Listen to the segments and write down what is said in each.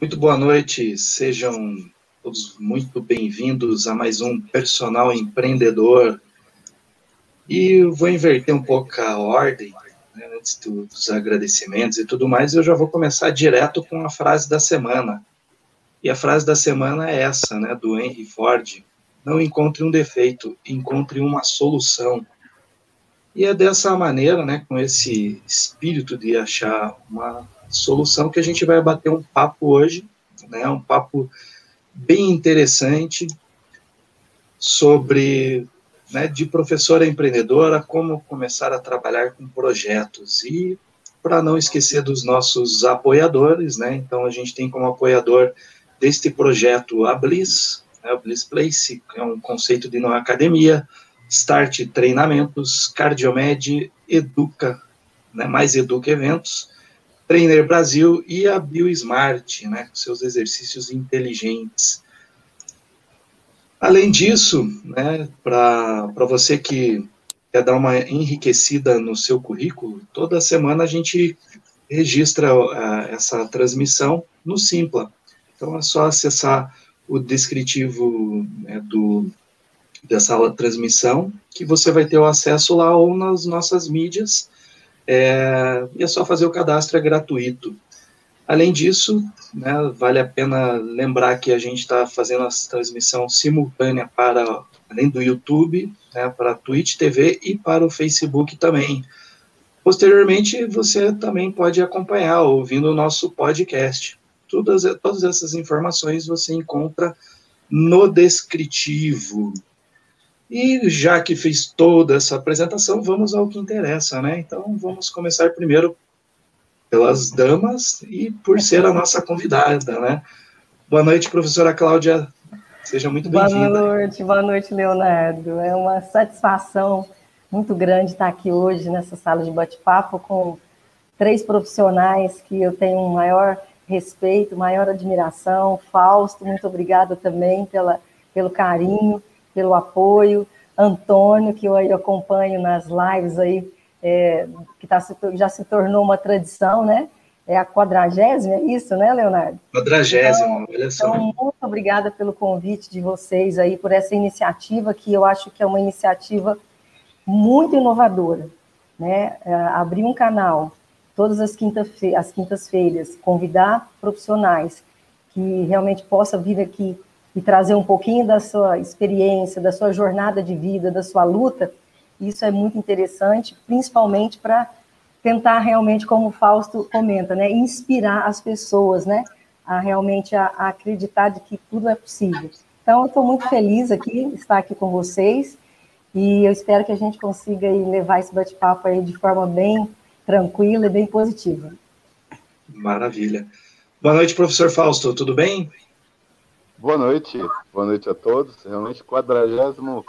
Muito boa noite, sejam todos muito bem-vindos a mais um Personal Empreendedor. E eu vou inverter um pouco a ordem, né, antes dos agradecimentos e tudo mais, eu já vou começar direto com a frase da semana. E a frase da semana é essa, né, do Henry Ford: Não encontre um defeito, encontre uma solução. E é dessa maneira, né, com esse espírito de achar uma solução que a gente vai bater um papo hoje, né, um papo bem interessante sobre né, de professora empreendedora, como começar a trabalhar com projetos. E para não esquecer dos nossos apoiadores, né? Então a gente tem como apoiador deste projeto a Bliss, né, o Bliss Place, é um conceito de não academia, Start Treinamentos, Cardiomed, Educa, né, mais Educa Eventos, Trainer Brasil e a BioSmart, né, com seus exercícios inteligentes. Além disso, né, para você que quer dar uma enriquecida no seu currículo, toda semana a gente registra uh, essa transmissão no Simpla. Então é só acessar o descritivo né, do, dessa transmissão, que você vai ter o acesso lá ou nas nossas mídias, é, e é só fazer o cadastro, é gratuito. Além disso, né, vale a pena lembrar que a gente está fazendo a transmissão simultânea para, além do YouTube, né, para a Twitch TV e para o Facebook também. Posteriormente, você também pode acompanhar ouvindo o nosso podcast. Todas, todas essas informações você encontra no descritivo. E já que fiz toda essa apresentação, vamos ao que interessa, né? Então, vamos começar primeiro pelas damas e por ser a nossa convidada, né? Boa noite, professora Cláudia. Seja muito bem-vinda. Boa noite, boa noite, Leonardo. É uma satisfação muito grande estar aqui hoje nessa sala de bate-papo com três profissionais que eu tenho um maior respeito, maior admiração. Fausto, muito obrigada também pela, pelo carinho pelo apoio. Antônio, que eu aí acompanho nas lives aí, é, que tá, já se tornou uma tradição, né? É a quadragésima, é isso, né, Leonardo? Quadragésima, então, olha só. Então, muito obrigada pelo convite de vocês aí, por essa iniciativa, que eu acho que é uma iniciativa muito inovadora, né? É, abrir um canal todas as quintas-feiras, quintas convidar profissionais que realmente possa vir aqui e trazer um pouquinho da sua experiência, da sua jornada de vida, da sua luta, isso é muito interessante, principalmente para tentar realmente, como o Fausto comenta, né, inspirar as pessoas, né, a realmente a, a acreditar de que tudo é possível. Então, eu estou muito feliz aqui, estar aqui com vocês, e eu espero que a gente consiga aí, levar esse bate-papo aí de forma bem tranquila e bem positiva. Maravilha. Boa noite, professor Fausto, tudo bem? Boa noite, boa noite a todos. Realmente, quadragésimo,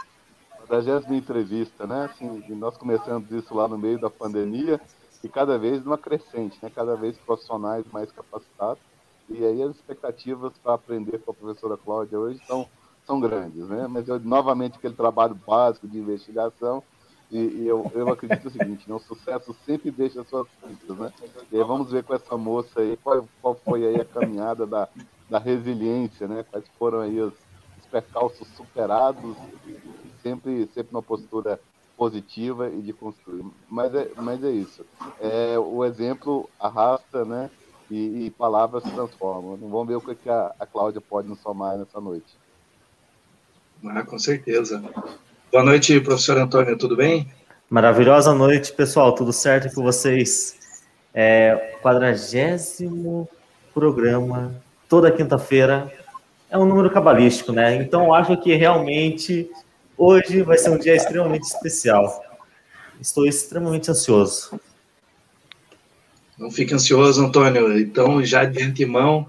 quadragésima entrevista, né? Assim, nós começamos isso lá no meio da pandemia e cada vez numa crescente, né? Cada vez profissionais mais capacitados. E aí as expectativas para aprender com a professora Cláudia hoje são, são grandes, né? Mas eu, novamente aquele trabalho básico de investigação e, e eu, eu acredito o seguinte, né? o sucesso sempre deixa suas pistas, né? E aí vamos ver com essa moça aí qual, qual foi aí a caminhada da, da resiliência, né? Quais foram aí os, os percalços superados, sempre, sempre uma postura positiva e de construir. Mas é, mas é isso. É, o exemplo arrasta, né? E, e palavras transformam. Vamos ver o que a, a Cláudia pode nos somar nessa noite. Ah, com certeza. Boa noite, professor Antônio, tudo bem? Maravilhosa noite, pessoal, tudo certo com vocês? É, quadragésimo programa toda quinta-feira. É um número cabalístico, né? Então, acho que realmente hoje vai ser um dia extremamente especial. Estou extremamente ansioso. Não fique ansioso, Antônio. Então, já de antemão,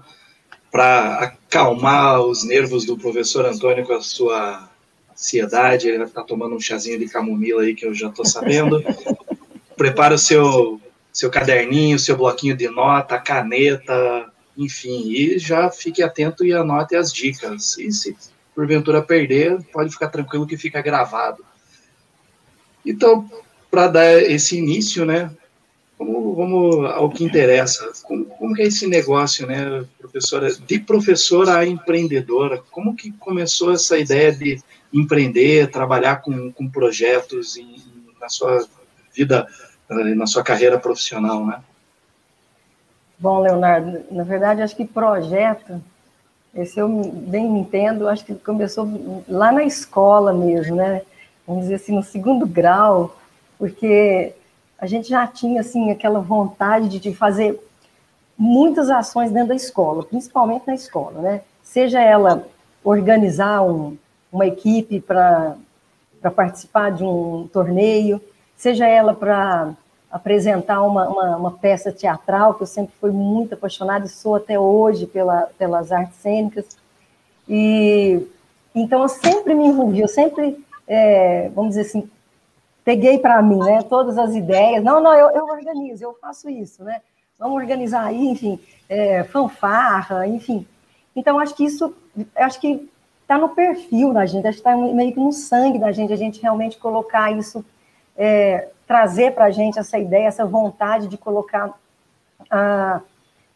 para acalmar os nervos do professor Antônio com a sua ansiedade, ele está tomando um chazinho de camomila aí que eu já estou sabendo. Prepara o seu, seu caderninho, seu bloquinho de nota, caneta, enfim, e já fique atento e anote as dicas. E se porventura perder, pode ficar tranquilo que fica gravado. Então, para dar esse início, né, Vamos, vamos ao que interessa. Como, como é esse negócio, né, professora? De professora a empreendedora, como que começou essa ideia de empreender, trabalhar com, com projetos em, na sua vida, na sua carreira profissional, né? Bom, Leonardo, na verdade, acho que projeto, esse eu bem entendo, acho que começou lá na escola mesmo, né? Vamos dizer assim, no segundo grau, porque a gente já tinha assim aquela vontade de fazer muitas ações dentro da escola, principalmente na escola, né? Seja ela organizar um, uma equipe para participar de um torneio, seja ela para apresentar uma, uma, uma, peça teatral, que eu sempre fui muito apaixonada e sou até hoje pela, pelas artes cênicas. E então eu sempre me envolvi, eu sempre, é, vamos dizer assim, peguei para mim, né, todas as ideias. Não, não, eu, eu organizo, eu faço isso, né? Vamos organizar aí, enfim, é, fanfarra, enfim. Então, acho que isso, acho que está no perfil da gente, acho que está meio que no sangue da gente, a gente realmente colocar isso, é, trazer para a gente essa ideia, essa vontade de colocar, a,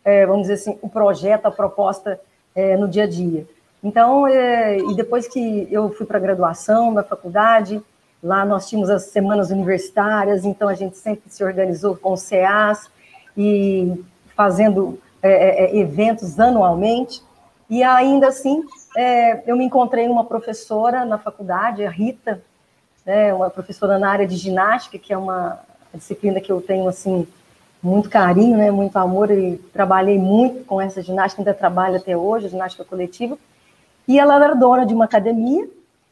é, vamos dizer assim, o projeto, a proposta é, no dia a dia. Então, é, e depois que eu fui para a graduação na faculdade, Lá nós tínhamos as semanas universitárias, então a gente sempre se organizou com o CEAS e fazendo é, é, eventos anualmente. E ainda assim, eu me encontrei uma professora na faculdade, a Rita, né, uma professora na área de ginástica, que é uma disciplina que eu tenho assim muito carinho, né, muito amor, e trabalhei muito com essa ginástica, ainda trabalho até hoje, a ginástica coletiva. E ela era dona de uma academia,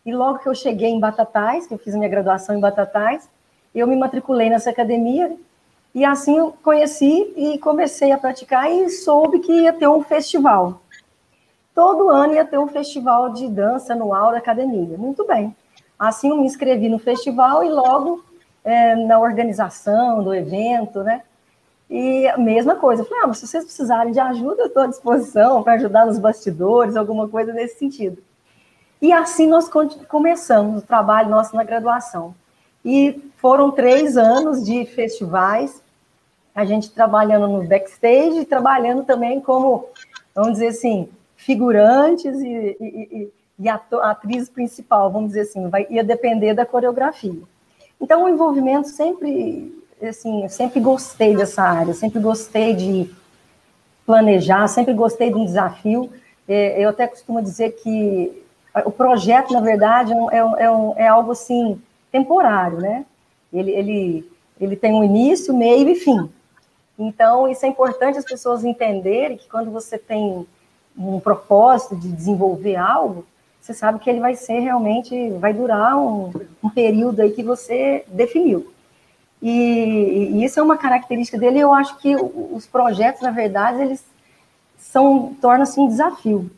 e logo que eu cheguei em Batatais, que eu fiz minha graduação em Batatais, eu me matriculei nessa academia e assim eu conheci e comecei a praticar e soube que ia ter um festival. Todo ano ia ter um festival de dança anual da academia. Muito bem. Assim eu me inscrevi no festival e logo é, na organização do evento, né? E a mesma coisa, eu falei, ah, mas se vocês precisarem de ajuda, eu estou à disposição para ajudar nos bastidores, alguma coisa nesse sentido. E assim nós começamos o trabalho nosso na graduação. E foram três anos de festivais, a gente trabalhando no backstage trabalhando também como, vamos dizer assim, figurantes e, e, e atriz principal, vamos dizer assim, vai, ia depender da coreografia. Então, o envolvimento sempre, assim, sempre gostei dessa área, sempre gostei de planejar, sempre gostei de um desafio. É, eu até costumo dizer que o projeto, na verdade, é, é, é, algo assim temporário, né? Ele, ele, ele tem um início, meio e fim. Então, isso é importante as pessoas entenderem que quando você tem um propósito de desenvolver algo, você sabe que ele vai ser realmente, vai durar um, um período aí que você definiu. E, e, isso é uma característica dele. Eu acho que os projetos, na verdade, eles são tornam-se um desafio,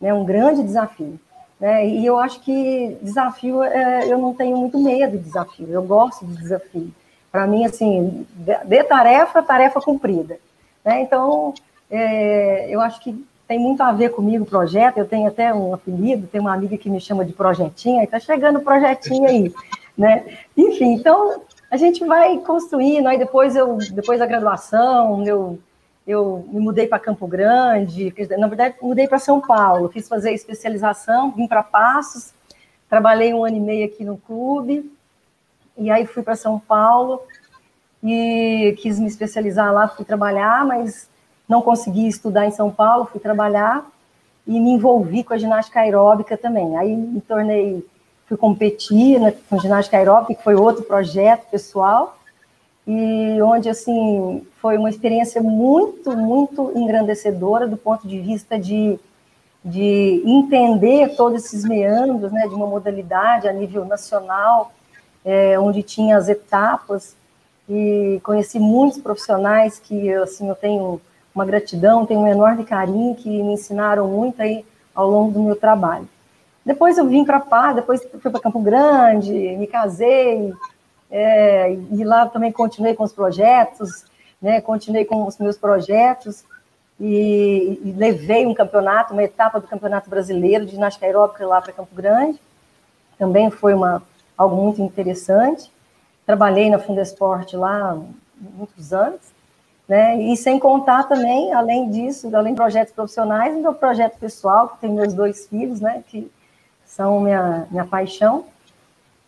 né? Um grande desafio. Né? E eu acho que desafio, é, eu não tenho muito medo de desafio, eu gosto de desafio. Para mim, assim, de tarefa, tarefa cumprida. Né? Então, é, eu acho que tem muito a ver comigo o projeto, eu tenho até um apelido, tem uma amiga que me chama de projetinha, está chegando o projetinho aí, né? Enfim, então, a gente vai construindo, aí depois eu, depois da graduação, eu eu me mudei para Campo Grande, na verdade, mudei para São Paulo, fiz fazer especialização, vim para Passos, trabalhei um ano e meio aqui no clube, e aí fui para São Paulo e quis me especializar lá, fui trabalhar, mas não consegui estudar em São Paulo, fui trabalhar e me envolvi com a ginástica aeróbica também. Aí me tornei, fui competir né, com ginástica aeróbica, que foi outro projeto pessoal, e onde assim foi uma experiência muito muito engrandecedora do ponto de vista de, de entender todos esses meandros né de uma modalidade a nível nacional é, onde tinha as etapas e conheci muitos profissionais que assim eu tenho uma gratidão tenho um enorme carinho que me ensinaram muito aí ao longo do meu trabalho depois eu vim para Pá, depois fui para Campo Grande me casei é, e lá também continuei com os projetos, né, continuei com os meus projetos e, e, levei um campeonato, uma etapa do Campeonato Brasileiro de ginástica aeróbica lá para Campo Grande. Também foi uma, algo muito interessante. Trabalhei na Fundesporte lá muitos anos, né? E sem contar também, além disso, além de projetos profissionais, meu projeto pessoal, que tem meus dois filhos, né? Que são minha, minha paixão.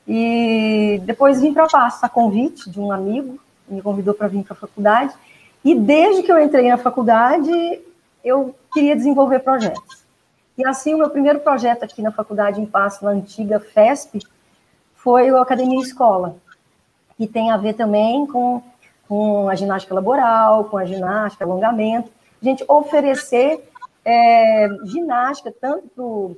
E depois vim para Passo, a convite de um amigo, me convidou para vir para a faculdade. E desde que eu entrei na faculdade, eu queria desenvolver projetos. E assim, o meu primeiro projeto aqui na faculdade em Passo, na antiga FESP, foi o Academia Escola, que tem a ver também com com a ginástica laboral, com a ginástica, alongamento. A gente oferecer é, ginástica tanto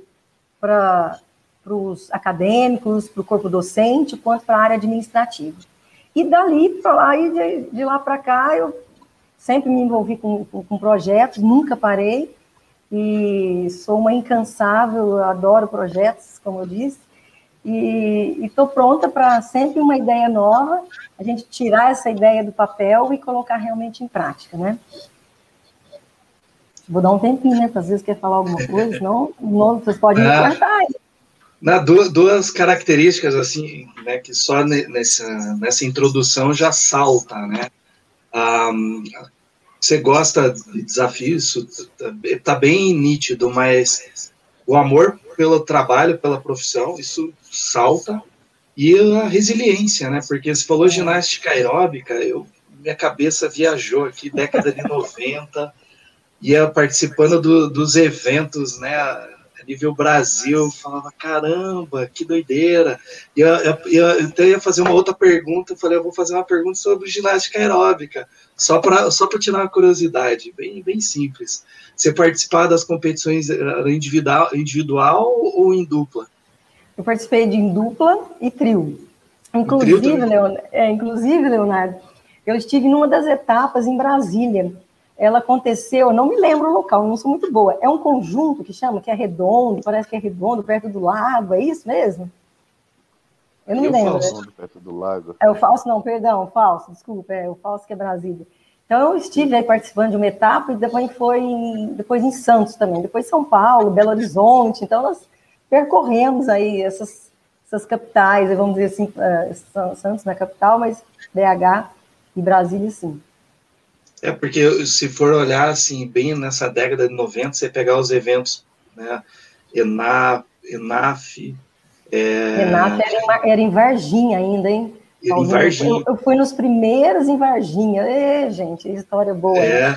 para os acadêmicos, para o corpo docente, quanto para a área administrativa. E dali para lá, e de, de lá para cá, eu sempre me envolvi com, com, com, projetos, nunca parei, e sou uma incansável, adoro projetos, como eu disse, e estou pronta para sempre uma ideia nova, a gente tirar essa ideia do papel e colocar realmente em prática, né? Vou dar um tempinho, né? Às vezes quer falar alguma coisa, senão não, vocês podem ah, me cortar. Na, duas, duas características, assim, né, que só nessa, nessa introdução já salta, né? Um, você gosta de desafios, está tá bem nítido, mas o amor pelo trabalho, pela profissão, isso salta. E a resiliência, né? Porque você falou ginástica aeróbica, eu, minha cabeça viajou aqui, década de 90, ia participando do, dos eventos, né? Nível Brasil, falava, caramba, que doideira. E eu, eu, eu, então ia fazer uma outra pergunta, eu falei, eu vou fazer uma pergunta sobre ginástica aeróbica, só para só tirar uma curiosidade, bem, bem simples. Você participar das competições individual, individual ou em dupla? Eu participei de em dupla e trio. Inclusive, trio Leonardo, é, inclusive, Leonardo, eu estive numa das etapas em Brasília. Ela aconteceu, eu não me lembro o local, não sou muito boa. É um conjunto que chama, que é redondo, parece que é redondo, perto do lago, é isso mesmo? Eu não me lembro. Falso, perto do lago. É o falso, não, perdão, o falso, desculpa, é o falso que é Brasília. Então eu estive aí participando de uma etapa e depois foi em, depois em Santos também, depois São Paulo, Belo Horizonte. Então nós percorremos aí essas, essas capitais, vamos dizer assim, uh, Santos na capital, mas BH e Brasília sim. É, porque se for olhar assim, bem nessa década de 90, você pegar os eventos, né, ENAF, ENAF... É... ENAF era em, era em Varginha ainda, hein? Em Varginha. Eu, eu, fui nos primeiros em Varginha. Ê, gente, história boa. É.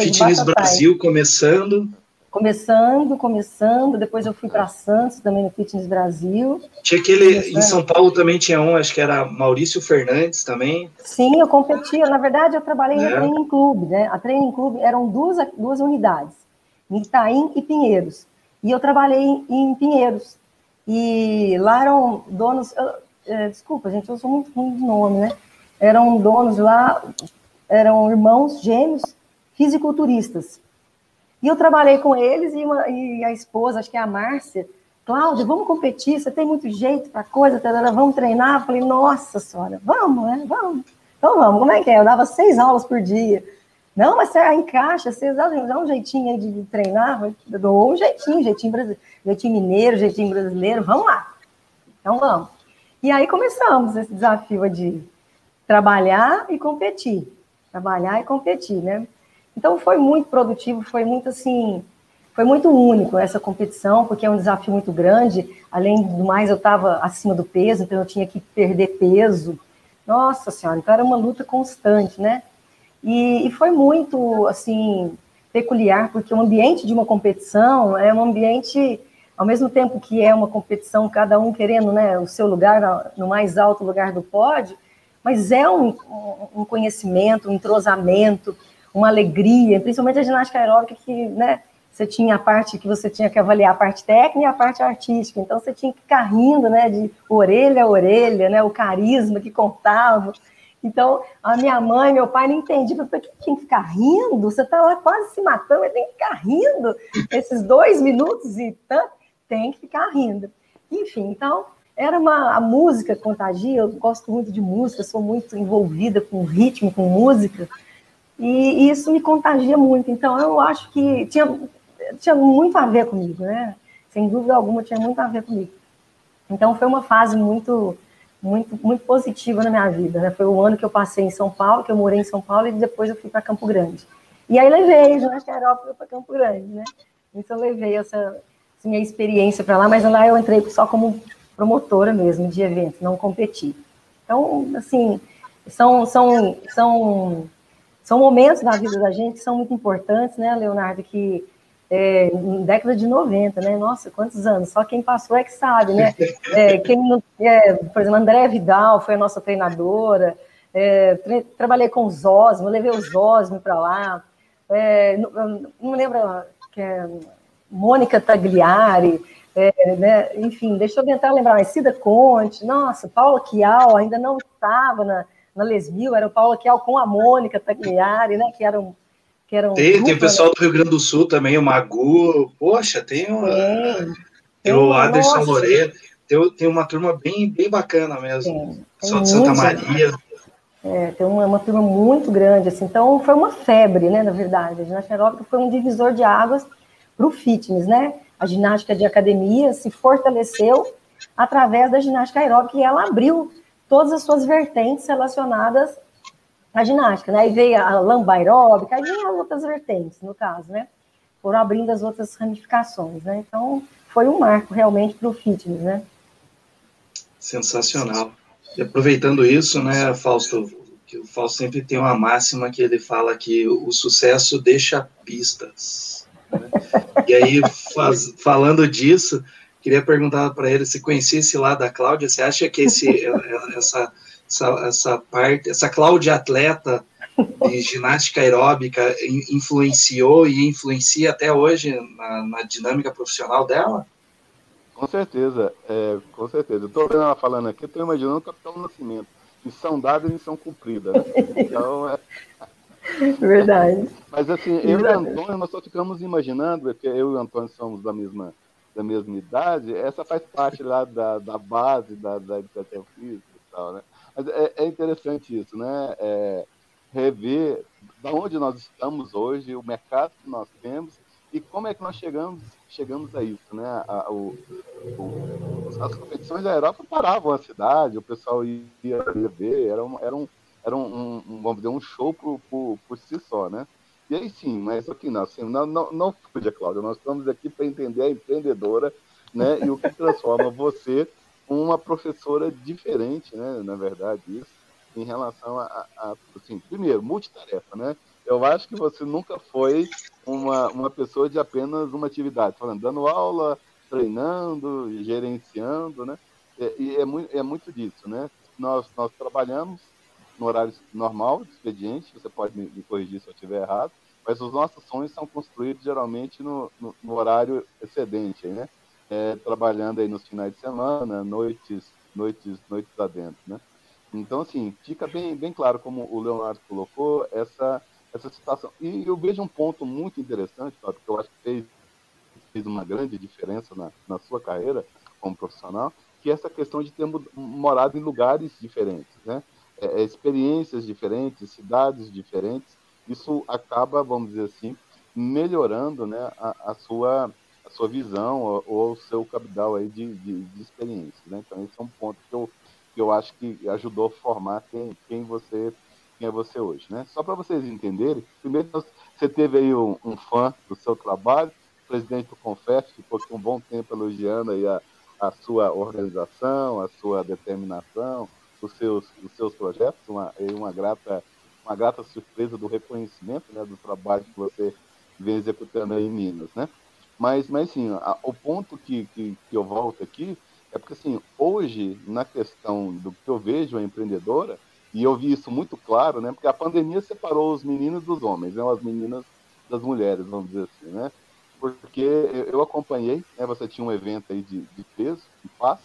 Fitness Brasil começando começando, começando, depois eu fui para Santos, também no Fitness Brasil. Tinha aquele, em São Paulo também tinha um, acho que era Maurício Fernandes também. Sim, eu competia, na verdade eu trabalhei é. no Training Club, né, a Training Club eram duas, duas unidades, em Itaim e Pinheiros, e eu trabalhei em, em Pinheiros, e lá eram donos, eu, é, desculpa gente, eu sou muito ruim de nome, né, eram donos lá, eram irmãos gêmeos fisiculturistas, e eu trabalhei com eles e, uma, e a esposa, acho que é a Márcia, Cláudia, vamos competir, você tem muito jeito para coisa, tarara, vamos treinar? Eu falei, nossa senhora, vamos, né? Vamos. Então vamos, como é que é? Eu dava seis aulas por dia. Não, mas você encaixa, você dá, um jeitinho de treinar, eu dou um jeitinho, jeitinho brasileiro, jeitinho mineiro, jeitinho brasileiro, vamos lá. Então vamos. E aí começamos esse desafio de trabalhar e competir. Trabalhar e competir, né? Então foi muito produtivo, foi muito assim, foi muito único essa competição, porque é um desafio muito grande. Além do mais, eu estava acima do peso, então eu tinha que perder peso. Nossa senhora, então era uma luta constante, né? E, e foi muito assim peculiar, porque o ambiente de uma competição é um ambiente, ao mesmo tempo que é uma competição, cada um querendo né, o seu lugar no mais alto lugar do pódio, mas é um, um conhecimento, um entrosamento, uma alegria, principalmente a ginástica aeróbica, que né, você tinha a parte que você tinha que avaliar a parte técnica e a parte artística, então você tinha que ficar rindo, né, de orelha a orelha, né, o carisma que contava. Então, a minha mãe, meu pai não entendiam, por que tem que ficar rindo? Você está lá quase se matando, mas tem que ficar rindo esses dois minutos e tanto, tem que ficar rindo. Enfim, então, era uma a música contagia, eu gosto muito de música, sou muito envolvida com ritmo, com música, e, isso me contagia muito. Então, eu acho que tinha, tinha muito a ver comigo, né? Sem dúvida alguma, tinha muito a ver comigo. Então, foi uma fase muito, muito, muito positiva na minha vida, né? Foi o ano que eu passei em São Paulo, que eu morei em São Paulo, e depois eu fui para Campo Grande. E aí levei ginástica aeróbica para Campo Grande, né? Então eu levei essa, essa minha experiência para lá, mas lá eu entrei só como promotora mesmo de eventos, não competi. Então, assim, são, são, são, são momentos na vida da gente que são muito importantes, né, Leonardo, que é, década de 90, né? Nossa, quantos anos? Só quem passou é que sabe, né? É, quem, é, por exemplo, André Vidal foi a nossa treinadora. É, trabalhei com os Osmo, levei os Osmo para lá. É, não, não lembro que é Mônica Tagliari, é, né? enfim, deixa eu tentar lembrar, mas Cida Conte, nossa, Paula Chial ainda não estava na, na Lesmil, era o Paula Chial com a Mônica Tagliari, né? Que eram que eram tem, tem o pessoal do Rio Grande do Sul também, o Magu, poxa, tem, o, tem, tem o Anderson nossa. Moreira, tem, tem uma turma bem, bem bacana mesmo, tem, pessoal de Santa Maria. É, tem uma, uma turma muito grande, assim, então foi uma febre, né, na verdade, a ginástica aeróbica foi um divisor de águas para o fitness, né, a ginástica de academia se fortaleceu através da ginástica aeróbica e ela abriu todas as suas vertentes relacionadas a ginástica, né? Aí veio a lamba aeróbica, aí as outras vertentes, no caso, né? Foram abrindo as outras ramificações, né? Então, foi um marco realmente para o fitness, né? Sensacional. E aproveitando isso, né, Fausto, que o Fausto sempre tem uma máxima que ele fala que o sucesso deixa pistas. Né? E aí, faz, falando disso, queria perguntar para ele se conhecesse lá da Cláudia, você acha que esse, essa essa, essa parte, essa Cláudia atleta de ginástica aeróbica influenciou e influencia até hoje na, na dinâmica profissional dela? Com certeza, é, com certeza. Estou vendo ela falando aqui, estou imaginando o Capitão Nascimento. Missão dada e missão cumprida. Né? Então, é... Verdade. Mas assim, eu e o Antônio, nós só ficamos imaginando, porque eu e o Antônio somos da mesma, da mesma idade, essa faz parte lá da, da base da, da educação física e tal, né? Mas é, é interessante isso, né? É, rever da onde nós estamos hoje, o mercado que nós temos e como é que nós chegamos, chegamos a isso, né? A, o, o, as competições da Europa paravam a cidade, o pessoal ia, ia ver, era um, era um, era um, um, vamos dizer, um show por, por, por si só, né? E aí sim, mas aqui não, assim, não, não, não fuja, Cláudia, nós estamos aqui para entender a empreendedora, né? E o que transforma você uma professora diferente, né, na verdade, isso, em relação a, a, assim, primeiro, multitarefa, né? Eu acho que você nunca foi uma, uma pessoa de apenas uma atividade, falando, dando aula, treinando, gerenciando, né? E, e é, muito, é muito disso, né? Nós, nós trabalhamos no horário normal, de expediente, você pode me, corrigir se eu estiver errado, mas os nossos sonhos são construídos geralmente no, no, no horário excedente, né? é, trabalhando aí nos finais de semana, noites, noites, noites adentro, né? Então, assim, fica bem, bem claro, como o Leonardo colocou, essa, essa situação. E eu vejo um ponto muito interessante, sabe, que eu acho que fez, fez uma grande diferença na, na sua carreira como profissional, que é essa questão de ter morado em lugares diferentes, né? É, é, experiências diferentes, cidades diferentes, isso acaba, vamos dizer assim, melhorando né, a, a sua a sua visão ou, ou o seu capital aí de, de, de experiência. Né? Então, esse é um ponto que eu, que eu acho que ajudou a formar quem, quem, você, quem é você hoje. Né? Só para vocês entenderem, primeiro você teve aí um, um, fã do seu trabalho, presidente do Confef ficou com um bom tempo elogiando aí a, a sua organização, a sua determinação, os seus, os seus projetos, uma, uma, grata, uma grata surpresa do reconhecimento né, do trabalho que você vem executando aí em Minas, né? Mas, mas sim, a, o ponto que, que, que, eu volto aqui é porque, assim, hoje, na questão do que eu vejo a empreendedora, e eu vi isso muito claro, né? Porque a pandemia separou os meninos dos homens, né? As meninas das mulheres, vamos dizer assim, né? Porque eu acompanhei, né? Você tinha um evento aí de, de peso, de paz,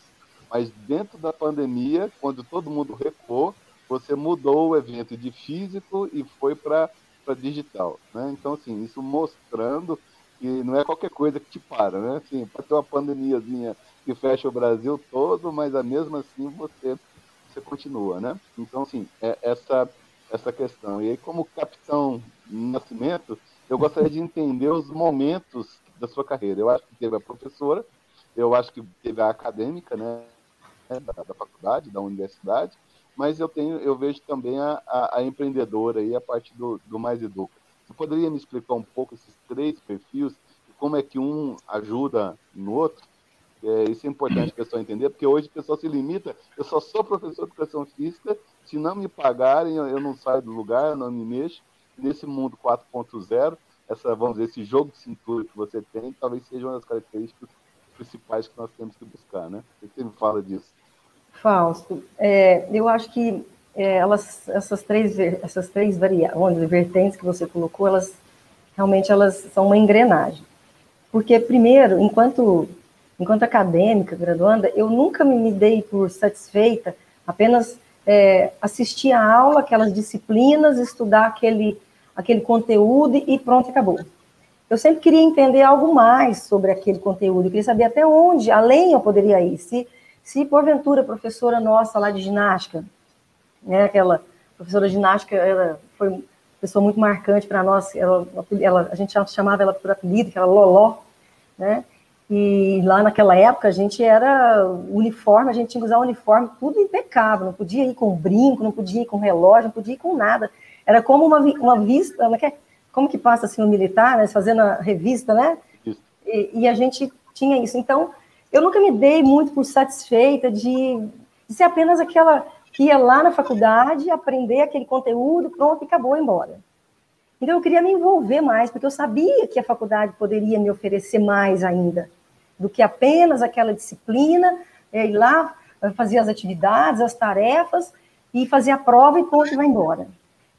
mas dentro da pandemia, quando todo mundo recuou, você mudou o evento de físico e foi para digital, né? Então, assim, isso mostrando que não é qualquer coisa que te para, né? Assim, pode ter uma pandemiazinha que fecha o Brasil todo, mas a mesmo assim você, você continua, né? Então, assim, é essa, essa questão. E aí, como capitão Nascimento, eu gostaria de entender os momentos da sua carreira. Eu acho que teve a professora, eu acho que teve a acadêmica, né? Né, da, da, faculdade, da universidade, mas eu tenho, eu vejo também a, a, a empreendedora e a parte do, do Mais Educa. Você poderia me explicar um pouco esses três perfis e como é que um ajuda no outro? É, isso é importante a pessoa entender, porque hoje a pessoa se limita, eu só sou professor de educação física, se não me pagarem, eu não saio do lugar, eu não me mexo. Nesse mundo 4.0, essa, vamos dizer, esse jogo de cintura que você tem, talvez seja uma das características principais que nós temos que buscar, né? O que você me fala disso? Fausto, é, eu acho que é, elas, essas três, essas três variáveis, vertentes que você colocou, elas realmente elas são uma engrenagem. Porque, primeiro, enquanto enquanto acadêmica, graduanda, eu nunca me dei por satisfeita apenas é, assistir a aula, aquelas disciplinas, estudar aquele, aquele conteúdo e pronto, acabou. Eu sempre queria entender algo mais sobre aquele conteúdo, eu queria saber até onde, além eu poderia ir. Se, se porventura, a professora nossa lá de ginástica, né, aquela professora de ginástica, ela foi uma pessoa muito marcante para nós, ela, ela, a gente chamava ela por apelido, que era Loló, né? E lá naquela época a gente era uniforme, a gente tinha que usar uniforme, tudo impecável, não podia ir com brinco, não podia ir com relógio, não podia ir com nada. Era como uma, uma vista, é como que passa assim o um militar, né, fazendo a revista, né? E, e, a gente tinha isso. Então, eu nunca me dei muito por satisfeita de, de ser apenas aquela que ia lá na faculdade, aprender aquele conteúdo, pronto, e acabou, embora. Então, eu queria me envolver mais, porque eu sabia que a faculdade poderia me oferecer mais ainda do que apenas aquela disciplina, é, ir lá, fazer as atividades, as tarefas, e fazer a prova e pronto, vai embora.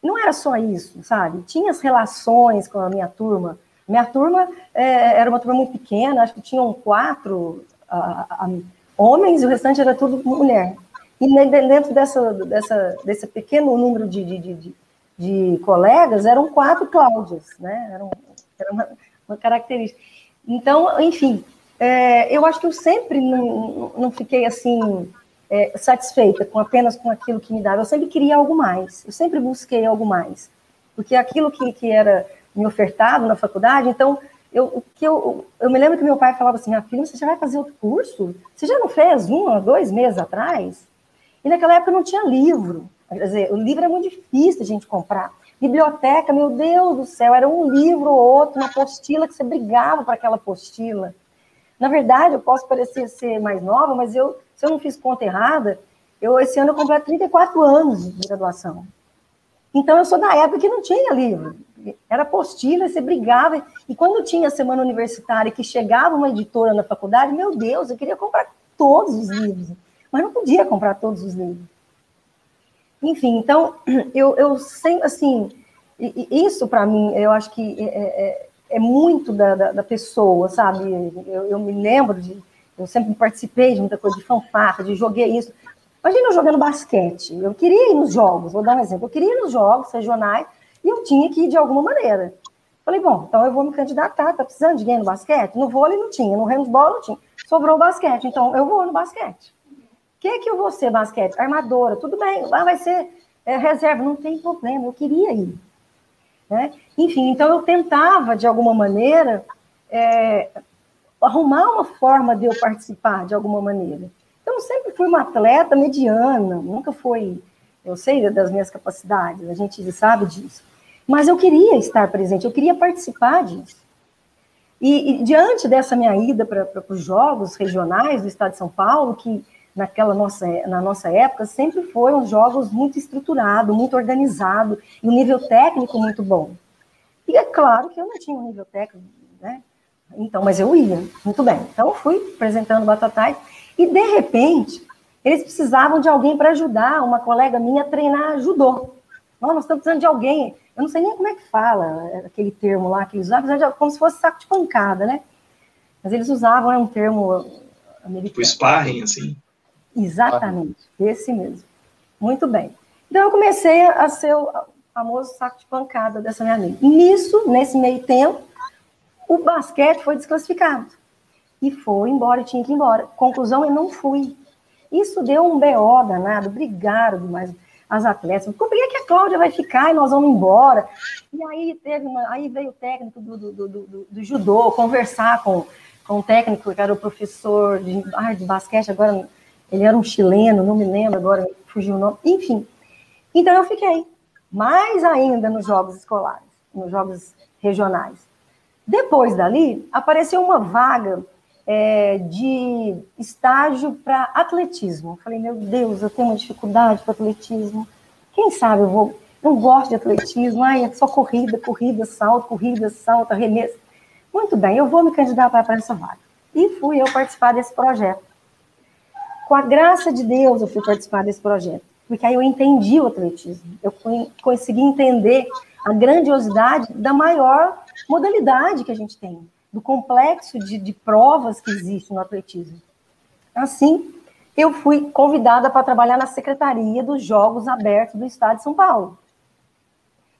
Não era só isso, sabe? Tinha as relações com a minha turma. Minha turma é, era uma turma muito pequena, acho que tinham quatro a, a, homens e o restante era tudo mulher. E dentro dessa, dessa, desse pequeno número de, de, de, de colegas, eram quatro Cláudias, né? Era, era uma, uma característica. Então, enfim, é, eu acho que eu sempre não, não fiquei assim é, satisfeita com apenas com aquilo que me dava. Eu sempre queria algo mais. Eu sempre busquei algo mais, porque aquilo que, que era me ofertado na faculdade, então eu, que eu, eu me lembro que meu pai falava assim, minha filha, você já vai fazer outro curso? Você já não fez um, dois meses atrás? E naquela época não tinha livro. Quer dizer, o livro é muito difícil a gente comprar. Biblioteca, meu Deus do céu, era um livro ou outro, uma apostila que você brigava para aquela apostila. Na verdade, eu posso parecer ser mais nova, mas eu, se eu não fiz conta errada, eu esse ano eu completo 34 anos de graduação. Então, eu sou da época que não tinha livro. Era apostila, você brigava. E quando tinha a semana universitária, que chegava uma editora na faculdade, meu Deus, eu queria comprar todos os livros. Mas não podia comprar todos os livros. Enfim, então, eu, eu sempre, assim, isso para mim, eu acho que é, é, é é muito da, da, da pessoa, sabe? Eu, eu, me lembro de. Eu sempre participei de muita coisa, de fanfarra, de joguei isso. Imagina eu jogando basquete. Eu queria ir nos jogos, vou dar um exemplo. Eu queria ir nos jogos regionais e eu tinha que ir de alguma maneira. Falei, bom, então eu vou me candidatar. Tá precisando de alguém no basquete? No vôlei não tinha, no handball não tinha. Sobrou o basquete, então eu vou no basquete. O que que eu vou ser basquete? Armadora, tudo bem, vai ser é, reserva, não tem problema, eu queria ir. Né? Enfim, então eu tentava, de alguma maneira, é, arrumar uma forma de eu participar, de alguma maneira. Então, sempre fui uma atleta mediana, nunca foi. Eu sei das minhas capacidades, a gente sabe disso. Mas eu queria estar presente, eu queria participar disso. E, e diante dessa minha ida para os Jogos Regionais do Estado de São Paulo, que naquela nossa, na nossa época, sempre foram jogos muito estruturados, muito organizados, e um nível técnico muito bom. E é claro que eu não tinha um nível técnico, né? Então, mas eu ia, muito bem. Então, eu fui apresentando Batatais, e de repente, eles precisavam de alguém para ajudar uma colega minha a treinar judô. Nós estamos precisando de alguém, eu não sei nem como é que fala aquele termo lá que eles usavam, como se fosse saco de pancada, né? Mas eles usavam, é um termo americano. Tipo sparring, assim? Exatamente, esse mesmo. Muito bem. Então eu comecei a ser o famoso saco de pancada dessa minha amiga. Nisso, nesse meio tempo, o basquete foi desclassificado. E foi embora, tinha que ir embora. Conclusão, eu não fui. Isso deu um BO danado, brigaram demais as atletas. Por que, que a Cláudia vai ficar e nós vamos embora? E aí teve uma, aí veio o técnico do, do, do, do, do judô conversar com, com o técnico, que era o professor de, ah, de basquete, agora ele era um chileno, não me lembro agora, fugiu o nome, enfim. Então eu fiquei, mais ainda nos jogos escolares, nos jogos regionais. Depois dali, apareceu uma vaga é, de estágio para atletismo. Eu falei, meu Deus, eu tenho uma dificuldade para atletismo. Quem sabe eu vou. Não gosto de atletismo, ai, é só corrida, corrida, salto, corrida, salto, arremesso. Muito bem, eu vou me candidatar para essa vaga. E fui eu participar desse projeto. Com a graça de Deus, eu fui participar desse projeto, porque aí eu entendi o atletismo, eu consegui entender a grandiosidade da maior modalidade que a gente tem, do complexo de, de provas que existe no atletismo. Assim, eu fui convidada para trabalhar na secretaria dos Jogos Abertos do Estado de São Paulo.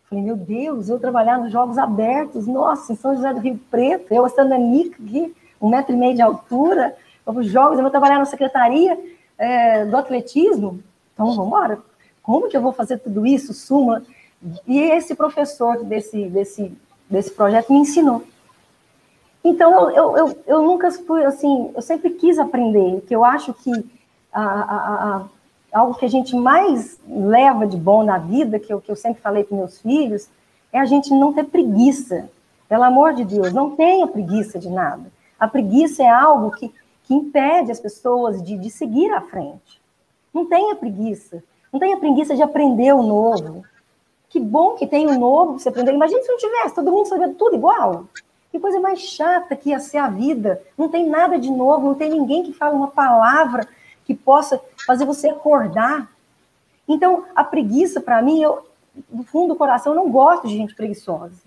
Falei, meu Deus, eu trabalhar nos Jogos Abertos, nossa, em São José do Rio Preto, eu, a Nica aqui, um metro e meio de altura, os Jogos, eu vou trabalhar na secretaria é, do atletismo, então vamos embora. Como que eu vou fazer tudo isso, suma? E esse professor desse, desse, desse projeto me ensinou. Então, eu, eu, eu nunca fui, assim, eu sempre quis aprender, que eu acho que a, a, a, algo que a gente mais leva de bom na vida, que eu, que eu sempre falei para meus filhos, é a gente não ter preguiça. Pelo amor de Deus, não tenha preguiça de nada. A preguiça é algo que, que impede as pessoas de, de seguir à frente. Não tenha preguiça. Não tenha preguiça de aprender o novo. Que bom que tem o novo que você aprendeu. Imagina se não tivesse, todo mundo sabendo tudo igual. Que coisa mais chata que ia ser a vida. Não tem nada de novo, não tem ninguém que fale uma palavra que possa fazer você acordar. Então, a preguiça, para mim, eu, do fundo do coração, eu não gosto de gente preguiçosa.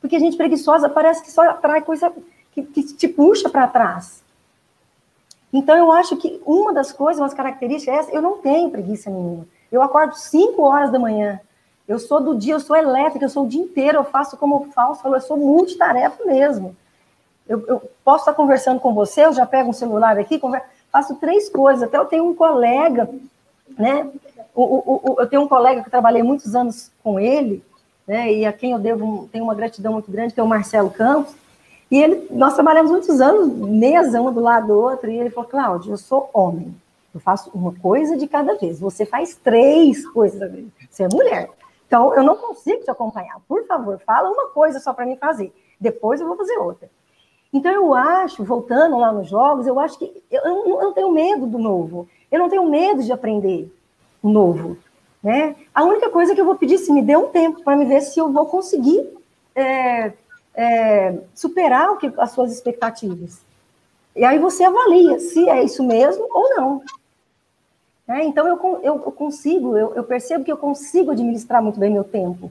Porque gente preguiçosa parece que só atrai coisa que, que te puxa para trás. Então, eu acho que uma das coisas, umas características é essa, eu não tenho preguiça nenhuma. Eu acordo 5 horas da manhã, eu sou do dia, eu sou elétrica, eu sou o dia inteiro, eu faço como eu faço, eu sou multitarefa mesmo. Eu, eu, posso estar conversando com você, eu já pego um celular aqui, converso, faço três coisas. Até eu tenho um colega, né? O, o, o, eu tenho um colega que trabalhei muitos anos com ele, né? E a quem eu devo, tenho uma gratidão muito grande, que é o Marcelo Campos. E ele, nós trabalhamos muitos anos, mesa um do lado do outro, e ele falou: Cláudio, eu sou homem, eu faço uma coisa de cada vez. Você faz três coisas. Você é mulher. Então, eu não consigo te acompanhar. Por favor, fala uma coisa só para mim fazer. Depois eu vou fazer outra. Então, eu acho, voltando lá nos jogos, eu acho que eu, eu não tenho medo do novo. Eu não tenho medo de aprender o novo. Né? A única coisa que eu vou pedir, se me dê um tempo para me ver se eu vou conseguir é, é, superar o que, as suas expectativas. E aí você avalia se é isso mesmo ou não. Né? Então, eu, eu, eu consigo, eu, eu, percebo que eu consigo administrar muito bem meu tempo.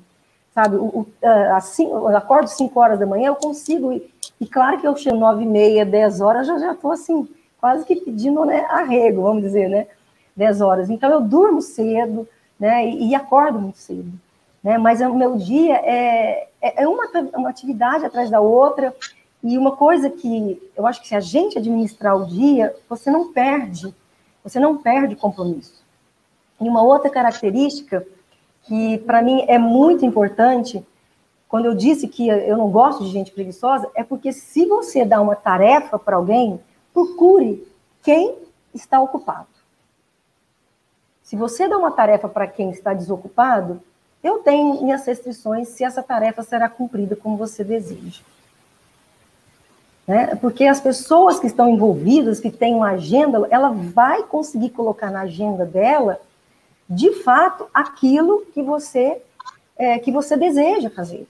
Sabe, o, o, assim, eu acordo 5 horas da manhã, eu consigo, e, e claro que eu chego 9 e meia, 10 horas, já já estou assim, quase que pedindo né, arrego, vamos dizer, né? 10 horas. Então, eu durmo cedo, né? E, e acordo muito cedo. Né? Mas o meu dia é, é, é uma, uma atividade atrás da outra, e uma coisa que eu acho que se a gente administrar o dia, você não perde você não perde compromisso. E uma outra característica que para mim é muito importante, quando eu disse que eu não gosto de gente preguiçosa, é porque se você dá uma tarefa para alguém, procure quem está ocupado. Se você dá uma tarefa para quem está desocupado, eu tenho minhas restrições se essa tarefa será cumprida como você deseja né? Porque as pessoas que estão envolvidas, que têm uma agenda, ela vai conseguir colocar na agenda dela, de fato, aquilo que você é, que você deseja fazer,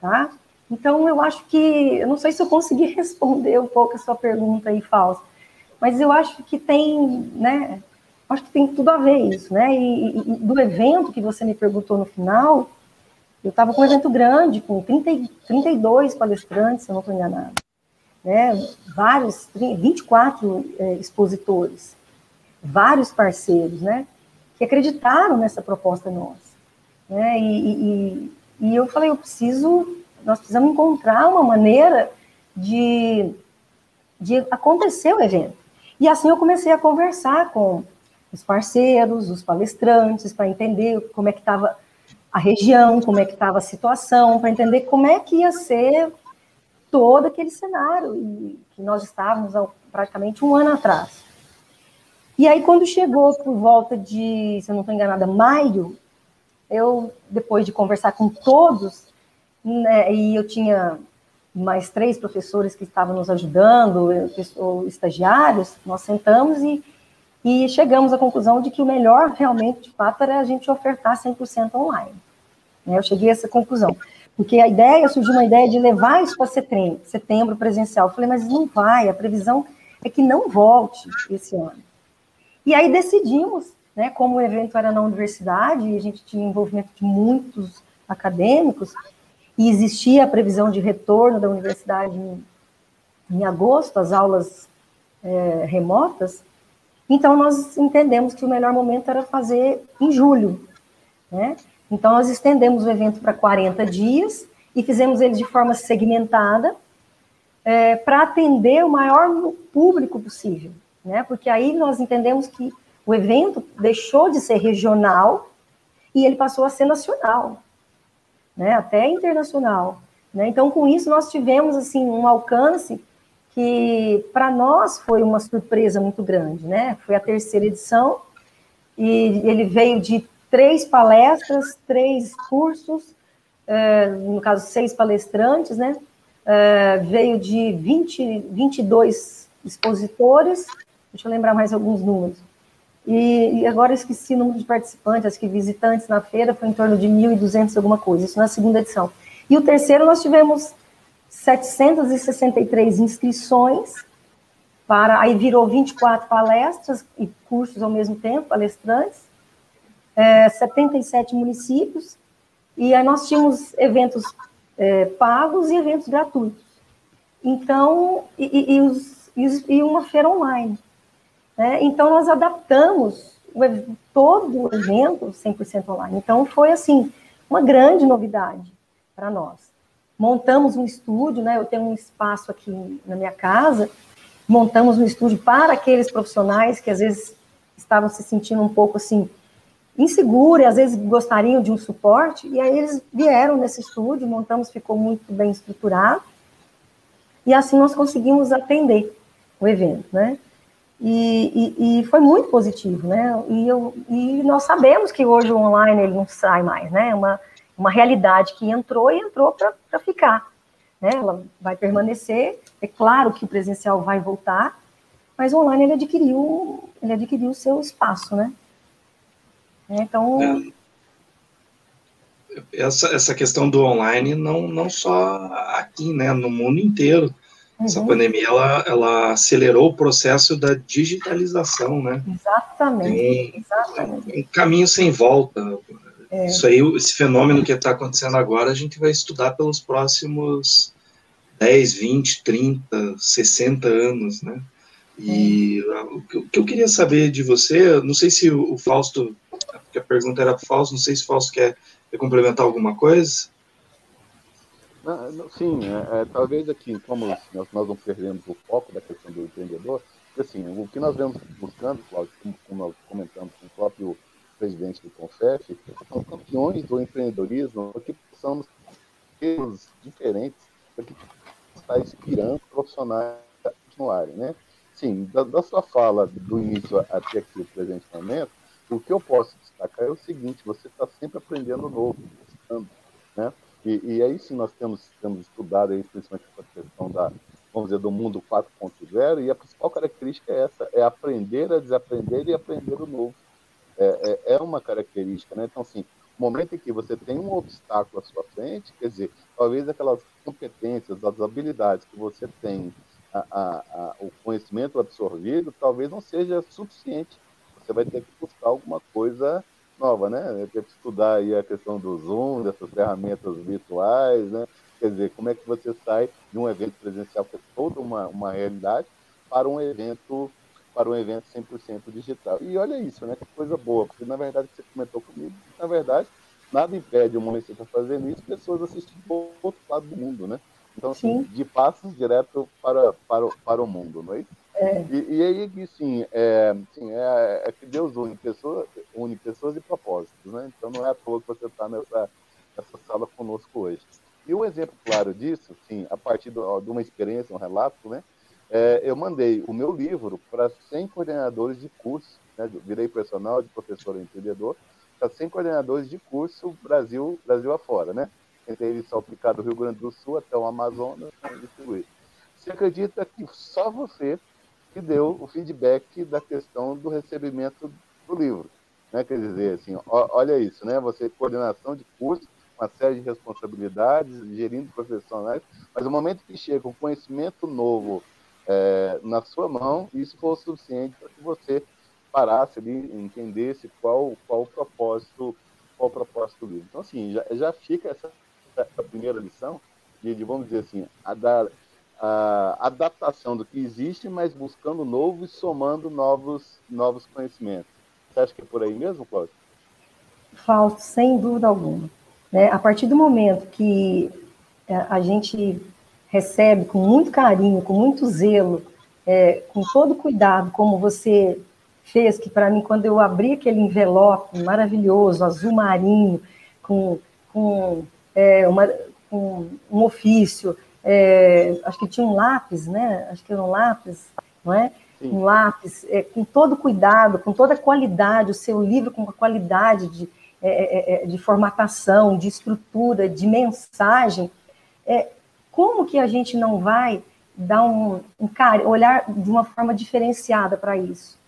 tá? Então, eu acho que, eu não sei se eu consegui responder um pouco a sua pergunta aí, falsa, mas eu acho que tem, né? Acho que tem tudo a ver isso, né? E, e do evento que você me perguntou no final, eu estava com um evento grande, com 30, 32 palestrantes, se eu não estou enganada né, vários, 24 é, expositores, vários parceiros, né, que acreditaram nessa proposta nossa. Né, e, e, e eu falei, eu preciso, nós precisamos encontrar uma maneira de, de acontecer o evento. E assim eu comecei a conversar com os parceiros, os palestrantes, para entender como é que estava a região, como é que estava a situação, para entender como é que ia ser todo aquele cenário que nós estávamos há praticamente um ano atrás. E aí, quando chegou por volta de, se eu não estou enganada, maio, eu, depois de conversar com todos, né, e eu tinha mais três professores que estavam nos ajudando, estagiários, nós sentamos e, e chegamos à conclusão de que o melhor, realmente, de fato, era a gente ofertar 100% online. Né, eu cheguei a essa conclusão. Porque a ideia, surgiu uma ideia de levar isso para setembro, setembro presencial. Eu falei, mas não vai, a previsão é que não volte esse ano. E aí decidimos, né, como o evento era na universidade, e a gente tinha envolvimento de muitos acadêmicos, e existia a previsão de retorno da universidade em, em agosto, as aulas é, remotas, então nós entendemos que o melhor momento era fazer em julho, né? Então nós estendemos o evento para 40 dias e fizemos ele de forma segmentada é, para atender o maior público possível, né? Porque aí nós entendemos que o evento deixou de ser regional e ele passou a ser nacional né, até internacional. Né? Então, com isso, nós tivemos assim um alcance que para nós foi uma surpresa muito grande, né? Foi a terceira edição e ele veio de três palestras, três cursos, é, no caso seis palestrantes, né? É, veio de 20, 22 expositores, deixa eu lembrar mais alguns números. E, e, agora esqueci o número de participantes, acho que visitantes na feira foi em torno de 1.200 alguma coisa, isso na segunda edição. E o terceiro nós tivemos 763 inscrições para, aí virou 24 palestras e cursos ao mesmo tempo, palestrantes, é, 77 municípios, e aí nós tínhamos eventos é, pagos e eventos gratuitos. Então, e, e, os, e uma feira online. Né? Então, nós adaptamos todo o evento 100% online. Então, foi, assim, uma grande novidade para nós. Montamos um estúdio, né? eu tenho um espaço aqui na minha casa, montamos um estúdio para aqueles profissionais que, às vezes, estavam se sentindo um pouco, assim, inseguros, e às vezes gostariam de um suporte, e aí eles vieram nesse estúdio, montamos, ficou muito bem estruturado, e assim nós conseguimos atender o evento, né? E, e, e, foi muito positivo, né? E, eu, e nós sabemos que hoje o online ele não sai mais, né? É uma, uma realidade que entrou e entrou para ficar, né? Ela vai permanecer. É claro que o presencial vai voltar, mas o online ele adquiriu, ele adquiriu o seu espaço, né? Então é, essa, essa questão do online não não só aqui, né? No mundo inteiro Uhum. Essa pandemia ela, ela acelerou o processo da digitalização, né? Exatamente. Um, exatamente. um caminho sem volta. É. Isso aí, esse fenômeno que está acontecendo agora, a gente vai estudar pelos próximos 10, 20, 30, 60 anos, né? E uhum. o que eu queria saber de você, não sei se o Fausto, porque a pergunta era para o Fausto, não sei se o Fausto quer, quer complementar alguma coisa. Sim, é, é, talvez aqui, como nós, nós não perdemos o foco da questão do empreendedor, assim, o que nós vemos buscando, Cláudio, como, como nós comentamos com o próprio presidente do CONFEF, são campeões do empreendedorismo, que possamos ter diferentes, para que está inspirando profissionais a continuarem, né? Sim, da, da, sua fala do início até aqui o presente momento, o que eu posso destacar é o seguinte, você está sempre aprendendo novo, buscando, né? E, e aí sim nós temos, temos estudado aí, principalmente essa questão da, vamos dizer, do mundo 4.0, e a principal característica é essa, é aprender a desaprender e aprender o novo. É, é, é uma característica, né? Então, assim, o momento em que você tem um obstáculo à sua frente, quer dizer, talvez aquelas competências, as habilidades que você tem, a, a, a, o conhecimento absorvido, talvez não seja suficiente. Você vai ter que buscar alguma coisa nova, né? Ter que estudar aí a questão do Zoom, dessas ferramentas virtuais, né? Quer dizer, como é que você sai de um evento presencial que é toda uma, uma realidade para um evento para um evento 100% digital. E olha isso, né? Que coisa boa, porque na verdade você comentou comigo, na verdade, nada impede o você está fazendo isso, pessoas assistindo do outro lado do mundo, né? Então, assim, de passos direto para, para, para o mundo, não é isso? É. E, e, aí, sim, é, sim é, é, que Deus une pessoas, une pessoas e propósitos, né? Então não é à toa que você está nessa, nessa sala conosco hoje. E um exemplo claro disso, sim, a partir do, de uma experiência, um relato, né? é, eu mandei o meu livro para 100 coordenadores de curso, né, virei personal de professor empreendedor, para 100 coordenadores de curso Brasil, Brasil afora, né? Entre eles aplicar do Rio Grande do Sul até o Amazonas e distribuir. Você acredita que só você que deu o feedback da questão do recebimento do livro? Né? Quer dizer, assim, olha isso, né? Você coordenação de curso, uma série de responsabilidades, gerindo profissionais, mas no momento que chega um conhecimento novo é, na sua mão, isso foi o suficiente para que você parasse ali, entendesse qual, qual o propósito, qual o propósito do livro. Então, assim, já, já fica essa, essa primeira lição de, de, vamos dizer assim, a dar adaptação do que existe, mas buscando novo e somando novos, novos conhecimentos. Você acha que é por aí mesmo, Cláudio? Fausto, sem dúvida alguma. Né? A partir do momento que é, a gente recebe com muito carinho, com muito zelo, é, com todo cuidado, como você fez, que para mim, quando eu abri aquele envelope maravilhoso, azul marinho, com, com, é, uma, com um ofício, é, acho que tinha um lápis, né? Acho que era um lápis, não é? Sim. Um lápis, é, com todo cuidado, com toda a qualidade, o seu livro com a qualidade de, é, é, é, de formatação, de estrutura, de mensagem. É, como que a gente não vai dar um, um cara, olhar de uma forma diferenciada para isso?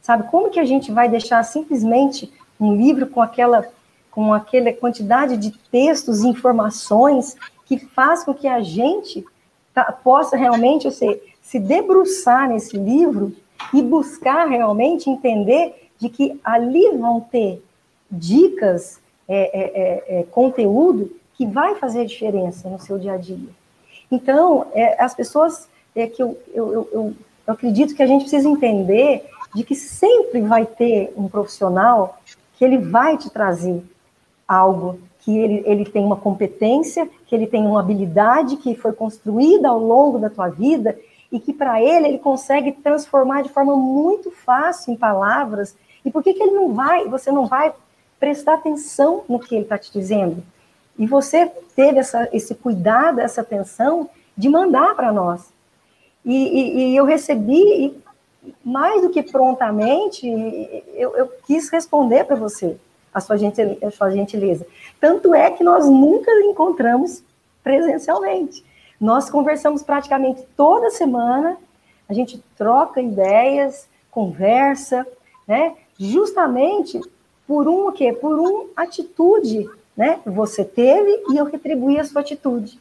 Sabe, como que a gente vai deixar simplesmente um livro com aquela com aquela quantidade de textos e informações que faz com que a gente tá, possa realmente sei, se debruçar nesse livro e buscar realmente entender de que ali vão ter dicas, é, é, é, é conteúdo que vai fazer diferença no seu dia a dia. Então, é, as pessoas é que eu, eu, eu, eu, acredito que a gente precisa entender de que sempre vai ter um profissional que ele vai te trazer algo que ele, ele tem uma competência, que ele tem uma habilidade que foi construída ao longo da tua vida e que para ele ele consegue transformar de forma muito fácil em palavras. E por que, que ele não vai, você não vai prestar atenção no que ele está te dizendo? E você teve essa, esse cuidado, essa atenção de mandar para nós. E, e, e, eu recebi, mais do que prontamente, eu, eu quis responder para você, a sua, gentileza. Tanto é que nós nunca encontramos presencialmente. Nós conversamos praticamente toda semana, a gente troca ideias, conversa, né? Justamente por um o quê? Por uma atitude né? Você teve e eu retribuí a sua atitude.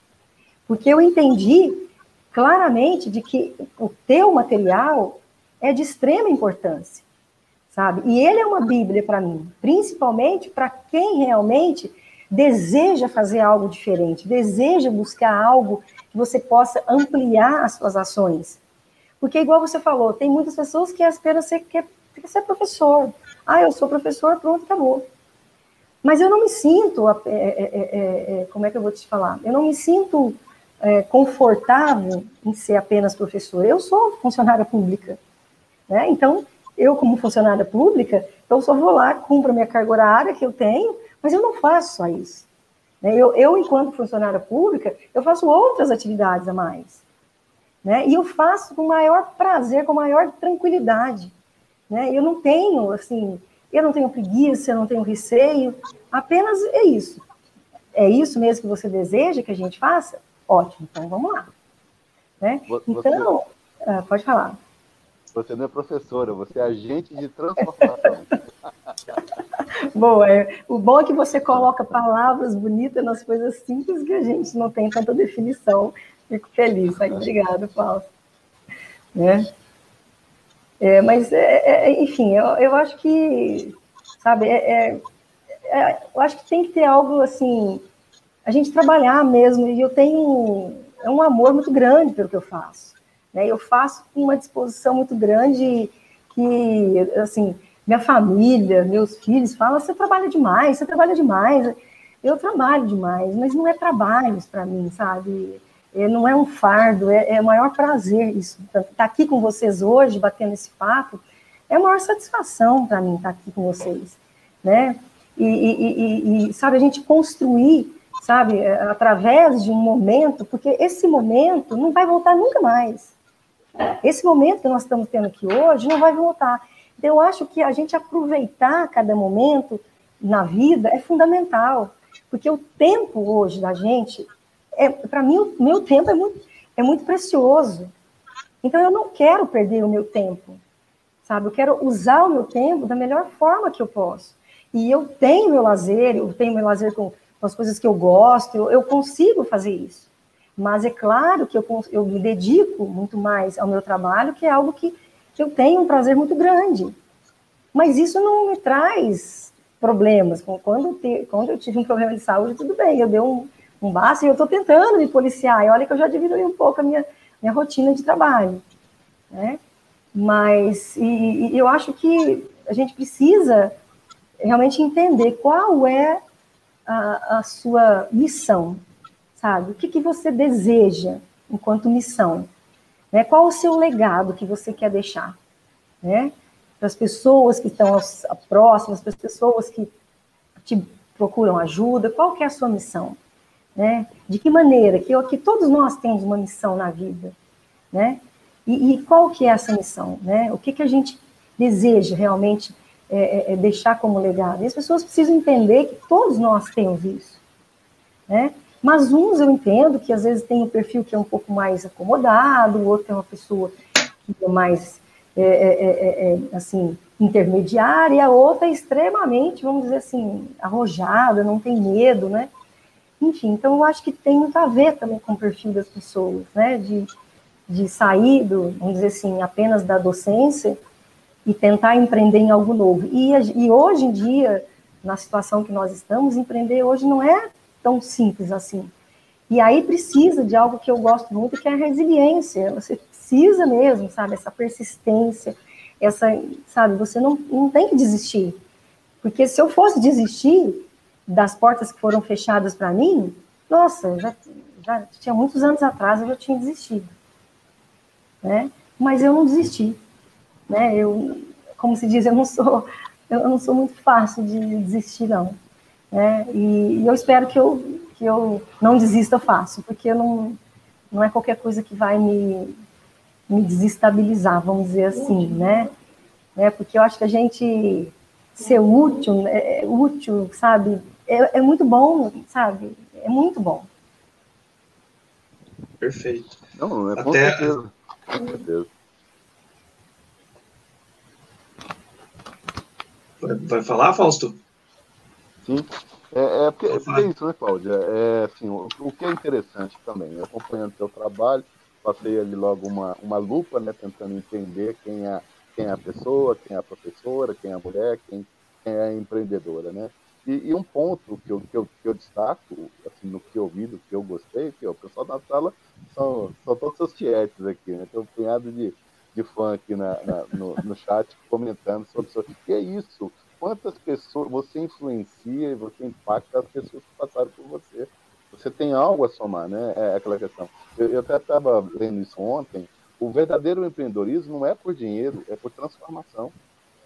Porque eu entendi claramente de que o teu material é de extrema importância, sabe? E ele é uma Bíblia para mim, principalmente para quem realmente deseja fazer algo diferente, deseja buscar algo que você possa ampliar as suas ações. Porque, igual você falou, tem muitas pessoas que esperam ser, quer, ser professor. Ah, eu sou professor, pronto, acabou. Mas eu não me sinto, é é, é, é, como é que eu vou te falar? Eu não me sinto é, confortável em ser apenas professora. Eu sou funcionária pública, né? Então, eu como funcionária pública, eu só vou lá, cumpro a minha carga horária que eu tenho, mas eu não faço só isso. Né? Eu, eu, enquanto funcionária pública, eu faço outras atividades a mais. Né? E eu faço com maior prazer, com maior tranquilidade. Né? Eu não tenho, assim, eu não tenho preguiça, eu não tenho receio, apenas é isso. É isso mesmo que você deseja que a gente faça? Ótimo, então vamos lá. Né? Então, ah, pode falar. Você não é professora, você é agente de transformação. bom, é, o bom é que você coloca palavras bonitas nas coisas simples que a gente não tem tanta definição. Fico feliz. Aí, obrigado, Paulo. Né? É, mas, é, é, enfim, eu, eu acho que, sabe, é, é, é, eu acho que tem que ter algo assim, a gente trabalhar mesmo, e eu tenho é um amor muito grande pelo que eu faço. Né? Eu faço com uma disposição muito grande que, assim, minha família, meus filhos falam, você trabalha demais, você trabalha demais. Eu trabalho demais, mas não é trabalho para mim, sabe? É, não é um fardo, é, é o maior prazer isso. Estar tá aqui com vocês hoje, batendo esse papo, é a maior satisfação para mim estar aqui com vocês, né? E, e, e, e, sabe, a gente construir, sabe, é, através de um momento, porque esse momento não vai voltar nunca mais. Esse momento que nós estamos tendo aqui hoje não vai voltar. Então, eu acho que a gente aproveitar cada momento na vida é fundamental, porque o tempo hoje da gente, é, para mim, o meu tempo é muito, é muito precioso. Então, eu não quero perder o meu tempo, sabe? Eu quero usar o meu tempo da melhor forma que eu posso. E eu tenho meu lazer, eu tenho meu lazer com, com as coisas que eu gosto, eu, eu consigo fazer isso. Mas é claro que eu, eu me dedico muito mais ao meu trabalho, que é algo que eu tenho um prazer muito grande. Mas isso não me traz problemas. Quando, te, quando eu tive um problema de saúde, tudo bem, eu dei um, um basta e eu estou tentando me policiar. E olha que eu já diminui um pouco a minha, minha rotina de trabalho. Né? Mas e, e eu acho que a gente precisa realmente entender qual é a, a sua missão sabe? O que, que você deseja enquanto missão? Né? Qual o seu legado que você quer deixar? Né? Para as pessoas que estão próximas, para as pessoas que te procuram ajuda, qual que é a sua missão? Né? De que maneira? Que, que todos nós temos uma missão na vida, né? E, e qual que é essa missão, né? O que, que a gente deseja realmente é, é, é deixar como legado? E as pessoas precisam entender que todos nós temos isso, né? Mas uns eu entendo que às vezes tem um perfil que é um pouco mais acomodado, o outro é uma pessoa que é mais, é, é, é, é assim, intermediária, e a outra é extremamente, vamos dizer assim, arrojada, não tem medo, né? Enfim, então eu acho que tem muito a ver também com o perfil das pessoas, né? De, de sair, do, vamos dizer assim, apenas da docência e tentar empreender em algo novo. E, e hoje em dia, na situação que nós estamos, empreender hoje não é tão simples assim. E aí precisa de algo que eu gosto muito, que é a resiliência. Você precisa mesmo, sabe, essa persistência, essa, sabe, você não, não tem que desistir. Porque se eu fosse desistir das portas que foram fechadas para mim, nossa, já, já tinha muitos anos atrás eu já tinha desistido. Né? Mas eu não desisti. Né? Eu, como se diz, eu não sou, eu não sou muito fácil de desistir, não. Né? E, e, eu espero que eu, que eu não desista fácil, porque não, não é qualquer coisa que vai me, me desestabilizar, vamos dizer assim, né? né? Porque eu acho que a gente ser útil, é, útil, sabe, é, é muito bom, sabe? É muito bom. Perfeito. Não, é com Até... certeza. Com certeza. Vai falar, Fausto? Sim. É, é porque, é isso, né, Cláudia? É, assim, o, o, que é interessante também, acompanhando seu trabalho, passei ali logo uma, uma lupa, né, tentando entender quem é, quem é a pessoa, quem é a professora, quem é a mulher, quem, quem é a empreendedora, né? E, e, um ponto que eu, que, eu, que eu destaco, assim, no que eu vi, do que eu gostei, que ó, o pessoal da sala são, são todos seus tietes aqui, né? Tem um punhado de, de fã aqui na, na no, no chat comentando sobre o que é isso, quantas pessoas você influencia e você impacta as pessoas que passaram por você. Você tem algo a somar, né? É aquela questão. Eu, eu até estava lendo isso ontem. O verdadeiro empreendedorismo não é por dinheiro, é por transformação.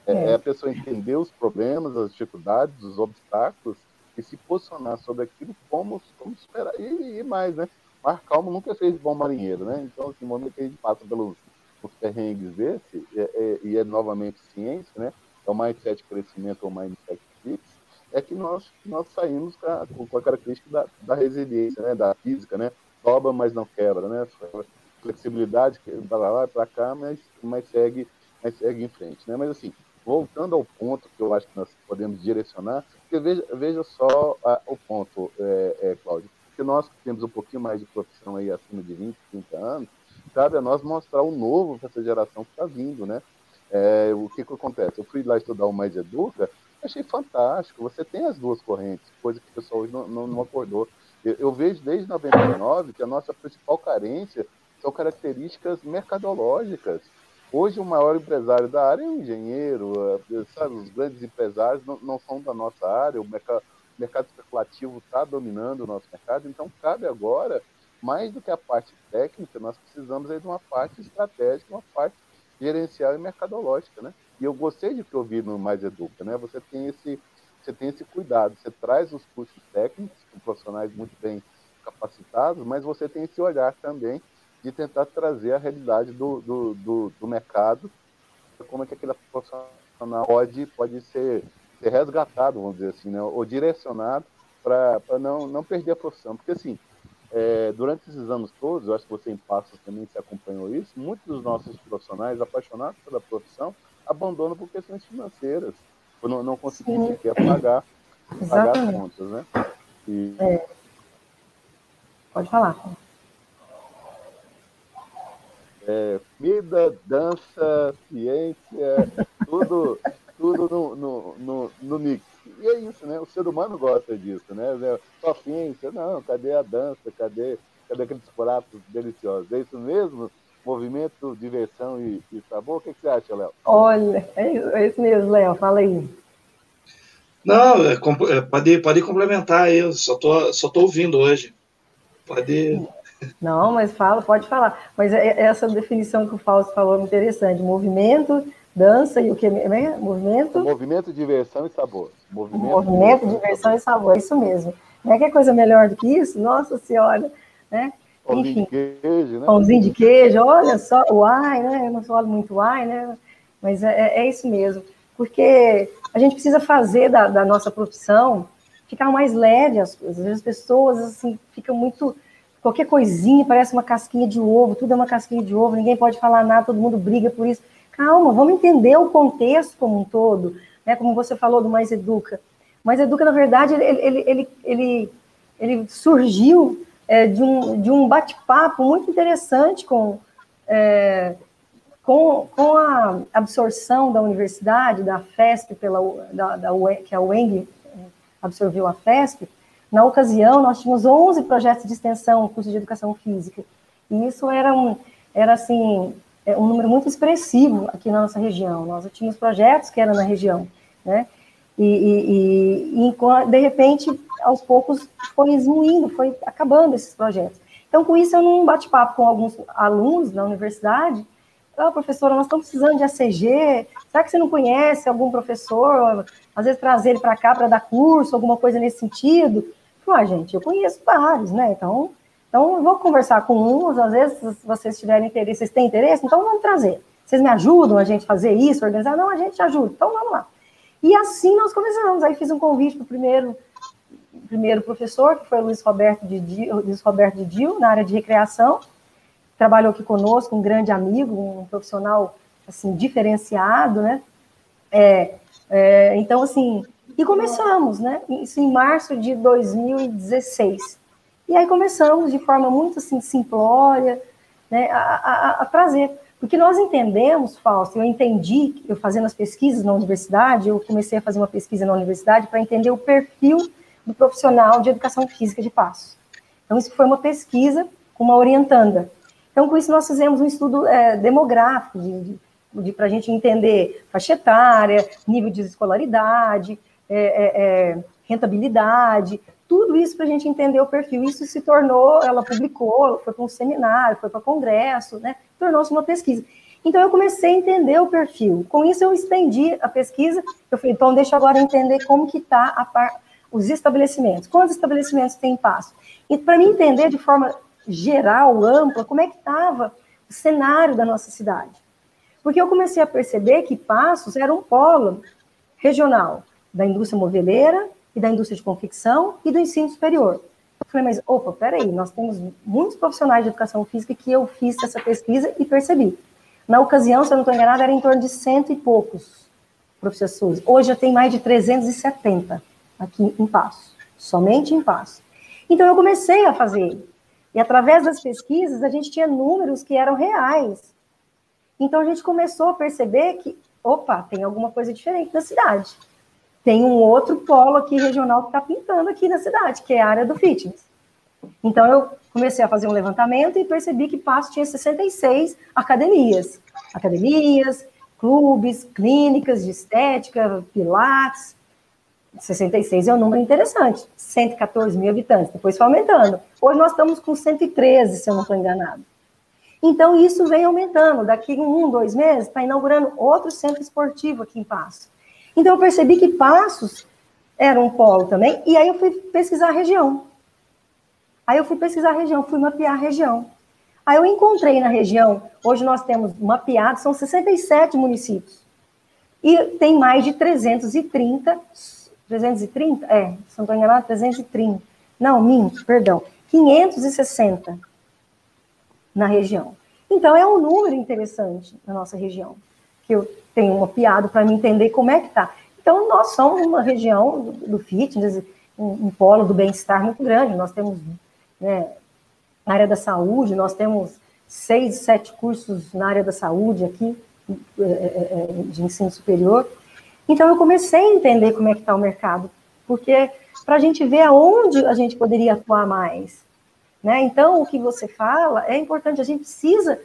É, é. é a pessoa entender os problemas, as dificuldades, os obstáculos e se posicionar sobre aquilo como, como superar. E, e mais, né? Mar Calmo nunca fez bom marinheiro, né? Então, assim, no momento que a gente passa pelos, pelos perrengues desse, é, é, e é novamente ciência, né? É o mindset crescimento ou mindset fix, é que nós, nós saímos com a, característica da, da, resiliência, né, da física, né, dobra, mas não quebra, né, flexibilidade, para lá, para cá, mas, mas, segue, mas segue em frente, né, mas assim, voltando ao ponto que eu acho que nós podemos direcionar, porque veja, veja só a, o ponto, é, é, Cláudio, que nós temos um pouquinho mais de profissão aí acima de 20, 30 anos, cabe a nós mostrar o novo para essa geração que está vindo, né? É, o que, que acontece? Eu fui lá estudar o Mais Educa, achei fantástico. Você tem as duas correntes, coisa que o pessoal hoje não, não, não acordou. Eu, eu, vejo desde 99 que a nossa principal carência são características mercadológicas. Hoje, o maior empresário da área é o engenheiro, é, sabe? Os grandes empresários não, não são da nossa área, o mercado, mercado especulativo está dominando o nosso mercado, então cabe agora, mais do que a parte técnica, nós precisamos aí de uma parte estratégica, uma parte gerencial e mercadológica, né? E eu gostei de que eu vi no Mais Educa, né? Você tem esse, você tem esse cuidado, você traz os cursos técnicos com profissionais muito bem capacitados, mas você tem esse olhar também de tentar trazer a realidade do, do, do, do mercado, como é que aquele profissional pode, pode ser, ser resgatado, vamos dizer assim, né? ou direcionado para não, não perder a profissão. Porque, assim, é, durante esses anos todos, eu acho que você em Passos também se acompanhou isso, muitos dos nossos profissionais apaixonados pela profissão abandonam por questões financeiras, por não, não conseguir sequer pagar, pagar as contas, né? E... É. Pode falar. É, comida, dança, ciência, tudo, tudo no, no, no, no mix. E é isso, né? O ser humano gosta disso, né? Só ciência, não, cadê a dança? Cadê, cadê aqueles pratos deliciosos? É isso mesmo? Movimento, diversão e, e sabor? O que, que você acha, Léo? Olha, é isso mesmo, Léo, fala aí. Não, é, é, pode, pode complementar aí, eu só tô, só tô ouvindo hoje. Pode. Não, mas fala, pode falar. Mas é, essa definição que o Fausto falou é interessante. Movimento, dança e o que? Né? Movimento. Movimento, diversão e sabor. Movimento, Movimento diversão e sabor, é isso mesmo. Não é que é coisa melhor do que isso? Nossa Senhora, né? Pãozinho Enfim, de queijo, né? Pãozinho de queijo, olha só, o ai, né? Eu não falo muito ai, né? Mas é, é, é isso mesmo. Porque a gente precisa fazer da, da nossa profissão ficar mais leve as coisas. Às vezes as pessoas, assim, ficam muito qualquer coisinha parece uma casquinha de ovo, tudo é uma casquinha de ovo, ninguém pode falar nada, todo mundo briga por isso. Calma, vamos entender o contexto como um todo, né? Como você falou do Mais Educa. Mais Educa, na verdade, ele, ele, ele, ele, ele surgiu é, de um, de um bate-papo muito interessante com, é, com, com a absorção da universidade, da FESP, pela, da, da, que a UENG absorveu a FESP, na ocasião, nós tínhamos 11 projetos de extensão, curso de educação física, e isso era, um, era assim, é, um número muito expressivo aqui na nossa região. Nós tínhamos projetos que eram na região, né? E, e, e, de repente, aos poucos, foi esmuindo, foi acabando esses projetos. Então, com isso, eu num bate-papo com alguns alunos da universidade, oh, professora, nós estamos precisando de ACG, será que você não conhece algum professor? Às vezes trazer ele para cá para dar curso, alguma coisa nesse sentido. Ah, gente, eu conheço vários, né? Então, então eu vou conversar com uns, às vezes, vocês tiverem interesse, vocês têm interesse, então vamos trazer. Vocês me ajudam a gente fazer isso, organizar? Não, a gente ajuda. Então vamos lá. E assim nós começamos. Aí fiz um convite para o primeiro, primeiro professor, que foi o Luiz Roberto de Dio, Luiz Roberto de Dio, na área de recreação. Trabalhou aqui conosco, um grande amigo, um profissional assim diferenciado, né? É, é, então, assim, e começamos, né? Isso em março de 2016. E aí começamos de forma muito assim, simplória, né, a, a, a. Porque nós entendemos, Fausto, eu entendi, eu fazendo as pesquisas na universidade, eu comecei a fazer uma pesquisa na universidade para entender o perfil do profissional de educação física de Passos. Então, isso foi uma pesquisa com uma orientanda. Então, com isso, nós fizemos um estudo é, demográfico, de, de, de para a gente entender faixa etária, nível de escolaridade, é, é, é, rentabilidade, tudo isso para a gente entender o perfil. Isso se tornou, ela publicou, foi para um seminário, foi para congresso, né? Tornou-se uma pesquisa. Então eu comecei a entender o perfil. Com isso eu estendi a pesquisa. Eu falei, então deixa agora entender como que está os estabelecimentos. Quantos estabelecimentos tem em Passo? E para mim entender de forma geral, ampla, como é que estava o cenário da nossa cidade. Porque eu comecei a perceber que Passos era um polo regional da indústria moveleira e da indústria de confecção e do ensino superior. Eu falei, mas opa, peraí, nós temos muitos profissionais de educação física que eu fiz essa pesquisa e percebi. Na ocasião, se eu não estou enganada, era em torno de cento e poucos professores. Hoje já tem mais de 370 aqui em Passo, somente em Passo. Então eu comecei a fazer. E através das pesquisas, a gente tinha números que eram reais. Então a gente começou a perceber que, opa, tem alguma coisa diferente na cidade tem um outro polo aqui regional que está pintando aqui na cidade, que é a área do fitness. Então, eu comecei a fazer um levantamento e percebi que Passo tinha 66 academias. Academias, clubes, clínicas de estética, pilates. 66 é um número interessante. 114 mil habitantes. Depois foi aumentando. Hoje nós estamos com 113, se eu não estou enganado. Então, isso vem aumentando. Daqui um, dois meses, está inaugurando outro centro esportivo aqui em Passo. Então eu percebi que Passos era um polo também, e aí eu fui pesquisar a região. Aí eu fui pesquisar a região, fui mapear a região. Aí eu encontrei na região, hoje nós temos mapeado, são 67 municípios. E tem mais de 330, 330? É, se não estou enganado, 330. Não, minto, perdão. 560 na região. Então, é um número interessante na nossa região, que eu tenho mapeado para me entender como é que está. Então, nós somos uma região do, fitness, um, um, polo do bem-estar muito grande. Nós temos né, área da saúde, nós temos seis, sete cursos na área da saúde aqui, é, é, é, de ensino superior. Então, eu comecei a entender como é que está o mercado, porque para a gente ver aonde a gente poderia atuar mais. Né? Então, o que você fala é importante, a gente precisa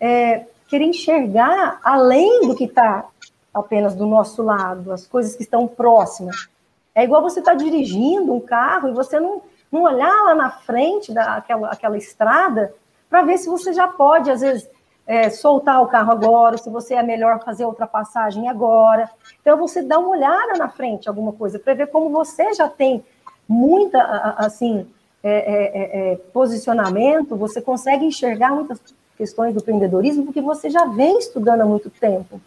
é, querer enxergar além do que está apenas do nosso lado, as coisas que estão próximas. É igual você estar tá dirigindo um carro e você não, não olhar lá na frente daquela aquela estrada para ver se você já pode, às vezes, é, soltar o carro agora, se você é melhor fazer a ultrapassagem agora. Então, você dá uma olhada na frente, alguma coisa, para ver como você já tem muita, assim, é, é, é, posicionamento, você consegue enxergar muitas questões do empreendedorismo, porque você já vem estudando há muito tempo.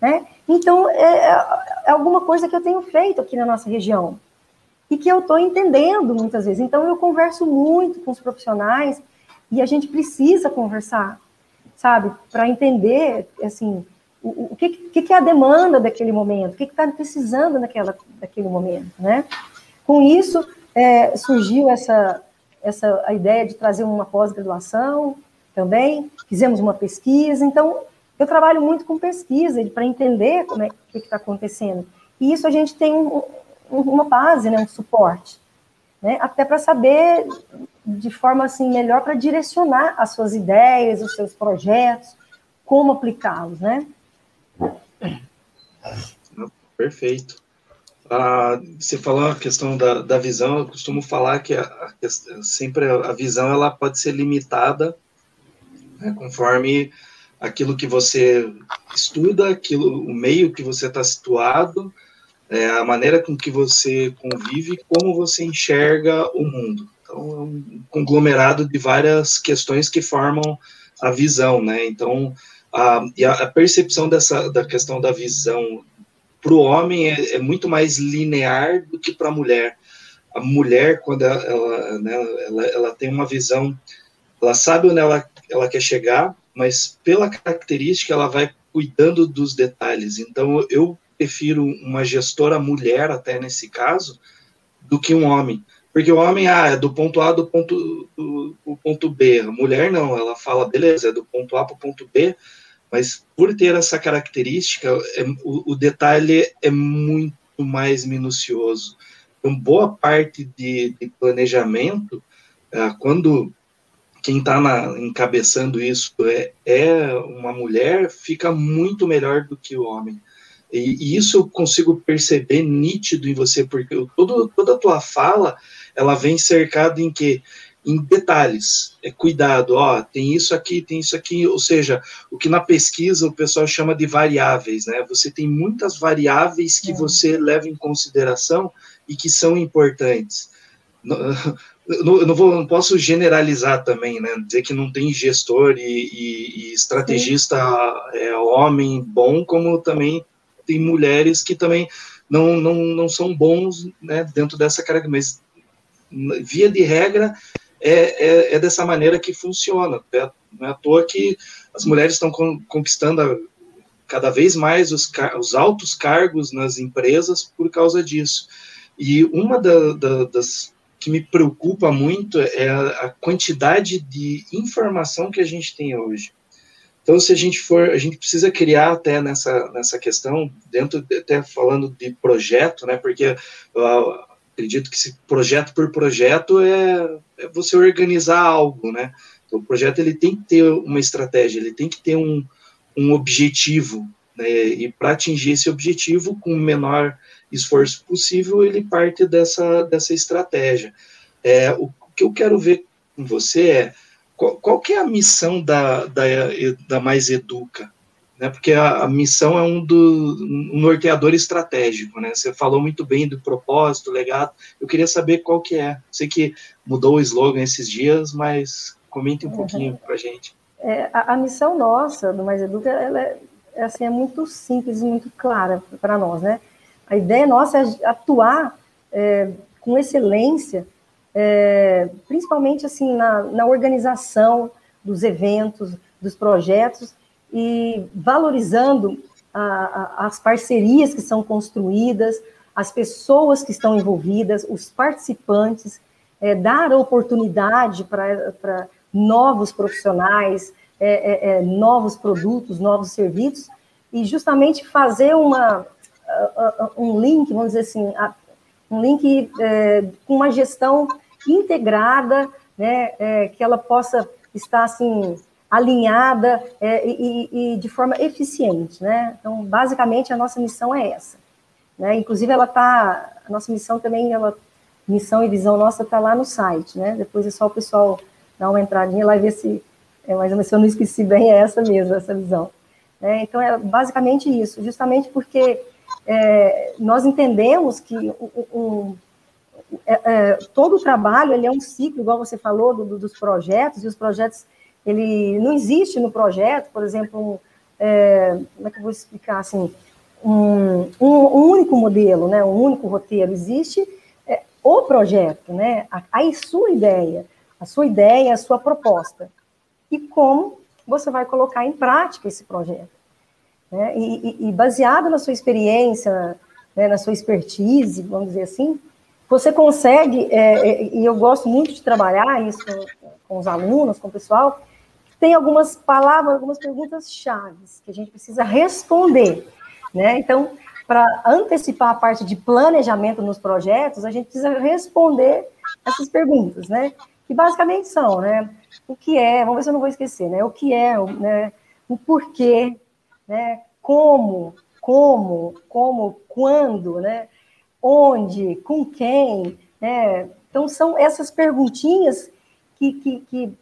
Né? Então, é, é alguma coisa que eu tenho feito aqui na nossa região e que eu estou entendendo muitas vezes. Então, eu converso muito com os profissionais e a gente precisa conversar, sabe, para entender, assim, o, o que, que, é a demanda daquele momento, o que está precisando naquela, daquele momento, né? Com isso, é, surgiu essa, essa a ideia de trazer uma pós-graduação também, fizemos uma pesquisa, então eu trabalho muito com pesquisa para entender como é que está acontecendo. E isso a gente tem um, um, uma base, né, um suporte, né, até para saber de forma assim melhor para direcionar as suas ideias, os seus projetos, como aplicá-los, né? Perfeito. Ah, você falou a questão da, da visão, eu costumo falar que a, a, sempre a visão ela pode ser limitada né, conforme aquilo que você estuda, aquilo, o meio que você está situado, é, a maneira com que você convive, como você enxerga o mundo. Então, é um conglomerado de várias questões que formam a visão, né? Então, a, e a, percepção dessa da questão da visão para o homem é, é, muito mais linear do que para a mulher. A mulher, quando ela, ela, né, ela, ela, tem uma visão, ela sabe onde ela, ela quer chegar, mas pela característica ela vai cuidando dos detalhes. Então, eu prefiro uma gestora mulher, até nesse caso, do que um homem. Porque o homem, ah, é do ponto A do ponto, do, do ponto B. A mulher não, ela fala, beleza, é do ponto A para o ponto B, mas por ter essa característica, é, o, o, detalhe é muito mais minucioso. Então, boa parte de, de planejamento, é, quando quem está encabeçando isso é, é uma mulher, fica muito melhor do que o homem. E, e, isso eu consigo perceber nítido em você, porque todo, toda a tua fala, ela vem cercada em que em detalhes, é cuidado, ó, tem isso aqui, tem isso aqui, ou seja, o que na pesquisa o pessoal chama de variáveis, né? Você tem muitas variáveis que é. você leva em consideração e que são importantes. Eu não, vou, não posso generalizar também, né? Dizer que não tem gestor e, e, e estrategista é, homem bom, como também tem mulheres que também não, não, não são bons né, dentro dessa característica. Mas, via de regra, é, é, é dessa maneira que funciona. É, não é à toa que as mulheres estão conquistando cada vez mais os, os, altos cargos nas empresas por causa disso. E uma da, da, das que me preocupa muito é a, quantidade de informação que a gente tem hoje. Então, se a gente for, a gente precisa criar até nessa, nessa questão, dentro, até falando de projeto, né, porque uh, acredito que esse projeto por projeto é, é, você organizar algo, né? Então, o projeto ele tem que ter uma estratégia, ele tem que ter um, um objetivo, né? E para atingir esse objetivo com menor esforço possível, ele parte dessa, dessa estratégia. É, o que eu quero ver com você é qual, qual que é a missão da, da, da Mais Educa? né, porque a, a, missão é um, do, um norteador estratégico, né, você falou muito bem do propósito, legado, eu queria saber qual que é, sei que mudou o slogan esses dias, mas Comente um uhum. pouquinho para a gente. É, a, a, missão nossa do Mais Educa, ela é, é, assim, é muito simples e muito clara para nós, né? A ideia nossa é atuar é, com excelência, é, principalmente assim na, na organização dos eventos, dos projetos e valorizando a, a, as parcerias que são construídas, as pessoas que estão envolvidas, os participantes, é, dar oportunidade para novos profissionais, é, é, é, novos produtos, novos serviços, e justamente fazer uma, um link, vamos dizer assim, um link é, com uma gestão integrada, né, é, que ela possa estar assim alinhada é, e, e, de forma eficiente, né? Então, basicamente a nossa missão é essa, né? Inclusive ela tá, a nossa missão também, ela missão e visão nossa tá lá no site, né? Depois é só o pessoal dar uma entradinha lá e ver se é, mas se eu não esqueci bem é essa mesmo, essa visão. É, então é basicamente isso, justamente porque é, nós entendemos que um, é, é, todo o trabalho ele é um ciclo, igual você falou do, do, dos projetos, e os projetos, ele não existe no projeto, por exemplo, um, é, como é que eu vou explicar assim, um, um, um, único modelo, né, um único roteiro, existe é, o projeto, né, a, a sua ideia, a sua ideia, a sua proposta, e como você vai colocar em prática esse projeto. Né? E, e, baseado na sua experiência, né, na sua expertise, vamos dizer assim, você consegue, é, é, e eu gosto muito de trabalhar isso com, com os alunos, com o pessoal, tem algumas palavras, algumas perguntas chaves que a gente precisa responder, né? Então, para antecipar a parte de planejamento nos projetos, a gente precisa responder essas perguntas, né? Que basicamente são, né? O que é, vamos ver se eu não vou esquecer, né? O que é, né? O porquê, né? Como, como, como, quando, né? Onde, com quem, né? Então, são essas perguntinhas que, que, que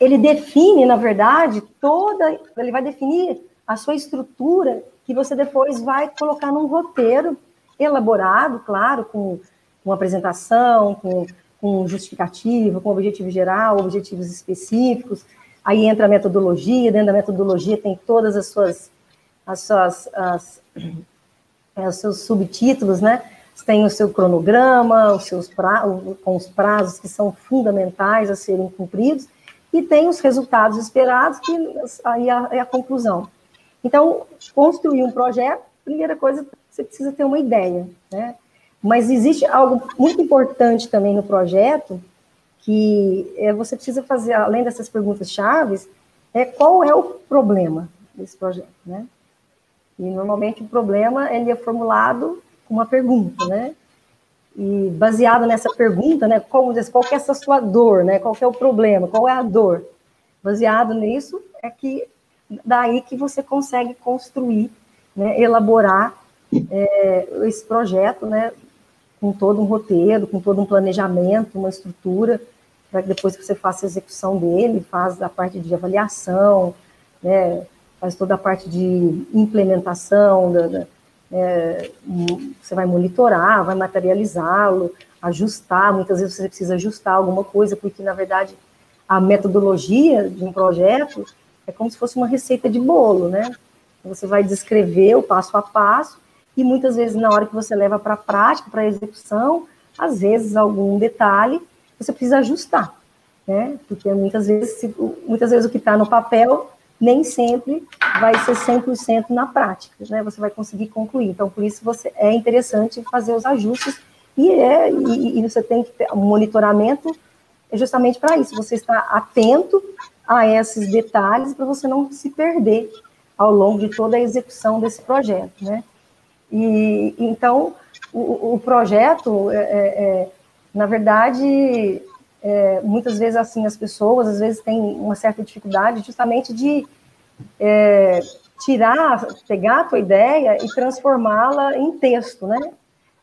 ele define, na verdade, toda, ele vai definir a sua estrutura que você depois vai colocar num roteiro elaborado, claro, com uma apresentação, com, com justificativa, com objetivo geral, objetivos específicos. Aí entra a metodologia, dentro da metodologia tem todas as suas as suas, as, é, os seus subtítulos, né? Tem o seu cronograma, os seus pra, com os prazos que são fundamentais a serem cumpridos, e tem os resultados esperados, que aí é, a conclusão. Então, construir um projeto, primeira coisa, você precisa ter uma ideia, né? Mas existe algo muito importante também no projeto, que é, você precisa fazer, além dessas perguntas chaves, é qual é o problema desse projeto, né? E normalmente o problema ele é formulado com uma pergunta, né? E baseado nessa pergunta, né? Qual, qual é essa sua dor, né? Qual é o problema? Qual é a dor? Baseado nisso é que daí que você consegue construir, né? Elaborar é, esse projeto, né? Com todo um roteiro, com todo um planejamento, uma estrutura, para que depois que você faça a execução dele, faz a parte de avaliação, né? faz toda a parte de implementação, da, da, é, você vai monitorar, vai materializá-lo, ajustar, muitas vezes você precisa ajustar alguma coisa, porque, na verdade, a metodologia de um projeto é como se fosse uma receita de bolo, né? Você vai descrever o passo a passo, e muitas vezes, na hora que você leva para a prática, para a execução, às vezes, algum detalhe, você precisa ajustar, né? Porque muitas vezes, muitas vezes o que está no papel nem sempre vai ser 100% na prática, né? Você vai conseguir concluir. Então, por isso você é interessante fazer os ajustes e é e, e você tem que ter um monitoramento é justamente para isso. Você está atento a esses detalhes para você não se perder ao longo de toda a execução desse projeto, né? E então o, o projeto, é, é, é na verdade, é, muitas vezes assim as pessoas às vezes têm uma certa dificuldade justamente de é, tirar, pegar a tua ideia e transformá-la em texto, né?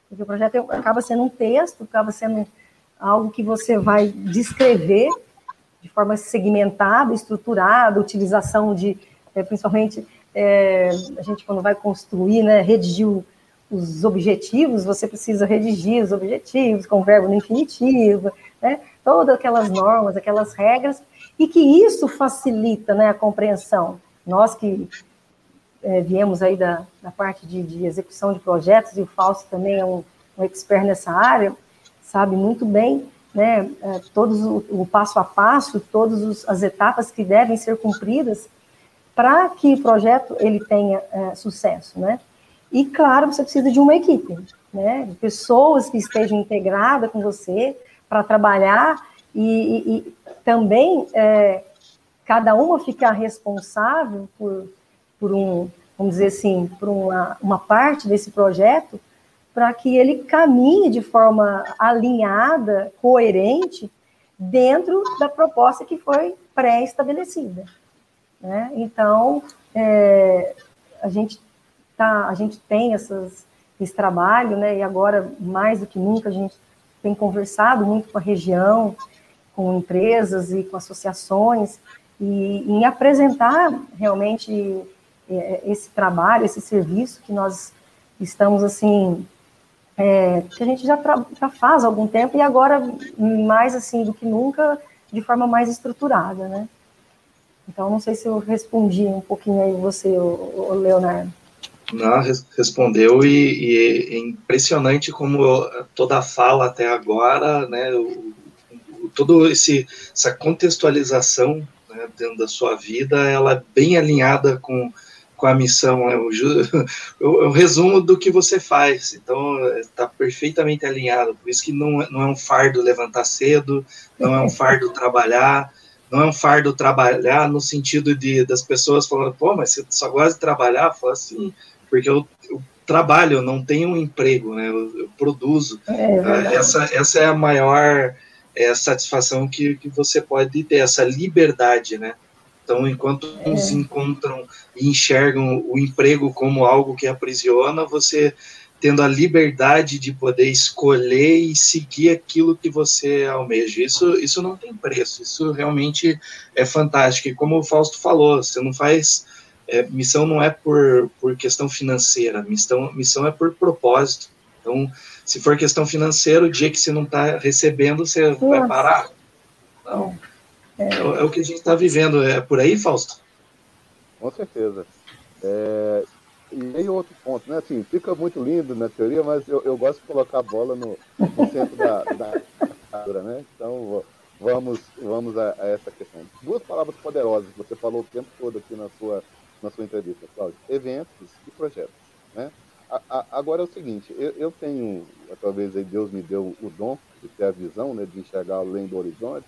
Porque o projeto acaba sendo um texto, acaba sendo algo que você vai descrever de forma segmentada, estruturada, utilização de, é, principalmente, é, a gente quando vai construir, né, o, os objetivos, você precisa redigir os objetivos com verbo no infinitivo, né? todas aquelas normas, aquelas regras, e que isso facilita né, a compreensão. Nós que é, viemos aí da, da parte de, de, execução de projetos, e o Fausto também é um, um expert nessa área, sabe muito bem né, é, todos o, o, passo a passo, todas as etapas que devem ser cumpridas para que o projeto ele tenha é, sucesso, né? E claro, você precisa de uma equipe, né, de pessoas que estejam integradas com você para trabalhar e, e, e também é, cada uma ficar responsável por, por um, vamos dizer assim, por uma, uma parte desse projeto, para que ele caminhe de forma alinhada, coerente, dentro da proposta que foi pré-estabelecida. Né? Então, é, a, gente tá, a gente tem essas, esse trabalho, né? e agora, mais do que nunca, a gente tem conversado muito com a região, com empresas e com associações, e em apresentar realmente é, esse trabalho, esse serviço que nós estamos, assim, é, que a gente já, já faz há algum tempo e agora, mais assim do que nunca, de forma mais estruturada, né? Então, não sei se eu respondi um pouquinho aí você, o, Leonardo. Não, respondeu e, e, é impressionante como toda a fala até agora, né, todo esse essa contextualização né, dentro da sua vida, ela é bem alinhada com com a missão, é o, o, resumo do que você faz. Então, está perfeitamente alinhado. Por isso que não, não é um fardo levantar cedo, não é um fardo trabalhar, não é um fardo trabalhar no sentido de das pessoas falando, pô, mas você só gosta de trabalhar? Fala assim, porque eu, eu trabalho, eu não tenho um emprego, né? Eu, eu produzo. É, é essa, essa é a maior é, satisfação que, que você pode ter, essa liberdade, né? Então, enquanto é. uns encontram e enxergam o emprego como algo que aprisiona, você tendo a liberdade de poder escolher e seguir aquilo que você almeja. Isso, isso não tem preço, isso realmente é fantástico. E como o Fausto falou, você não faz. É, missão não é por, por questão financeira, missão, missão é por propósito. Então, se for questão financeira, o dia que você não está recebendo, você Nossa. vai parar. Não. É, é o que a gente está vivendo. É por aí, Fausto? Com certeza. É, e aí outro ponto, né? Assim, fica muito lindo na teoria, mas eu, eu gosto de colocar a bola no, no centro da, da quadra, né? Então vamos, vamos a, a, essa questão. Duas palavras poderosas que você falou o tempo todo aqui na sua, na sua entrevista, Cláudio. Eventos e projetos, né? A, a, agora é o seguinte, eu, eu tenho, talvez aí Deus me deu o dom de ter a visão, né, de enxergar além do horizonte,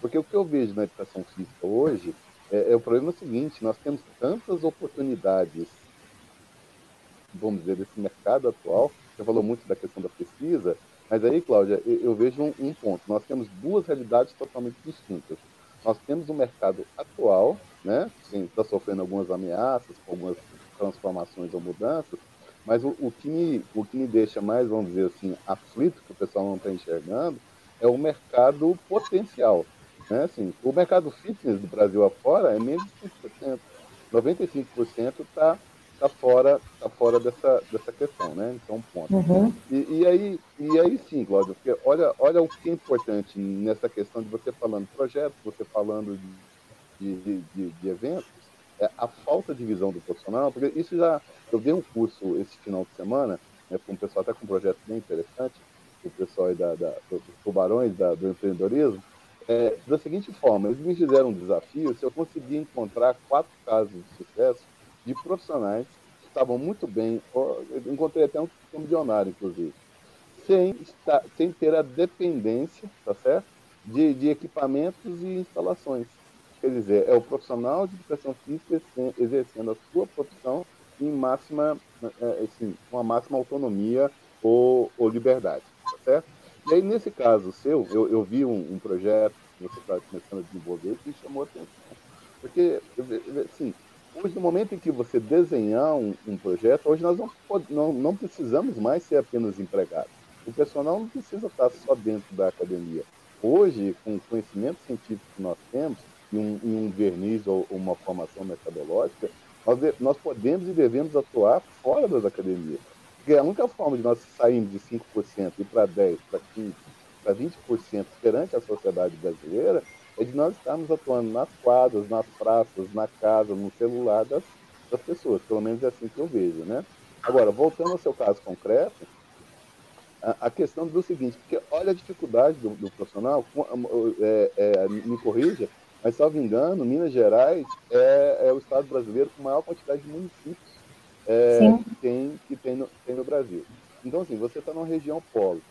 porque o que eu vejo na educação física hoje é, é o problema seguinte: nós temos tantas oportunidades, vamos dizer, desse mercado atual. Você falou muito da questão da pesquisa, mas aí, Cláudia, eu, eu vejo um, um, ponto: nós temos duas realidades totalmente distintas. Nós temos um mercado atual, né? Está sofrendo algumas ameaças, algumas transformações ou mudanças, mas o, o, que me, o que me deixa mais, vamos dizer assim, aflito, que o pessoal não está enxergando, é o mercado potencial. Né? Assim, o mercado fitness do Brasil afora é menos de 5%. 95% está tá fora, tá fora dessa, dessa questão, né? Então, ponto. Uhum. E, e, aí, e aí sim, Cláudio, porque olha, olha o que é importante nessa questão de você falando de projetos, você falando de, de, de, de eventos, é a falta de visão do profissional, porque isso já. Eu dei um curso esse final de semana, né, com um pessoal até com um projeto bem interessante, o pessoal aí da, da, dos tubarões da, do empreendedorismo, é, da seguinte forma, eles me fizeram um desafio se eu conseguir encontrar quatro casos de sucesso de profissionais que estavam muito bem, encontrei até um milionário, inclusive, sem, estar, sem ter a dependência, tá certo? De, de equipamentos e instalações. Quer dizer, é o profissional de educação física exercendo a sua profissão em máxima, é, assim, uma máxima autonomia ou, ou liberdade, tá certo? E aí, nesse caso seu, eu, eu vi um, um projeto que você está começando a desenvolver que chamou atenção. Porque, assim, hoje, no momento em que você desenhar um, um projeto, hoje nós não, não, não precisamos mais ser apenas empregados. O personal não precisa estar só dentro da academia. Hoje, com o conhecimento científico que nós temos, e um, um verniz ou uma formação metodológica, nós, nós podemos e devemos atuar fora das academias. Porque a única forma de nós sairmos de 5% e para 10%, para 15%, para 20% perante a sociedade brasileira é de nós estarmos atuando nas quadras, nas praças, na casa, no celular das, das pessoas. Pelo menos é assim que eu vejo, né? Agora, voltando ao seu caso concreto, a, a questão do seguinte, porque olha a dificuldade do, do profissional, é, é, me corrija, mas, salvo engano, Minas Gerais é, é, o estado brasileiro com maior quantidade de municípios é, que, tem, que tem, no, tem no Brasil. Então, assim, você está numa região polo.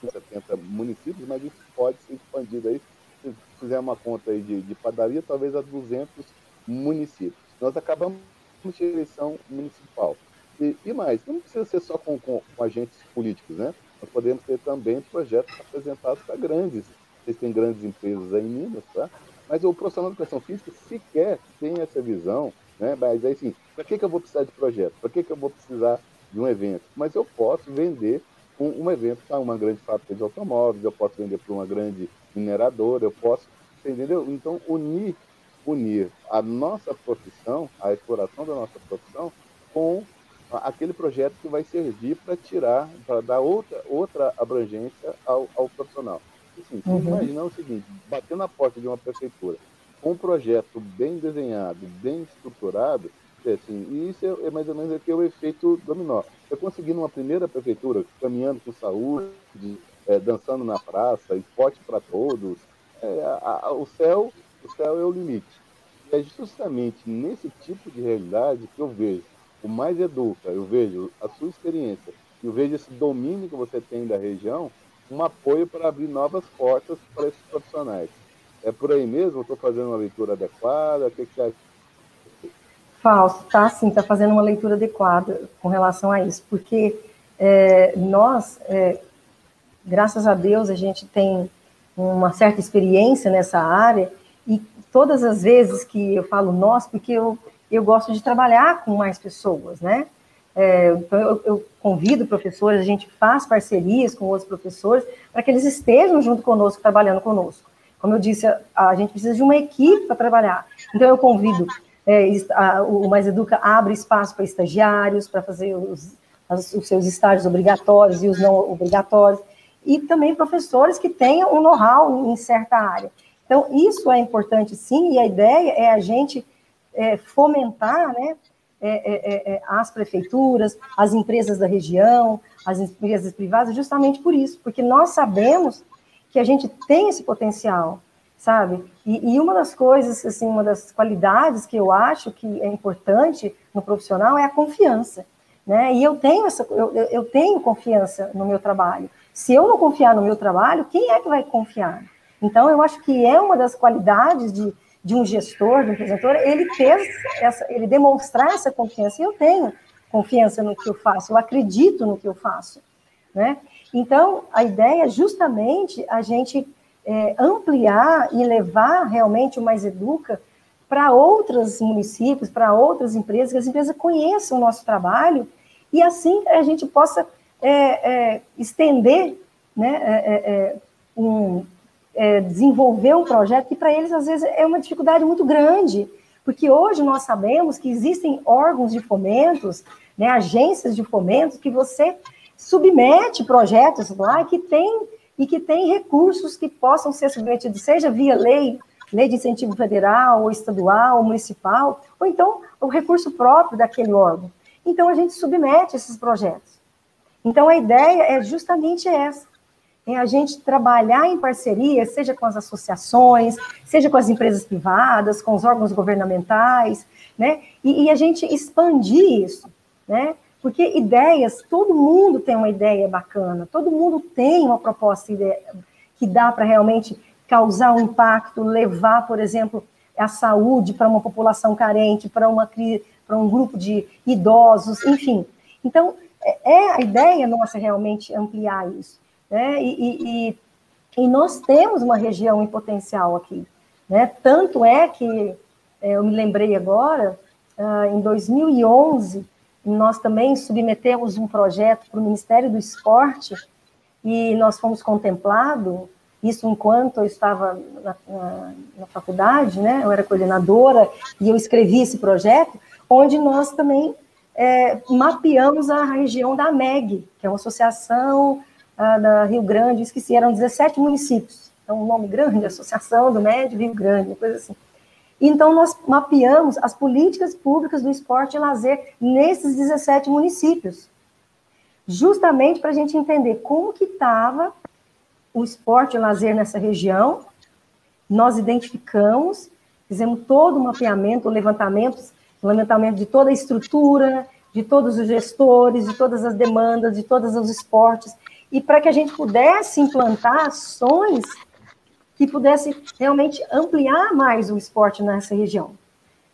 70 municípios, mas isso pode ser expandido aí. Se fizer uma conta aí de, de padaria, talvez a 200 municípios. Nós acabamos de eleição municipal. E, e, mais, não precisa ser só com, com, com, agentes políticos, né? Nós podemos ter também projetos apresentados para grandes, vocês têm grandes empresas aí em Minas, tá? Mas o profissional de educação física sequer tem essa visão, né? Mas aí assim, para que, que eu vou precisar de projeto? Para que, que eu vou precisar de um evento? Mas eu posso vender um, um evento para uma grande fábrica de automóveis, eu posso vender para uma grande mineradora, eu posso, entendeu? Então, unir, unir a nossa profissão, a exploração da nossa profissão, com aquele projeto que vai servir para tirar, para dar outra, outra abrangência ao, ao profissional. Assim, uhum. Imaginar o seguinte, bater na porta de uma prefeitura com um projeto bem desenhado, bem estruturado, é assim, e isso é, é mais ou menos aqui é o efeito dominó. Eu consegui numa primeira prefeitura, caminhando com saúde, é, dançando na praça, esporte para todos, é, a, a, o céu o céu é o limite. E é justamente nesse tipo de realidade que eu vejo o Mais Educa, eu vejo a sua experiência, eu vejo esse domínio que você tem da região, um apoio para abrir novas portas para esses profissionais. É por aí mesmo? Estou fazendo uma leitura adequada? O que, que? Fausto, tá sim, está fazendo uma leitura adequada com relação a isso, porque é, nós, é, graças a Deus, a gente tem uma certa experiência nessa área e todas as vezes que eu falo nós, porque eu, eu gosto de trabalhar com mais pessoas, né? É, então, eu, eu, convido professores, a gente faz parcerias com outros professores para que eles estejam junto conosco, trabalhando conosco. Como eu disse, a, a gente precisa de uma equipe para trabalhar. Então, eu convido é, a, o Mais Educa abre espaço para estagiários, para fazer os, as, os seus estágios obrigatórios e os não obrigatórios, e também professores que tenham um know-how em certa área. Então, isso é importante sim, e a ideia é a gente é, fomentar né, é, é, é, é as prefeituras, as empresas da região, as empresas privadas, justamente por isso, porque nós sabemos que a gente tem esse potencial, sabe? E, e, uma das coisas, assim, uma das qualidades que eu acho que é importante no profissional é a confiança, né? E eu tenho essa, eu, eu tenho confiança no meu trabalho. Se eu não confiar no meu trabalho, quem é que vai confiar? Então, eu acho que é uma das qualidades de, de um gestor, de um apresentador, ele ter essa, ele demonstrar essa confiança. E eu tenho confiança no que eu faço, eu acredito no que eu faço, né? Então, a ideia é justamente a gente é, ampliar e levar realmente o Mais Educa para outros municípios, para outras empresas, que as empresas conheçam o nosso trabalho e assim a gente possa é, é, estender, né, é, é, desenvolver um projeto que para eles às vezes é uma dificuldade muito grande, porque hoje nós sabemos que existem órgãos de fomentos, né, agências de fomentos que você submete projetos lá que tem e que tem recursos que possam ser submetidos, seja via lei, lei de incentivo federal, ou estadual, ou municipal, ou então o recurso próprio daquele órgão. Então, a gente submete esses projetos. Então, a ideia é justamente essa, é a gente trabalhar em parceria, seja com as associações, seja com as empresas privadas, com os órgãos governamentais, né, e, e a gente expandir isso, né, porque ideias, todo mundo tem uma ideia bacana, todo mundo tem uma proposta que dá para realmente causar um impacto, levar, por exemplo, a saúde para uma população carente, para uma para um grupo de idosos, enfim. Então, é, é a ideia nossa realmente ampliar isso. Né? E, e, e, nós temos uma região em potencial aqui. Né? Tanto é que, é, eu me lembrei agora, ah, em 2011, nós também submetemos um projeto para o Ministério do Esporte e nós fomos contemplados, isso enquanto eu estava na, na, na, faculdade, né? Eu era coordenadora e eu escrevi esse projeto, onde nós também é, mapeamos a região da MEG, que é uma associação ah, da Rio Grande, esqueci, eram 17 municípios. Então, um nome grande, Associação do Médio Rio Grande, coisa assim. Então, nós mapeamos as políticas públicas do esporte e lazer nesses 17 municípios, justamente para a gente entender como que estava o esporte e lazer nessa região. Nós identificamos, fizemos todo o mapeamento, o levantamento, o levantamento de toda a estrutura, de todos os gestores, de todas as demandas, de todos os esportes, e para que a gente pudesse implantar ações que pudesse realmente ampliar mais o esporte nessa região.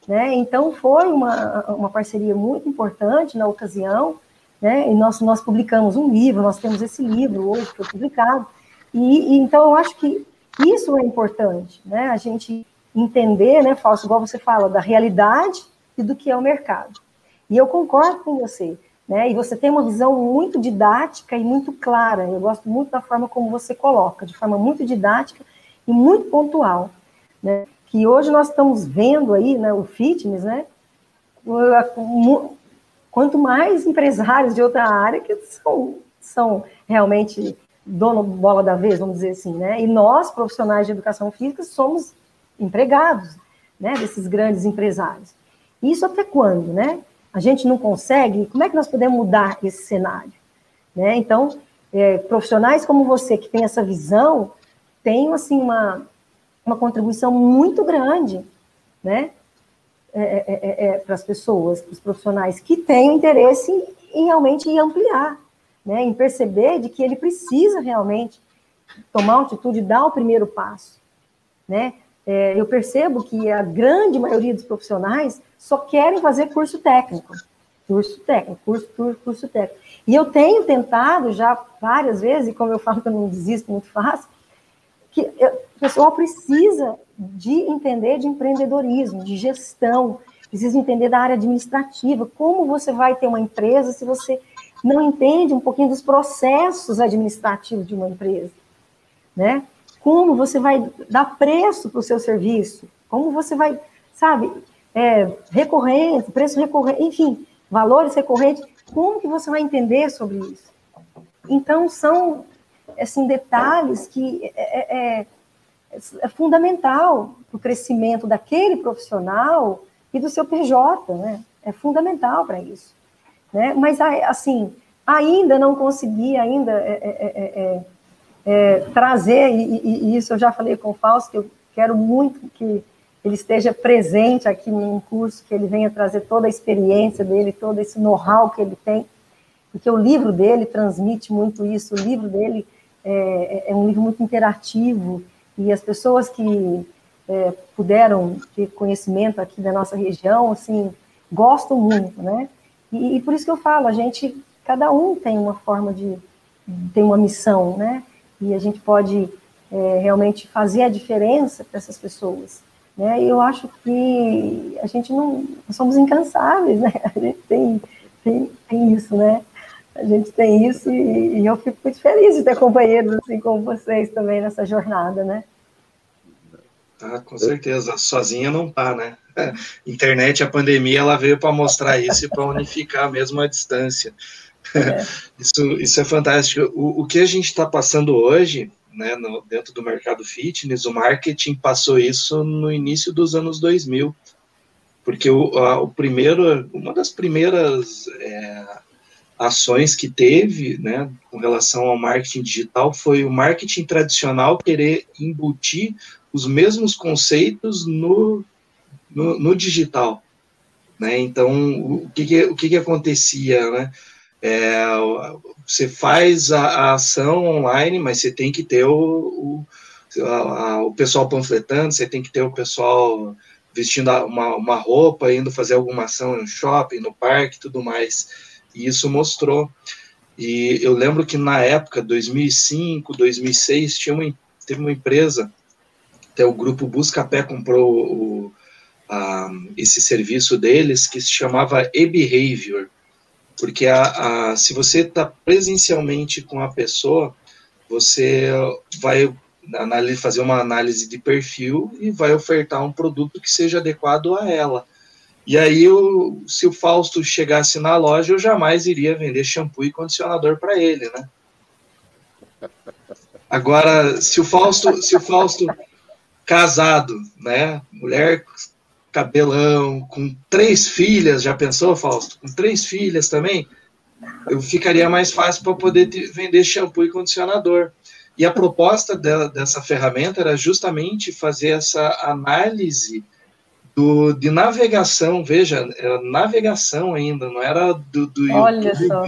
Né? Então, foi uma, uma parceria muito importante na ocasião, né? e nós, nós publicamos um livro, nós temos esse livro hoje que foi publicado, e, e então eu acho que isso é importante, né? a gente entender, né, Fausto, igual você fala, da realidade e do que é o mercado. E eu concordo com você, né? E você tem uma visão muito didática e muito clara. Eu gosto muito da forma como você coloca, de forma muito didática e muito pontual, né? Que hoje nós estamos vendo aí, né, o fitness, né? Quanto mais empresários de outra área que são, são realmente dono bola da vez, vamos dizer assim, né? E nós, profissionais de educação física, somos empregados, né, desses grandes empresários. Isso até quando, né? A gente não consegue, como é que nós podemos mudar esse cenário? Né? Então, é, profissionais como você, que tem essa visão, tem, assim, uma, uma contribuição muito grande, né? É, é, é, é para as pessoas, para os profissionais que têm interesse em, realmente em ampliar, né? Em perceber de que ele precisa realmente tomar atitude, dar o primeiro passo, né? É, eu percebo que a grande maioria dos profissionais só querem fazer curso técnico. Curso técnico, curso, curso, curso técnico. E eu tenho tentado já várias vezes, e como eu falo que eu não desisto muito fácil, que o pessoal precisa de entender de empreendedorismo, de gestão, precisa entender da área administrativa. Como você vai ter uma empresa se você não entende um pouquinho dos processos administrativos de uma empresa, né? Como você vai dar preço para o seu serviço, como você vai, sabe, é, recorrente, preço recorrente, enfim, valores recorrentes, como que você vai entender sobre isso? Então, são, assim, detalhes que é, é, é, é fundamental para o crescimento daquele profissional e do seu PJ, né? É fundamental para isso. Né? Mas, assim, ainda não consegui, ainda é, é, trazer, e, e, isso eu já falei com o Fausto, que eu quero muito que ele esteja presente aqui no curso, que ele venha trazer toda a experiência dele, todo esse know-how que ele tem, porque o livro dele transmite muito isso, o livro dele é, é, é um livro muito interativo, e as pessoas que é, puderam ter conhecimento aqui da nossa região, assim, gostam muito, né? E, e, por isso que eu falo, a gente, cada um tem uma forma de, tem uma missão, né? E a gente pode é, realmente fazer a diferença para essas pessoas. Né? E eu acho que a gente não somos incansáveis, né? A gente tem, tem, tem isso, né? A gente tem isso e, e, eu fico muito feliz de ter companheiros assim como vocês também nessa jornada, né? Ah, com certeza. Sozinha não tá, né? Internet, a pandemia, ela veio para mostrar isso e para unificar mesmo a distância. É. isso, isso é fantástico. O, o que a gente está passando hoje, né, no, dentro do mercado fitness, o marketing passou isso no início dos anos 2000, porque o, a, o primeiro, uma das primeiras é, ações que teve, né, com relação ao marketing digital, foi o marketing tradicional querer embutir os mesmos conceitos no, no, no digital. Né? Então, o que, que, o que, que acontecia? Né? É, você faz a, a, ação online, mas você tem que ter o, o, a, o pessoal panfletando, você tem que ter o pessoal vestindo uma, uma roupa, indo fazer alguma ação no shopping, no parque, tudo mais. E isso mostrou. E eu lembro que na época, 2005, 2006, tinha uma, teve uma empresa, até o grupo Buscapé comprou o, a, esse serviço deles, que se chamava e-behavior porque a, a, se você está presencialmente com a pessoa, você vai fazer uma análise de perfil e vai ofertar um produto que seja adequado a ela. E aí, eu, se o Fausto chegasse na loja, eu jamais iria vender shampoo e condicionador para ele, né? Agora, se o Fausto, se o Fausto casado, né, mulher cabelão, com três filhas, já pensou, Fausto? Com três filhas também, eu ficaria mais fácil para poder vender shampoo e condicionador. E a proposta dela, dessa ferramenta era justamente fazer essa análise do, de navegação, veja, era navegação ainda, não era do, do Olha YouTube. Só.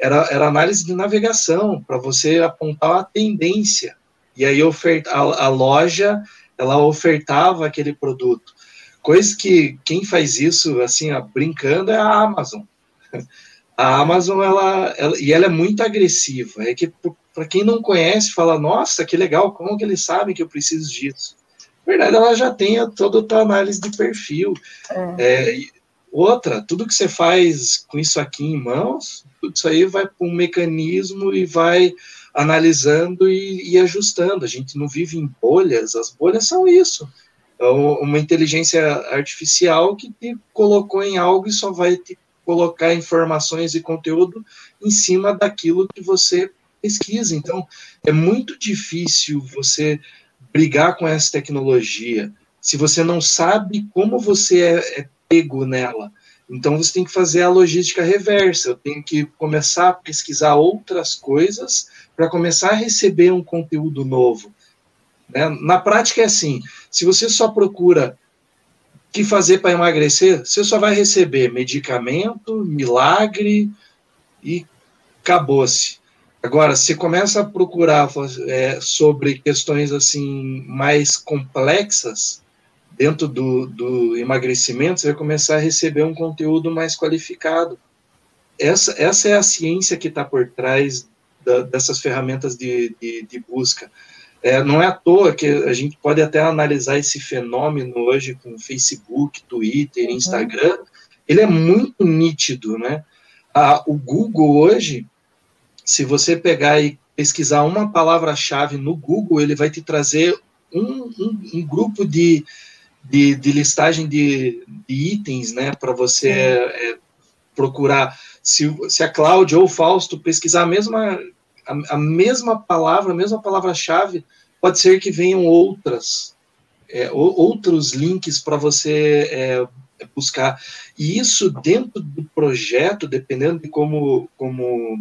Era, era análise de navegação, para você apontar a tendência. E aí oferta, a, a loja, ela ofertava aquele produto. Coisa que quem faz isso, assim, ó, brincando, é a Amazon. A Amazon, ela, ela, e ela é muito agressiva. É que, para quem não conhece, fala, nossa, que legal, como que eles sabem que eu preciso disso? Na verdade, ela já tem toda a tua análise de perfil. É. É, outra, tudo que você faz com isso aqui em mãos, tudo isso aí vai para um mecanismo e vai analisando e, e, ajustando. A gente não vive em bolhas, as bolhas são isso. É uma inteligência artificial que te colocou em algo e só vai te colocar informações e conteúdo em cima daquilo que você pesquisa. Então, é muito difícil você brigar com essa tecnologia se você não sabe como você é, é pego nela. Então, você tem que fazer a logística reversa. Eu tenho que começar a pesquisar outras coisas para começar a receber um conteúdo novo. Né? Na prática, é assim: se você só procura que fazer para emagrecer, você só vai receber medicamento, milagre e acabou-se. Agora, se começa a procurar é, sobre questões assim mais complexas dentro do, do emagrecimento, você vai começar a receber um conteúdo mais qualificado. Essa, essa é a ciência que está por trás da, dessas ferramentas de, de, de busca. É, não é à toa que a gente pode até analisar esse fenômeno hoje com Facebook, Twitter, uhum. Instagram. Ele é muito nítido, né? Ah, o Google hoje, se você pegar e pesquisar uma palavra-chave no Google, ele vai te trazer um, um, um grupo de, de, de, listagem de, de itens, né? Para você é, procurar. Se, se a Cláudia ou o Fausto pesquisar a mesma a, a mesma palavra, a mesma palavra-chave, pode ser que venham outras, é, outros links para você é, buscar. E isso dentro do projeto, dependendo de como, como,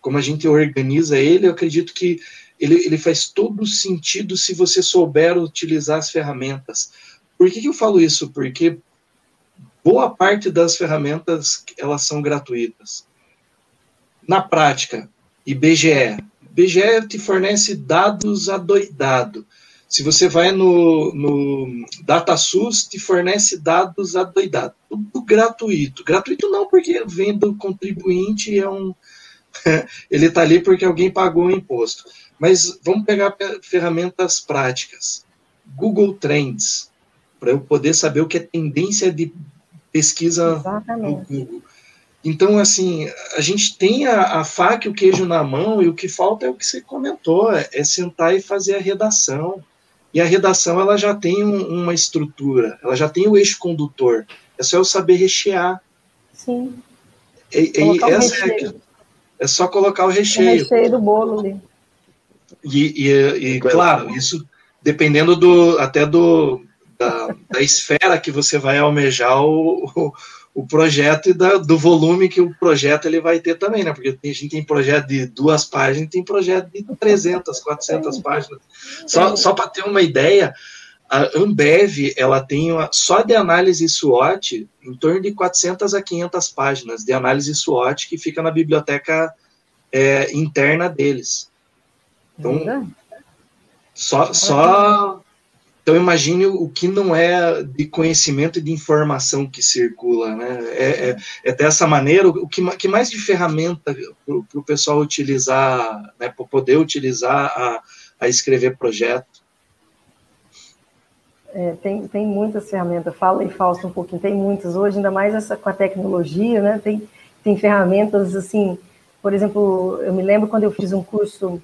como a gente organiza ele, eu acredito que ele, ele faz todo sentido se você souber utilizar as ferramentas. Por que, que eu falo isso? Porque boa parte das ferramentas elas são gratuitas. Na prática, IBGE. IBGE te fornece dados adoidado. Se você vai no, no DataSUS, te fornece dados adoidado. Tudo gratuito. Gratuito não porque vem do contribuinte é um... ele está ali porque alguém pagou o imposto. Mas vamos pegar ferramentas práticas. Google Trends, para eu poder saber o que é tendência de pesquisa Exatamente. no Google. Então, assim, a gente tem a, a, faca e o queijo na mão, e o que falta é o que você comentou, é, é sentar e fazer a redação. E a redação, ela já tem um, uma estrutura, ela já tem o eixo condutor. É só eu saber rechear. Sim. E, e essa é, é, só colocar o recheio. O recheio do bolo ali. E, e, e claro, isso dependendo do até do da, da esfera que você vai almejar o, o projeto e da, do volume que o projeto ele vai ter também, né? Porque a gente tem projeto de duas páginas, tem projeto de 300, 400 páginas. Só, só para ter uma ideia, a Ambev, ela tem uma, só de análise SWOT em torno de 400 a 500 páginas de análise SWOT que fica na biblioteca é, interna deles. Então, só, só então imagine o que não é de conhecimento e de informação que circula, né? É, é, é dessa maneira o que, que mais de ferramenta para o pessoal utilizar, né? Para poder utilizar a, a escrever projeto. É, tem, tem muitas ferramentas. Fala aí, Fausto, um pouquinho. Tem muitas hoje, ainda mais essa com a tecnologia, né? Tem, tem ferramentas assim. Por exemplo, eu me lembro quando eu fiz um curso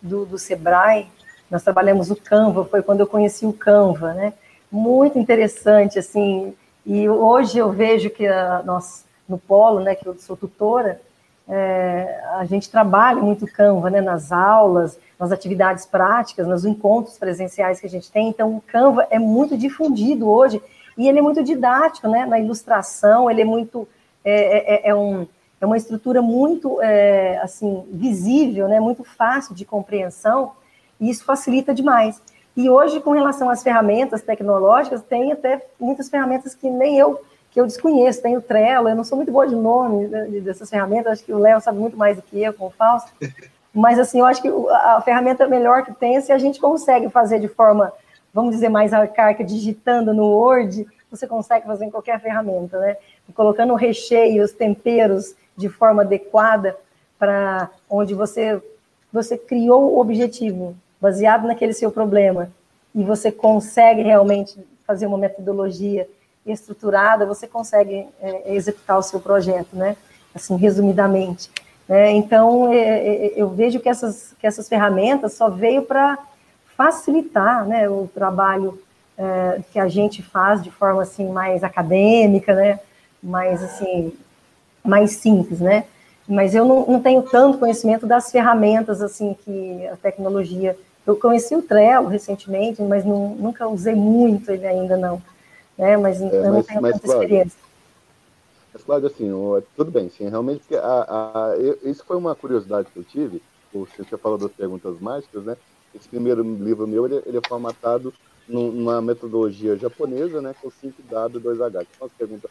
do, do Sebrae nós trabalhamos o Canva, foi quando eu conheci o Canva, né? Muito interessante, assim. E hoje eu vejo que a, nós, no Polo, né, que eu sou tutora, é, a gente trabalha muito Canva, né, nas aulas, nas atividades práticas, nos encontros presenciais que a gente tem, então o Canva é muito difundido hoje, e ele é muito didático, né, na ilustração, ele é muito, é, é, é um, é uma estrutura muito, é, assim, visível, né, muito fácil de compreensão, e isso facilita demais. E hoje, com relação às ferramentas tecnológicas, tem até muitas ferramentas que nem eu que eu desconheço. Tem o Trello, eu não sou muito boa de nome dessas ferramentas, acho que o Léo sabe muito mais do que eu, com o Fausto. Mas, assim, eu acho que a ferramenta melhor que tem, se a gente consegue fazer de forma, vamos dizer, mais arcaica, digitando no Word, você consegue fazer em qualquer ferramenta, né? Colocando o recheio, os temperos de forma adequada para onde você, você criou o objetivo, baseado naquele seu problema, e você consegue realmente fazer uma metodologia estruturada, você consegue é, executar o seu projeto, né? Assim, resumidamente. Né? Então, é, é, eu vejo que essas, que essas ferramentas só veio para facilitar né, o trabalho é, que a gente faz de forma assim mais acadêmica, né? Mais assim, mais simples, né? Mas eu não, não tenho tanto conhecimento das ferramentas assim que a tecnologia. Eu conheci o Trello recentemente, mas não, nunca usei muito ele ainda não né? Mas é, eu não mas, tenho mas, tanta Cláudio, experiência. Mas, Cláudio, assim, tudo bem, sim, realmente, porque a, a, eu, isso foi uma curiosidade que eu tive, você falado das perguntas mágicas, né? Esse primeiro livro meu, ele, ele é formatado numa metodologia japonesa, né? Com 5W e 2H, que são as perguntas,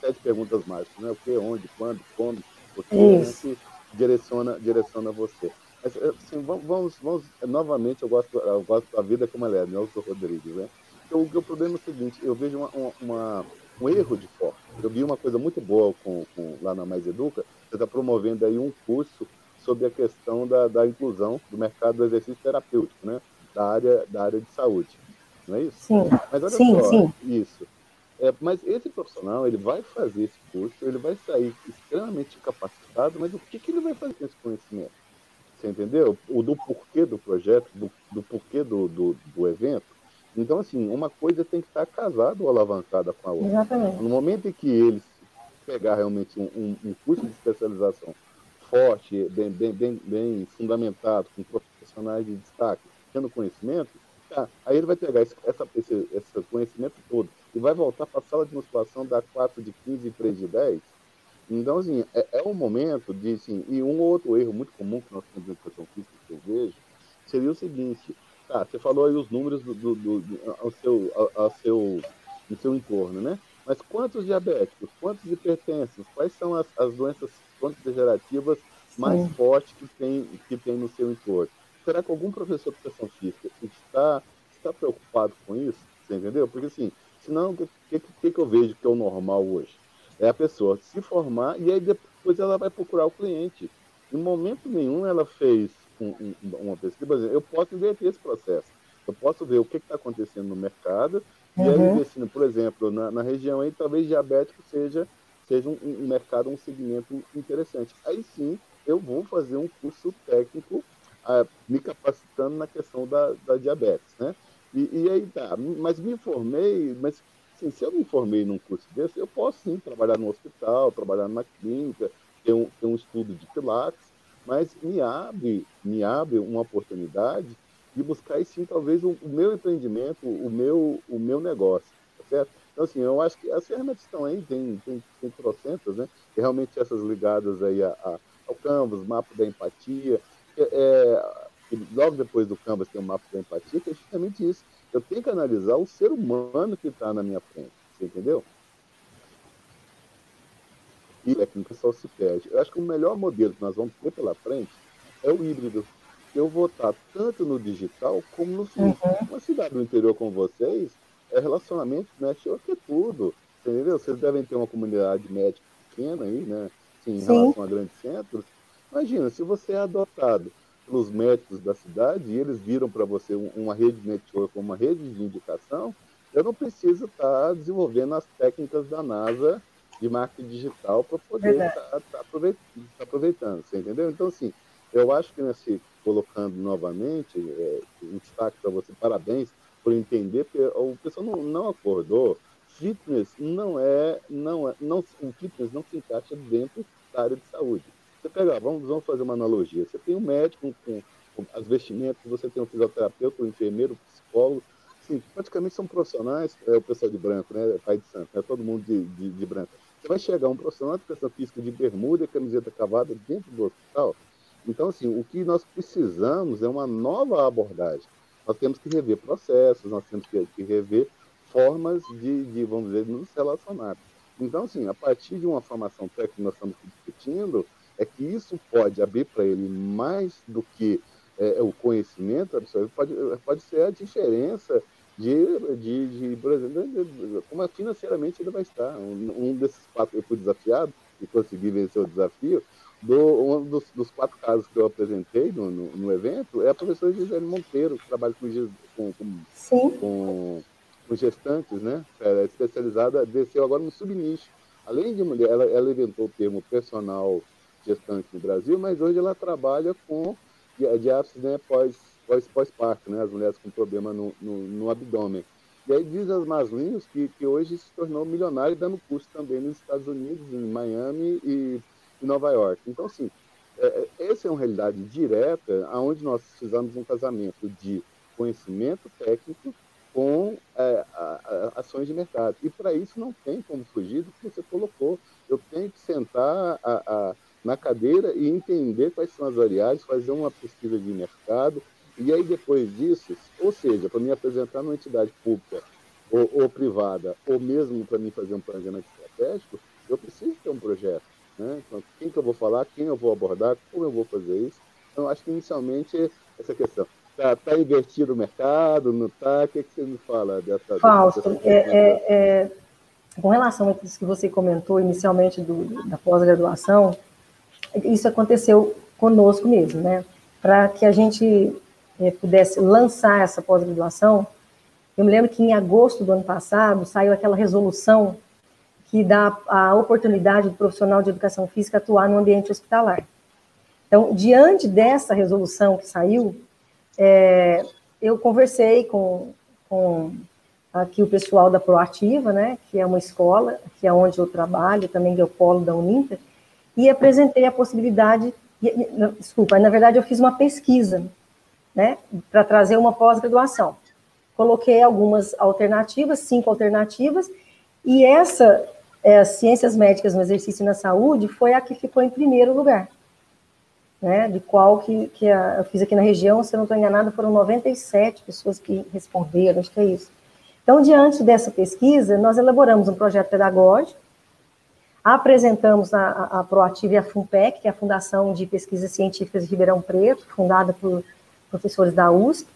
sete perguntas mágicas, né? O que, onde, quando, como, o que, né, direciona, direciona você. Mas, assim, vamos, vamos, vamos, novamente, eu gosto, eu gosto da vida como ela é, Nelson Rodrigues, né? o, o problema é o seguinte, eu vejo uma, uma, um erro de foco. Eu vi uma coisa muito boa com, com lá na Mais Educa, você está promovendo aí um curso sobre a questão da, da inclusão do mercado do exercício terapêutico, né? Da área, da área de saúde. Não é isso? Sim. Mas olha sim, só, sim. isso. É, mas esse profissional, ele vai fazer esse curso, ele vai sair extremamente capacitado, mas o que, que ele vai fazer com esse conhecimento? Você entendeu? O do porquê do projeto, do, do porquê do, do, do evento, então, assim, uma coisa tem que estar casada ou alavancada com a outra. Exatamente. No momento em que eles pegar realmente um, um, um curso de especialização forte, bem, bem, bem, bem fundamentado, com profissionais de destaque, tendo conhecimento, tá, aí ele vai pegar esse, essa, esse, esse conhecimento todo e vai voltar para a sala de musculação da 4 de 15 e 3 de 10. Então, assim, é, é um momento de, assim, e um outro erro muito comum que nós temos na educação física que eu vejo, seria o seguinte, Tá, você falou aí os números do, do, do, ao, seu, ao, ao seu, no seu entorno, né? Mas quantos diabéticos, quantos hipertensos, quais são as, as doenças crônico-degenerativas mais Sim. fortes que tem, que tem no seu entorno? Será que algum professor de educação física está, está preocupado com isso? Você entendeu? Porque assim, senão o que, que, que eu vejo que é o normal hoje? É a pessoa se formar e aí depois ela vai procurar o cliente. Em momento nenhum ela fez um, uma pesquisa, por exemplo, eu posso inverter esse processo. Eu posso ver o que está acontecendo no mercado uhum. e aí, assim, por exemplo, na, na, região aí, talvez diabético seja, seja um, um, mercado, um segmento interessante. Aí sim, eu vou fazer um curso técnico ah, me capacitando na questão da, da diabetes, né? E, e, aí tá, mas me informei, mas assim, se eu me informei num curso desse, eu posso sim trabalhar no hospital, trabalhar na clínica, ter um, ter um estudo de pilates, mas me abre, me abre uma oportunidade de buscar sim talvez o, o, meu empreendimento, o meu, o meu negócio, tá certo? Então, assim, eu acho que as ferramentas estão aí, tem, tem, tem trocentas, né? E realmente essas ligadas aí a, a, ao Canvas, mapa da empatia, é, é logo depois do Canvas tem o mapa da empatia, que é justamente isso. Eu tenho que analisar o ser humano que está na minha frente, você entendeu? e técnica só se perde. Eu acho que o melhor modelo que nós vamos ter pela frente é o híbrido. Eu vou estar tanto no digital como no físico. Uhum. Uma cidade do interior como vocês, é relacionamento network é tudo. Entendeu? Vocês devem ter uma comunidade médica pequena aí, né? Assim, em Sim. relação a grandes centros. Imagina, se você é adotado pelos médicos da cidade e eles viram para você uma rede de network, uma rede de indicação, eu não preciso estar tá desenvolvendo as técnicas da NASA de marketing digital para poder estar tá, tá aproveitando, tá aproveitando, você entendeu? Então, assim, eu acho que nesse, colocando novamente, é, um destaque para você, parabéns por entender, porque o pessoal não, não acordou, fitness não é, não é, não, o fitness não se encaixa dentro da área de saúde. Você pega, vamos, vamos fazer uma analogia. Você tem um médico com, com as vestimentas, você tem um fisioterapeuta, um enfermeiro, um psicólogo. Sim, praticamente são profissionais, é o pessoal de branco, né? Pai de santo, é todo mundo de, de, de branco. Você vai chegar um profissional de educação física de bermuda e camiseta cavada dentro do hospital. Então, assim, o que nós precisamos é uma nova abordagem. Nós temos que rever processos, nós temos que, que rever formas de, de, vamos dizer, nos relacionar. Então, assim, a partir de uma formação técnica que nós estamos discutindo, é que isso pode abrir para ele mais do que é, o conhecimento, pode, pode ser a diferença de, de, de por exemplo, como financeiramente ele vai estar. Um, um desses quatro, eu fui desafiado e consegui vencer o desafio, do, um dos, dos, quatro casos que eu apresentei no, no, no, evento é a professora Gisele Monteiro, que trabalha com, com, com, com, com gestantes, né? Ela é especializada, desceu agora no subnicho. Além de mulher, ela, ela inventou o termo personal gestante no Brasil, mas hoje ela trabalha com diástase né, pós, pós, pós-parto, né, as mulheres com problema no, no, no, abdômen. E aí diz as Maslinhos que, que hoje se tornou milionário dando curso também nos Estados Unidos, em Miami e em Nova York. Então, assim, é, é, essa é uma realidade direta onde nós precisamos um casamento de conhecimento técnico com é, a, a, ações de mercado. E para isso não tem como fugir do que você colocou. Eu tenho que sentar a, na cadeira e entender quais são as variáveis, fazer uma pesquisa de mercado, e aí depois disso, ou seja, para me apresentar numa entidade pública ou, ou privada, ou mesmo para mim fazer um planejamento estratégico, eu preciso ter um projeto. Né? Então, quem que eu vou falar, quem eu vou abordar, como eu vou fazer isso. Então, acho que inicialmente essa questão. Está tá invertido o mercado, não está? O que, que você me fala dessa... Fausto, é, é, é, com relação a isso que você comentou inicialmente do, da pós-graduação, isso aconteceu conosco mesmo, né? Para que a gente é, pudesse lançar essa pós-graduação, eu me lembro que em agosto do ano passado saiu aquela resolução que dá a oportunidade do profissional de educação física atuar no ambiente hospitalar. Então, diante dessa resolução que saiu, é, eu conversei com, com aqui o pessoal da Proativa, né, que é uma escola, que é onde eu trabalho, também que é o polo da Uninter, e apresentei a possibilidade, desculpa, na verdade eu fiz uma pesquisa, né, para trazer uma pós-graduação. Coloquei algumas alternativas, cinco alternativas, e essa, é, Ciências Médicas no Exercício e na Saúde, foi a que ficou em primeiro lugar. Né, de qual que, que a, eu fiz aqui na região, se eu não estou enganada, foram 97 pessoas que responderam, acho que é isso. Então, diante dessa pesquisa, nós elaboramos um projeto pedagógico, Apresentamos a, a, a Proativa e a FUNPEC, que é a Fundação de Pesquisas Científicas de Ribeirão Preto, fundada por professores da USP,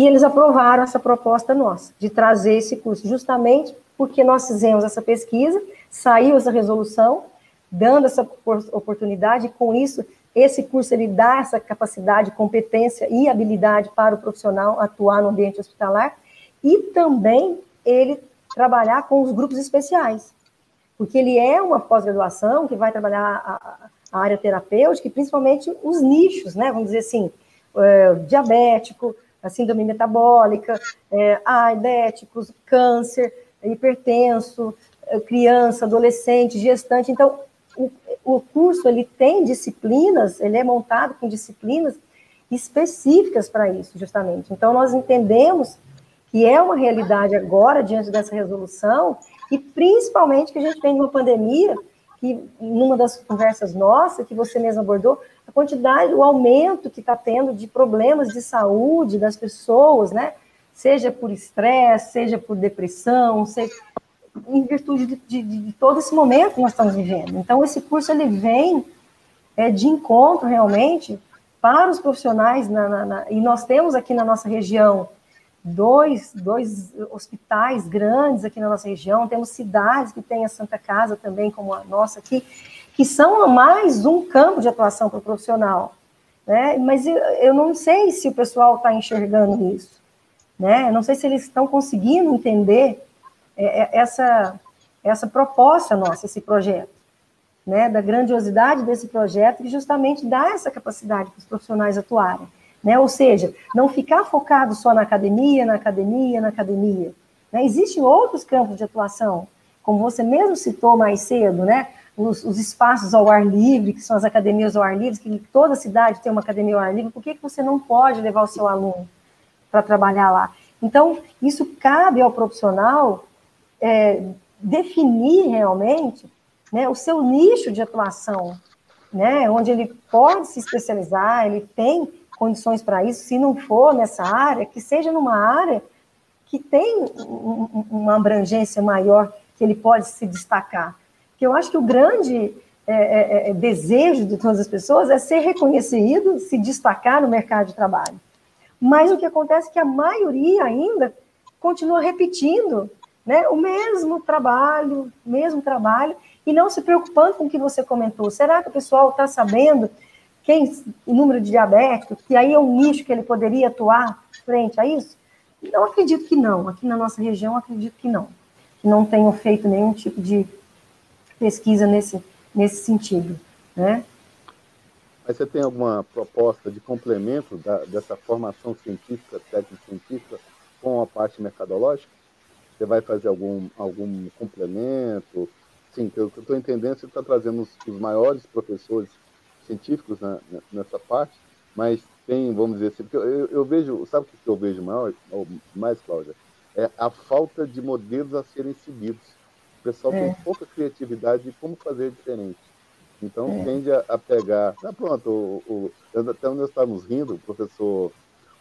e eles aprovaram essa proposta nossa, de trazer esse curso, justamente porque nós fizemos essa pesquisa, saiu essa resolução, dando essa oportunidade, e com isso, esse curso ele dá essa capacidade, competência e habilidade para o profissional atuar no ambiente hospitalar, e também ele trabalhar com os grupos especiais porque ele é uma pós-graduação que vai trabalhar a, a, área terapêutica e principalmente os nichos, né? Vamos dizer assim, é, diabético, a síndrome metabólica, é, diabéticos, câncer, hipertenso, é, criança, adolescente, gestante. Então, o, o curso ele tem disciplinas, ele é montado com disciplinas específicas para isso, justamente. Então, nós entendemos que é uma realidade agora, diante dessa resolução, e principalmente que a gente vem numa pandemia, que numa das conversas nossas, que você mesmo abordou, a quantidade, o aumento que está tendo de problemas de saúde das pessoas, né? Seja por estresse, seja por depressão, seja em virtude de, de, de, todo esse momento que nós estamos vivendo. Então, esse curso ele vem é, de encontro realmente para os profissionais, na, na, na, e nós temos aqui na nossa região dois, dois hospitais grandes aqui na nossa região, temos cidades que têm a Santa Casa também, como a nossa aqui, que são mais um campo de atuação para o profissional. Né? Mas eu, eu não sei se o pessoal está enxergando isso. Né? Não sei se eles estão conseguindo entender é, é, essa, essa proposta nossa, esse projeto. Né, da grandiosidade desse projeto, que justamente dá essa capacidade para os profissionais atuarem. Né? Ou seja, não ficar focado só na academia, na academia, na academia. Né? Existem outros campos de atuação, como você mesmo citou mais cedo, né? os, os, espaços ao ar livre, que são as academias ao ar livre, que toda cidade tem uma academia ao ar livre, por que, que você não pode levar o seu aluno para trabalhar lá? Então, isso cabe ao profissional é, definir realmente né, o seu nicho de atuação, né, onde ele pode se especializar, ele tem condições para isso, se não for nessa área, que seja numa área que tem uma abrangência maior, que ele pode se destacar. Porque eu acho que o grande é, é, é, desejo de todas as pessoas é ser reconhecido, se destacar no mercado de trabalho. Mas o que acontece é que a maioria ainda continua repetindo né, o mesmo trabalho, mesmo trabalho, e não se preocupando com o que você comentou. Será que o pessoal está sabendo quem o número de diabéticos, que aí é um nicho que ele poderia atuar frente a isso? Não acredito que não. Aqui na nossa região, acredito que não. Não tenham feito nenhum tipo de pesquisa nesse, nesse sentido, né? Mas você tem alguma proposta de complemento da, dessa formação científica, técnico-científica, com a parte mercadológica? Você vai fazer algum, algum complemento? Sim, eu estou entendendo, você está trazendo os, os, maiores professores científicos né, nessa parte, mas tem, vamos dizer assim, porque eu, eu vejo, sabe o que eu vejo maior, mais, Cláudia? É a falta de modelos a serem seguidos. O pessoal é. tem pouca criatividade de como fazer diferente. Então, é. tende a, a, pegar. Ah, pronto, o, o, até onde nós estávamos rindo, o professor,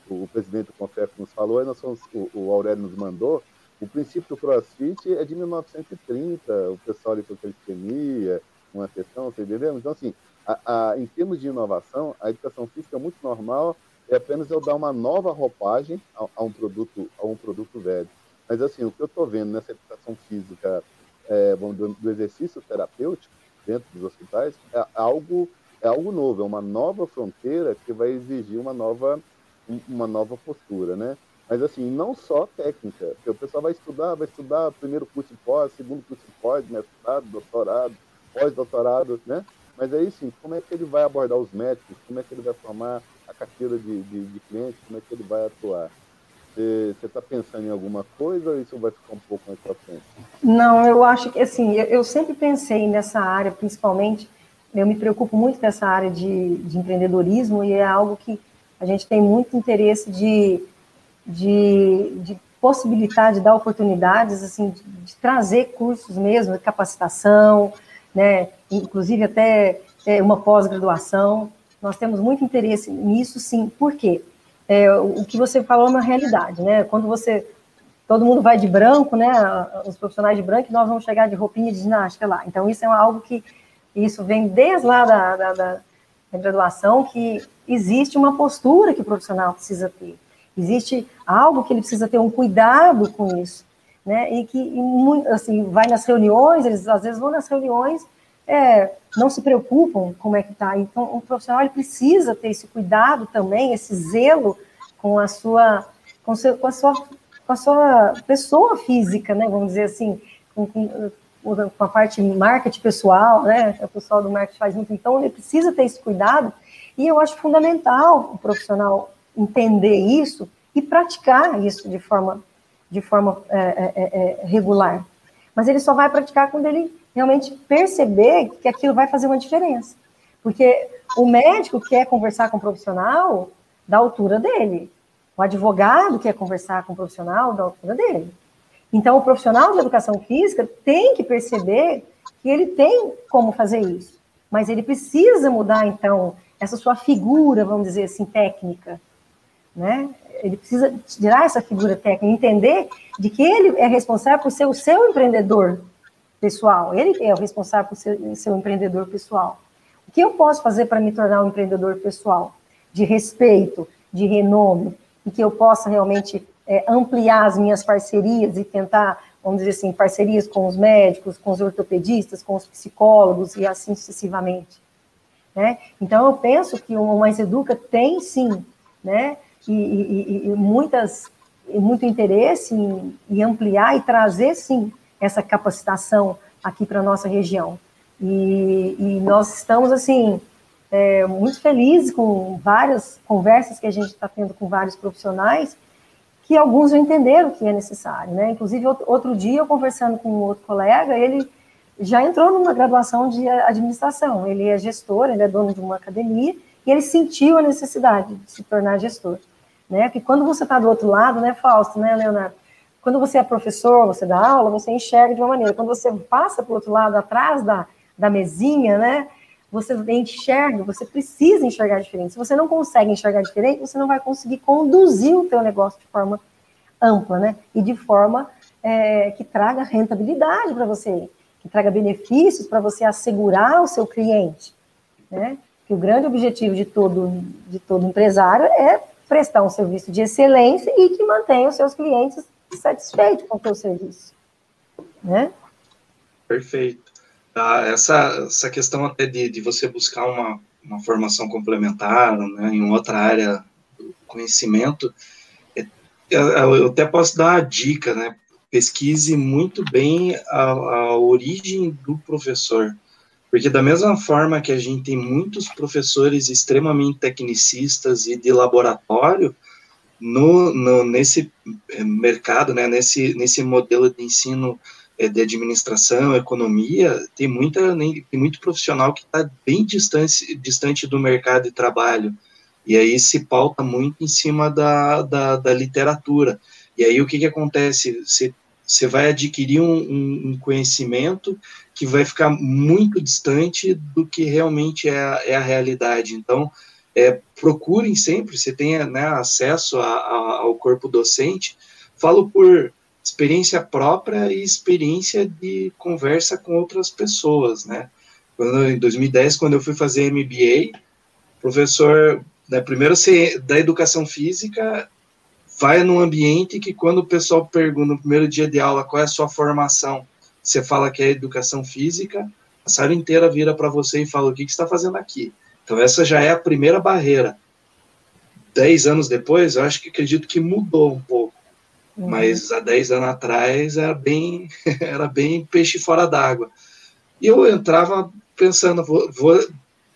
o, o presidente do Confef nos falou, aí nós somos, o, o Aurélio nos mandou, o princípio do CrossFit é de 1930, o pessoal ali com calistenia, uma questão, você entendeu? Então, assim, a, a, em termos de inovação, a educação física é muito normal, é apenas eu dar uma nova roupagem a, a um, produto, a um produto velho. Mas, assim, o que eu estou vendo nessa educação física, é, do, do exercício terapêutico, dentro dos hospitais, é algo, é algo novo, é uma nova fronteira que vai exigir uma nova, uma nova postura, né? Mas assim, não só técnica, porque o pessoal vai estudar, vai estudar primeiro curso de pós, segundo curso de pós, mestrado, doutorado, pós-doutorado, né? Mas aí sim, como é que ele vai abordar os médicos, como é que ele vai formar a carteira de, de, de clientes, como é que ele vai atuar? Você está pensando em alguma coisa ou isso vai ficar um pouco mais para frente? Não, eu acho que, assim, eu, sempre pensei nessa área, principalmente, eu me preocupo muito com essa área de, de empreendedorismo e é algo que a gente tem muito interesse de de, de possibilitar, de dar oportunidades, assim, de, de trazer cursos mesmo, capacitação, né, inclusive até é, uma pós-graduação. Nós temos muito interesse nisso, sim. Por quê? É, o que você falou é uma realidade, né? Quando você todo mundo vai de branco, né? Os profissionais de branco, nós vamos chegar de roupinha de ginástica lá. Então isso é algo que isso vem desde lá da, da, da graduação que existe uma postura que o profissional precisa ter. Existe algo que ele precisa ter um cuidado com isso, né? E que, assim, vai nas reuniões, eles às vezes vão nas reuniões, é, não se preocupam como é que está. Então, o profissional ele precisa ter esse cuidado também, esse zelo com a sua, com, seu, com a sua, com a sua pessoa física, né? Vamos dizer assim, com, com, com a parte marketing pessoal, né? O pessoal do marketing faz muito. Então, ele precisa ter esse cuidado. E eu acho fundamental o profissional entender isso e praticar isso de forma, de forma é, é, é, é, regular. Mas ele só vai praticar quando ele realmente perceber que aquilo vai fazer uma diferença. Porque o médico quer conversar com o profissional da altura dele. O advogado quer conversar com o profissional da altura dele. Então, o profissional de educação física tem que perceber que ele tem como fazer isso. Mas ele precisa mudar, então, essa sua figura, vamos dizer assim, técnica né? Ele precisa tirar essa figura técnica, entender de que ele é responsável por ser o seu empreendedor pessoal. Ele é o responsável por ser o seu empreendedor pessoal. O que eu posso fazer para me tornar um empreendedor pessoal? De respeito, de renome, e que eu possa realmente é, ampliar as minhas parcerias e tentar, vamos dizer assim, parcerias com os médicos, com os ortopedistas, com os psicólogos e assim sucessivamente. Né? Então, eu penso que o Mais Educa tem, sim, né, e, e, e muitas, muito interesse em, em, ampliar e trazer, sim, essa capacitação aqui para a nossa região. E, e, nós estamos, assim, é, muito felizes com várias conversas que a gente está tendo com vários profissionais, que alguns já entenderam que é necessário, né? Inclusive, outro dia, eu conversando com um outro colega, ele já entrou numa graduação de administração. Ele é gestor, ele é dono de uma academia, e ele sentiu a necessidade de se tornar gestor. Né? Que quando você está do outro lado, né, Fausto, né, Leonardo? Quando você é professor, você dá aula, você enxerga de uma maneira. Quando você passa para o outro lado, atrás da, da mesinha, né, você enxerga, você precisa enxergar diferente. Se você não consegue enxergar diferente, você não vai conseguir conduzir o teu negócio de forma ampla, né? E de forma é, que traga rentabilidade para você, que traga benefícios para você assegurar o seu cliente, né? Que o grande objetivo de todo, de todo empresário é prestar um serviço de excelência e que mantenha os seus clientes satisfeitos com o seu serviço, né? Perfeito. Ah, essa, essa questão até de, de você buscar uma, uma formação complementar né, em outra área do conhecimento, é, eu até posso dar uma dica, né? Pesquise muito bem a, a origem do professor. Porque da mesma forma que a gente tem muitos professores extremamente tecnicistas e de laboratório, no, no, nesse eh, mercado, né, nesse, nesse modelo de ensino é, de administração, economia, tem, muita, tem muito profissional que está bem distante, distante do mercado de trabalho, e aí se pauta muito em cima da, da, da literatura. E aí o que, que acontece? Você, você vai adquirir um, um, um, conhecimento que vai ficar muito distante do que realmente é é a realidade. Então, é, procurem sempre, você tenha né, acesso a, a, ao corpo docente, falo por experiência própria e experiência de conversa com outras pessoas, né? Quando, em 2010, quando eu fui fazer MBA, professor, né, primeiro você, da educação física, vai num ambiente que quando o pessoal pergunta no primeiro dia de aula qual é a sua formação, você fala que é educação física, a sala inteira vira para você e fala o que, que você está fazendo aqui. Então essa já é a primeira barreira. Dez anos depois, eu acho que acredito que mudou um pouco. Uhum. Mas há 10 anos atrás era bem, era bem peixe fora d'água. E eu entrava pensando, vou, vou,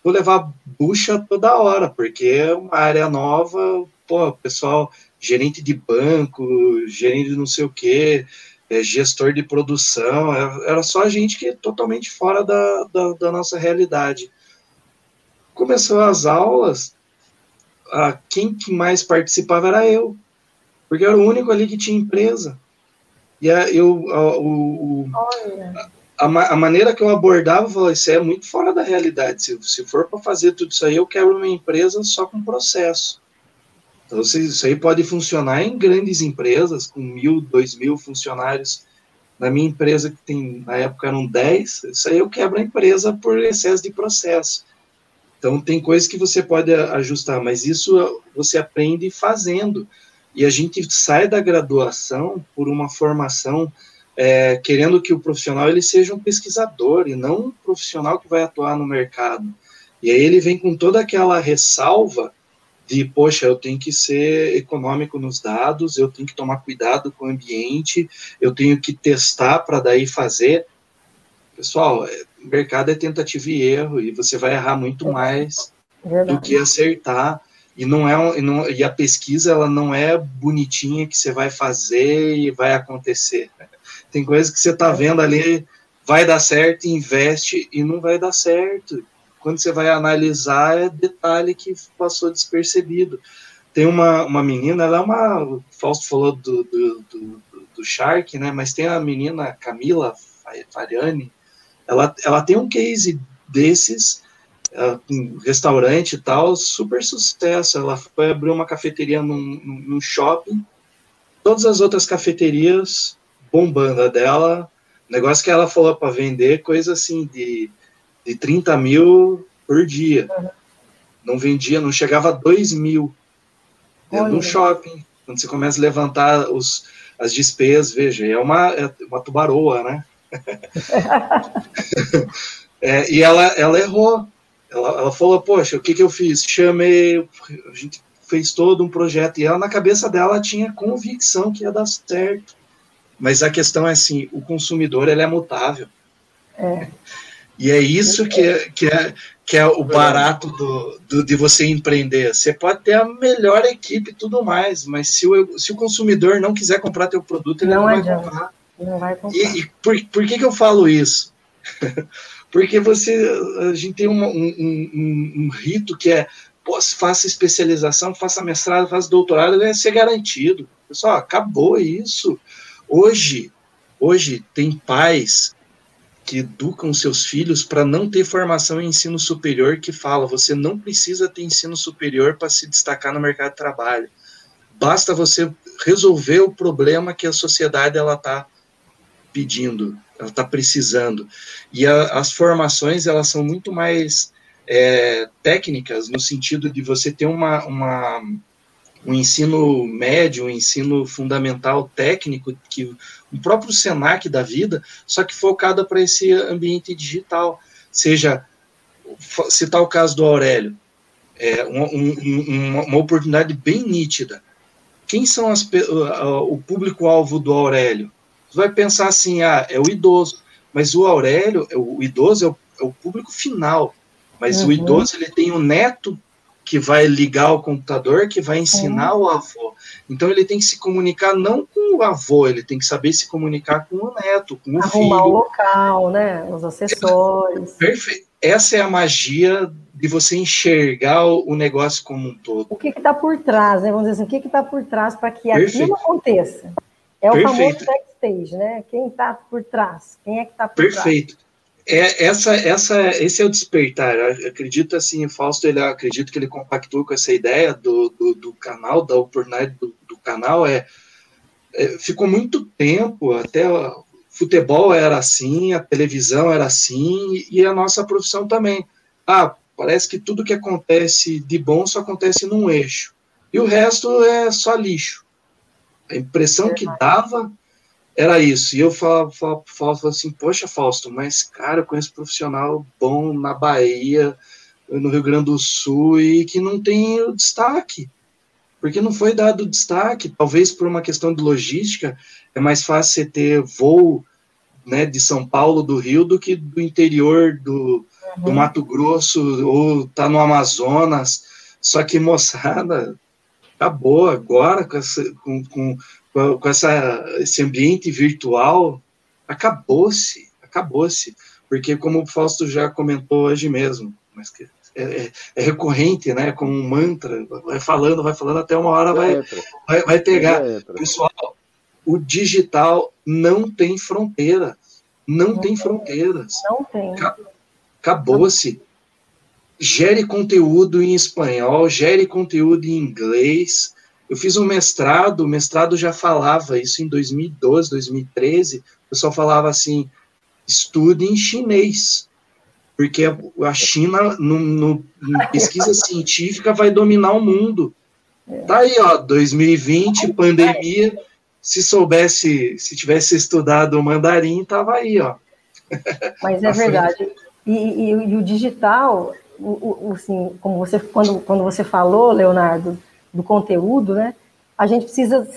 vou levar bucha toda hora, porque é uma área nova, pô, pessoal, gerente de banco, gerente de não sei o quê, é, gestor de produção, é, era só gente que é totalmente fora da, da, da nossa realidade. Começou as aulas, a, quem que mais participava era eu porque eu era o único ali que tinha empresa. E a, eu, a, o, a, a, maneira que eu abordava, eu falei, isso é muito fora da realidade. Se, se for para fazer tudo isso aí, eu quero uma empresa só com processo. Então, isso aí pode funcionar em grandes empresas, com mil, dois mil funcionários. Na minha empresa, que tem, na época eram dez, isso aí eu quebro a empresa por excesso de processo. Então, tem coisas que você pode ajustar, mas isso você aprende fazendo e a gente sai da graduação por uma formação é, querendo que o profissional ele seja um pesquisador e não um profissional que vai atuar no mercado. E aí ele vem com toda aquela ressalva de, poxa, eu tenho que ser econômico nos dados, eu tenho que tomar cuidado com o ambiente, eu tenho que testar para daí fazer. Pessoal, é, mercado é tentativa e erro, e você vai errar muito mais Verdade. do que acertar e não é e, não, e a pesquisa ela não é bonitinha que você vai fazer e vai acontecer. Tem coisas que você está vendo ali, vai dar certo, investe e não vai dar certo. Quando você vai analisar, é detalhe que passou despercebido. Tem uma, uma menina, ela é uma. O Fausto falou do, do, do, do Shark, né? Mas tem a menina Camila Fariani, ela, ela tem um case desses um restaurante e tal, super sucesso. Ela foi abrir uma cafeteria num, num shopping, todas as outras cafeterias bombando a dela. Negócio que ela falou para vender, coisa assim de, de 30 mil por dia. Uhum. Não vendia, não chegava a 2 mil. Olha. No shopping, quando você começa a levantar os, as despesas, veja, é uma, é uma tubaroa, né? É, e ela, ela errou, ela, ela falou, poxa, o que, que eu fiz? Chamei, a gente fez todo um projeto, e ela, na cabeça dela, tinha convicção que ia dar certo. Mas a questão é assim, o consumidor, ele é mutável. É. E é isso que é, que é, que é o barato do, do, de você empreender. Você pode ter a melhor equipe e tudo mais, mas se o, se o consumidor não quiser comprar teu produto, ele não, não vai comprar. Não vai comprar. E, e por, por que, que eu falo isso? Porque você, a gente tem um, um, um, um rito que é, faça especialização, faça mestrado, faça doutorado, vai ser garantido. Pessoal, acabou isso. Hoje, hoje tem pais que educam seus filhos para não ter formação em ensino superior que fala, você não precisa ter ensino superior para se destacar no mercado de trabalho. Basta você resolver o problema que a sociedade ela está pedindo, ela está precisando. E a, as formações elas são muito mais é, técnicas no sentido de você ter uma, uma um ensino médio, um ensino fundamental técnico que o próprio Senac da vida, só que focada para esse ambiente digital. Seja, citar o caso do Aurélio, é um, um, uma oportunidade bem nítida. Quem são as, o público-alvo do Aurélio? Você vai pensar assim, ah, é o idoso, mas o Aurélio, o idoso é o, é o público final, mas uhum. o idoso ele tem o neto que vai ligar o computador, que vai ensinar uhum. o avô. Então ele tem que se comunicar não com o avô, ele tem que saber se comunicar com o neto, com o Arrumar filho. Arrumar o local, né? Os acessórios. Perfeito. Essa é a magia de você enxergar o negócio como um todo. O que está por trás, né? Vamos dizer assim, o que está por trás para que Perfeito. aquilo aconteça? É o Perfeito. famoso backstage, né? Quem está por trás? Quem é que está por Perfeito. trás? Perfeito. É, essa, essa, esse é o despertar. Eu acredito assim, Fausto, ele acredito que ele compactou com essa ideia do, do, do canal, da oportunidade do, do canal. É, é, ficou muito tempo, até o futebol era assim, a televisão era assim, e a nossa profissão também. Ah, parece que tudo que acontece de bom só acontece num eixo. E o resto é só lixo. A impressão que dava era isso. E eu falava, falava, falava assim, poxa, Fausto, mas, cara, eu conheço profissional bom na Bahia, no Rio Grande do Sul, e que não tem o destaque. Porque não foi dado destaque, talvez por uma questão de logística, é mais fácil você ter voo né, de São Paulo, do Rio, do que do interior do, uhum. do Mato Grosso, ou tá no Amazonas. Só que, moçada, acabou agora com, essa, com, com com, essa, esse ambiente virtual, acabou-se, acabou-se. Porque, como o Fausto já comentou hoje mesmo, mas que é, é, é, recorrente, né? Como um mantra, vai falando, vai falando, até uma hora vai, vai, vai pegar. Pessoal, o digital não tem fronteira. Não, não tem, tem fronteiras. Não tem. Acabou-se. Gere conteúdo em espanhol, gere conteúdo em inglês, eu fiz um mestrado, o mestrado já falava isso em 2012, 2013, o pessoal falava assim, estude em chinês, porque a China, no, no, pesquisa científica, vai dominar o mundo. Tá aí, ó, 2020, pandemia, se soubesse, se tivesse estudado o mandarim, tava aí, ó. Mas é verdade. E, e, e, o digital, o, o, assim, como você, quando, quando você falou, Leonardo, do conteúdo, né? A gente precisa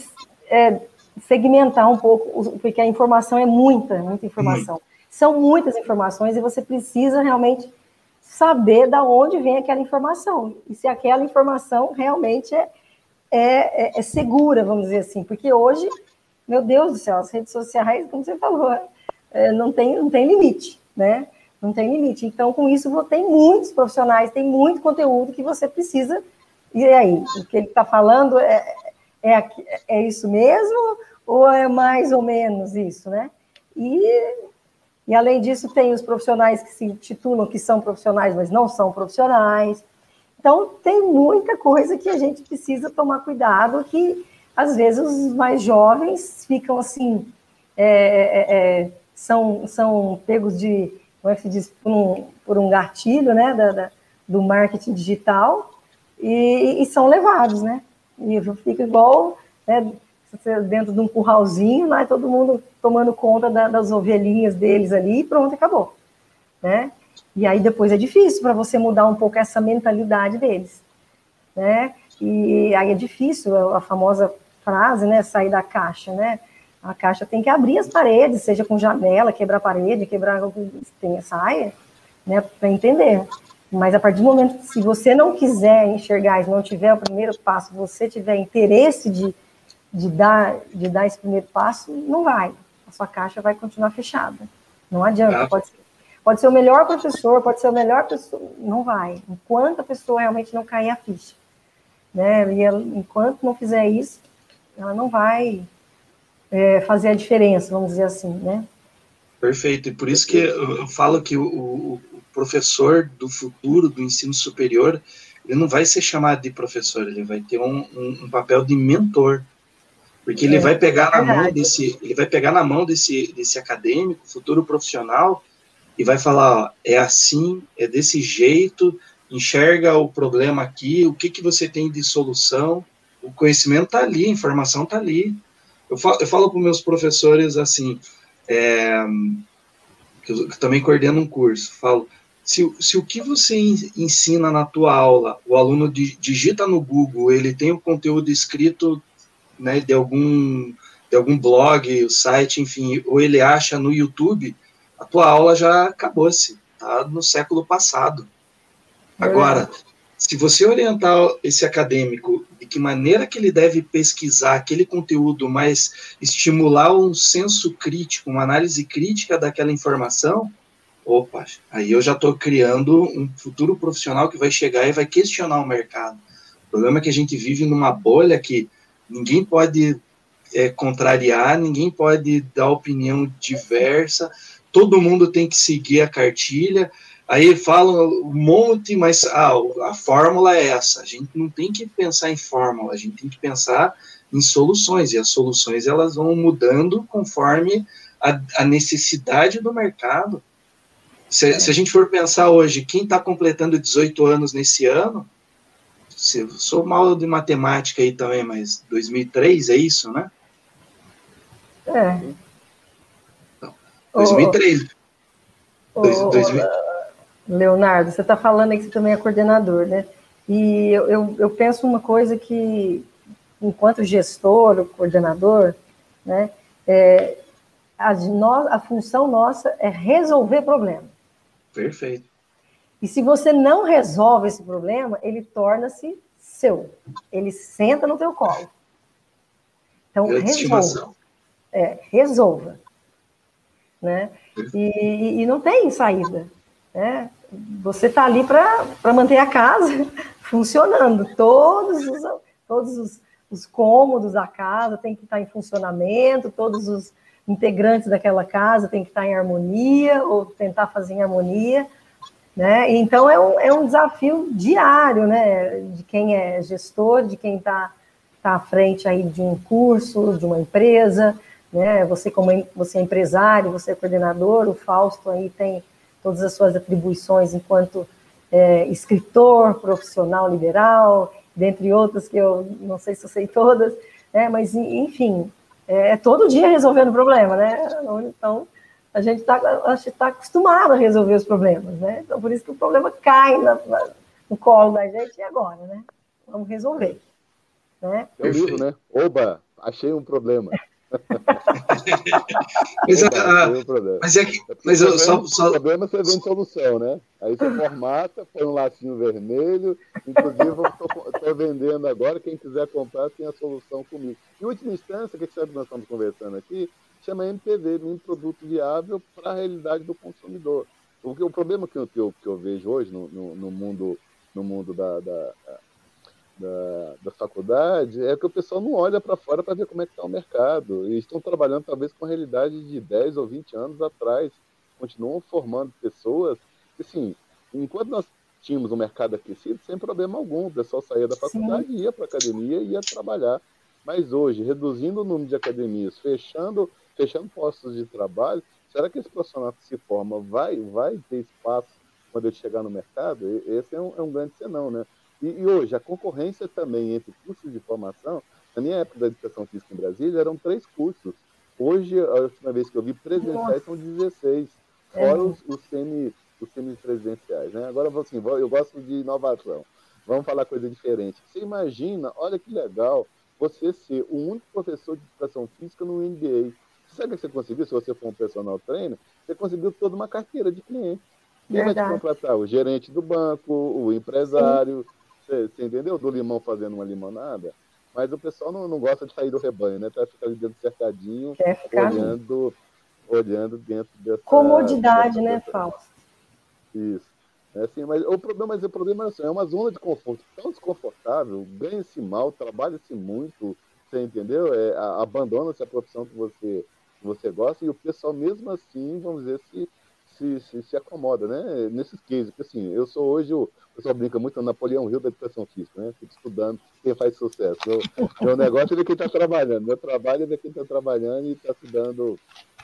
é, segmentar um pouco, porque a informação é muita, muita informação. Muito. São muitas informações e você precisa realmente saber da onde vem aquela informação e se aquela informação realmente é, é, é, é segura, vamos dizer assim, porque hoje, meu Deus do céu, as redes sociais, como você falou, é, não, tem, não tem limite, né? Não tem limite. Então, com isso, tem muitos profissionais, tem muito conteúdo que você precisa e aí, o que ele está falando é, é, é isso mesmo ou é mais ou menos isso, né? E, e além disso, tem os profissionais que se titulam que são profissionais, mas não são profissionais. Então, tem muita coisa que a gente precisa tomar cuidado, que às vezes os mais jovens ficam assim, é, é, é são, são pegos de, como é que se diz, por um, por um gatilho, né, da, da do marketing digital, e, e são levados, né? E fica igual né, dentro de um curralzinho, lá todo mundo tomando conta da, das ovelhinhas deles ali e pronto, acabou. Né? E aí depois é difícil para você mudar um pouco essa mentalidade deles. Né? E aí é difícil, a famosa frase, né, sair da caixa, né? A caixa tem que abrir as paredes, seja com janela, quebrar a parede, quebrar tem saia, né, para entender. Mas a partir do momento que, se você não quiser enxergar e não tiver o primeiro passo, você tiver interesse de, de, dar, de dar esse primeiro passo, não vai. A sua caixa vai continuar fechada. Não adianta. Pode ser, Pode ser o melhor professor, pode ser o melhor pessoa, não vai, enquanto a pessoa realmente não cair a ficha. Né? E ela, enquanto não fizer isso, ela não vai é, fazer a diferença, vamos dizer assim, né? Perfeito, e por isso que eu falo que o, o professor do futuro do ensino superior, ele não vai ser chamado de professor, ele vai ter um, um, um papel de mentor, porque ele é, vai pegar na mão desse, ele vai pegar na mão desse, desse acadêmico, futuro profissional, e vai falar, ó, é assim, é desse jeito, enxerga o problema aqui, o que, que você tem de solução, o conhecimento está ali, a informação está ali. Eu falo, eu falo para os meus professores assim, é, que eu, também coordeno um curso, falo, se, se o que você ensina na tua aula, o aluno digita no Google, ele tem o conteúdo escrito né, de algum de algum blog, o site, enfim, ou ele acha no YouTube, a tua aula já acabou-se, tá no século passado. Agora, se você orientar esse acadêmico que maneira que ele deve pesquisar aquele conteúdo, mas estimular um senso crítico, uma análise crítica daquela informação, opa, aí eu já estou criando um futuro profissional que vai chegar e vai questionar o mercado. O problema é que a gente vive numa bolha que ninguém pode é, contrariar, ninguém pode dar opinião diversa, todo mundo tem que seguir a cartilha. Aí falam um monte, mas ah, a fórmula é essa. A gente não tem que pensar em fórmula, a gente tem que pensar em soluções, e as soluções elas vão mudando conforme a, a necessidade do mercado. Se, é. se, a gente for pensar hoje, quem está completando 18 anos nesse ano, se, sou mal de matemática aí também, mas 2003 é isso, né? É. Então, 2003. Ô, Dois, 2000... Leonardo, você está falando aí que você também é coordenador, né? E eu, eu, eu penso uma coisa que, enquanto gestor, coordenador, né, é, a, no, a função nossa é resolver problema. Perfeito. E se você não resolve esse problema, ele torna-se seu. Ele senta no teu colo. Então, resolva. É, resolva. Né? E, e, não tem saída. Né? Você está ali para manter a casa funcionando. Todos os, todos os, os cômodos da casa têm que estar em funcionamento, todos os integrantes daquela casa têm que estar em harmonia, ou tentar fazer em harmonia né? Então é um, é um desafio diário, né? De quem é gestor, de quem está tá à frente aí de um curso, de uma empresa, né? Você como você é empresário, você é coordenador, o Fausto aí tem todas as suas atribuições enquanto é, escritor, profissional liberal, dentre outras que eu não sei se eu sei todas, né? Mas enfim, é, é todo dia resolvendo problema, né? Então a gente está tá acostumado a resolver os problemas, né? Então, por isso que o problema cai na, na, no colo da gente e agora, né? Vamos resolver. Né? É o livro, né? Oba, achei um problema. mas, Oba, a, um problema. mas é que. Mas eu, só, só... O problema você vem solução, né? Aí você formata, põe um lacinho vermelho. Inclusive, eu estou vendendo agora. Quem quiser comprar, tem a solução comigo. Em última instância, que sabe que nós estamos conversando aqui, chama MPV, mini produto viável para a realidade do consumidor. Porque o problema que eu, que eu, que eu vejo hoje no, no, no, mundo, no mundo da, da, da, da, faculdade é que o pessoal não olha para fora para ver como é que está o mercado. E estão trabalhando talvez com a realidade de 10 ou 20 anos atrás. Continuam formando pessoas. Assim, enquanto nós tínhamos um mercado aquecido, sem problema algum, o pessoal saía da faculdade, Sim. ia para a academia e ia trabalhar. Mas hoje, reduzindo o número de academias, fechando fechando postos de trabalho, será que esse profissional que se forma vai, vai ter espaço quando ele chegar no mercado? Esse é um, é um grande senão, né? E, e, hoje, a concorrência também entre cursos de formação, na minha época da educação física em Brasília, eram três cursos. Hoje, a última vez que eu vi presenciais são 16, fora os, os, semi, os semi-presidenciais, né? Agora, assim, eu gosto de inovação. Vamos falar coisa diferente. Você imagina, olha que legal, você ser o único professor de educação física no MBA. Sabe o que você conseguiu? Se você for um personal trainer, você conseguiu toda uma carteira de clientes. Quem Verdade. vai te contratar? O gerente do banco, o empresário, você, você, entendeu? Do limão fazendo uma limonada. Mas o pessoal não, não gosta de sair do rebanho, né? Para ficar ali dentro cercadinho, olhando, olhando dentro dessa. Comodidade, dessa, né, Fausto? Isso. É assim, mas o problema, mas o problema é, assim, é uma zona de conforto tão desconfortável, ganha-se mal, trabalha-se muito, você entendeu? É, Abandona-se a profissão que você, que você gosta e o pessoal mesmo assim, vamos dizer, se, se, se, se acomoda, né? Nesses cases, porque assim, eu sou hoje, o, pessoal brinca muito Napoleão Rio da educação física, né? Estudando quem faz sucesso. Meu, meu negócio é ver quem está trabalhando, meu trabalho é ver quem está trabalhando e está se dando,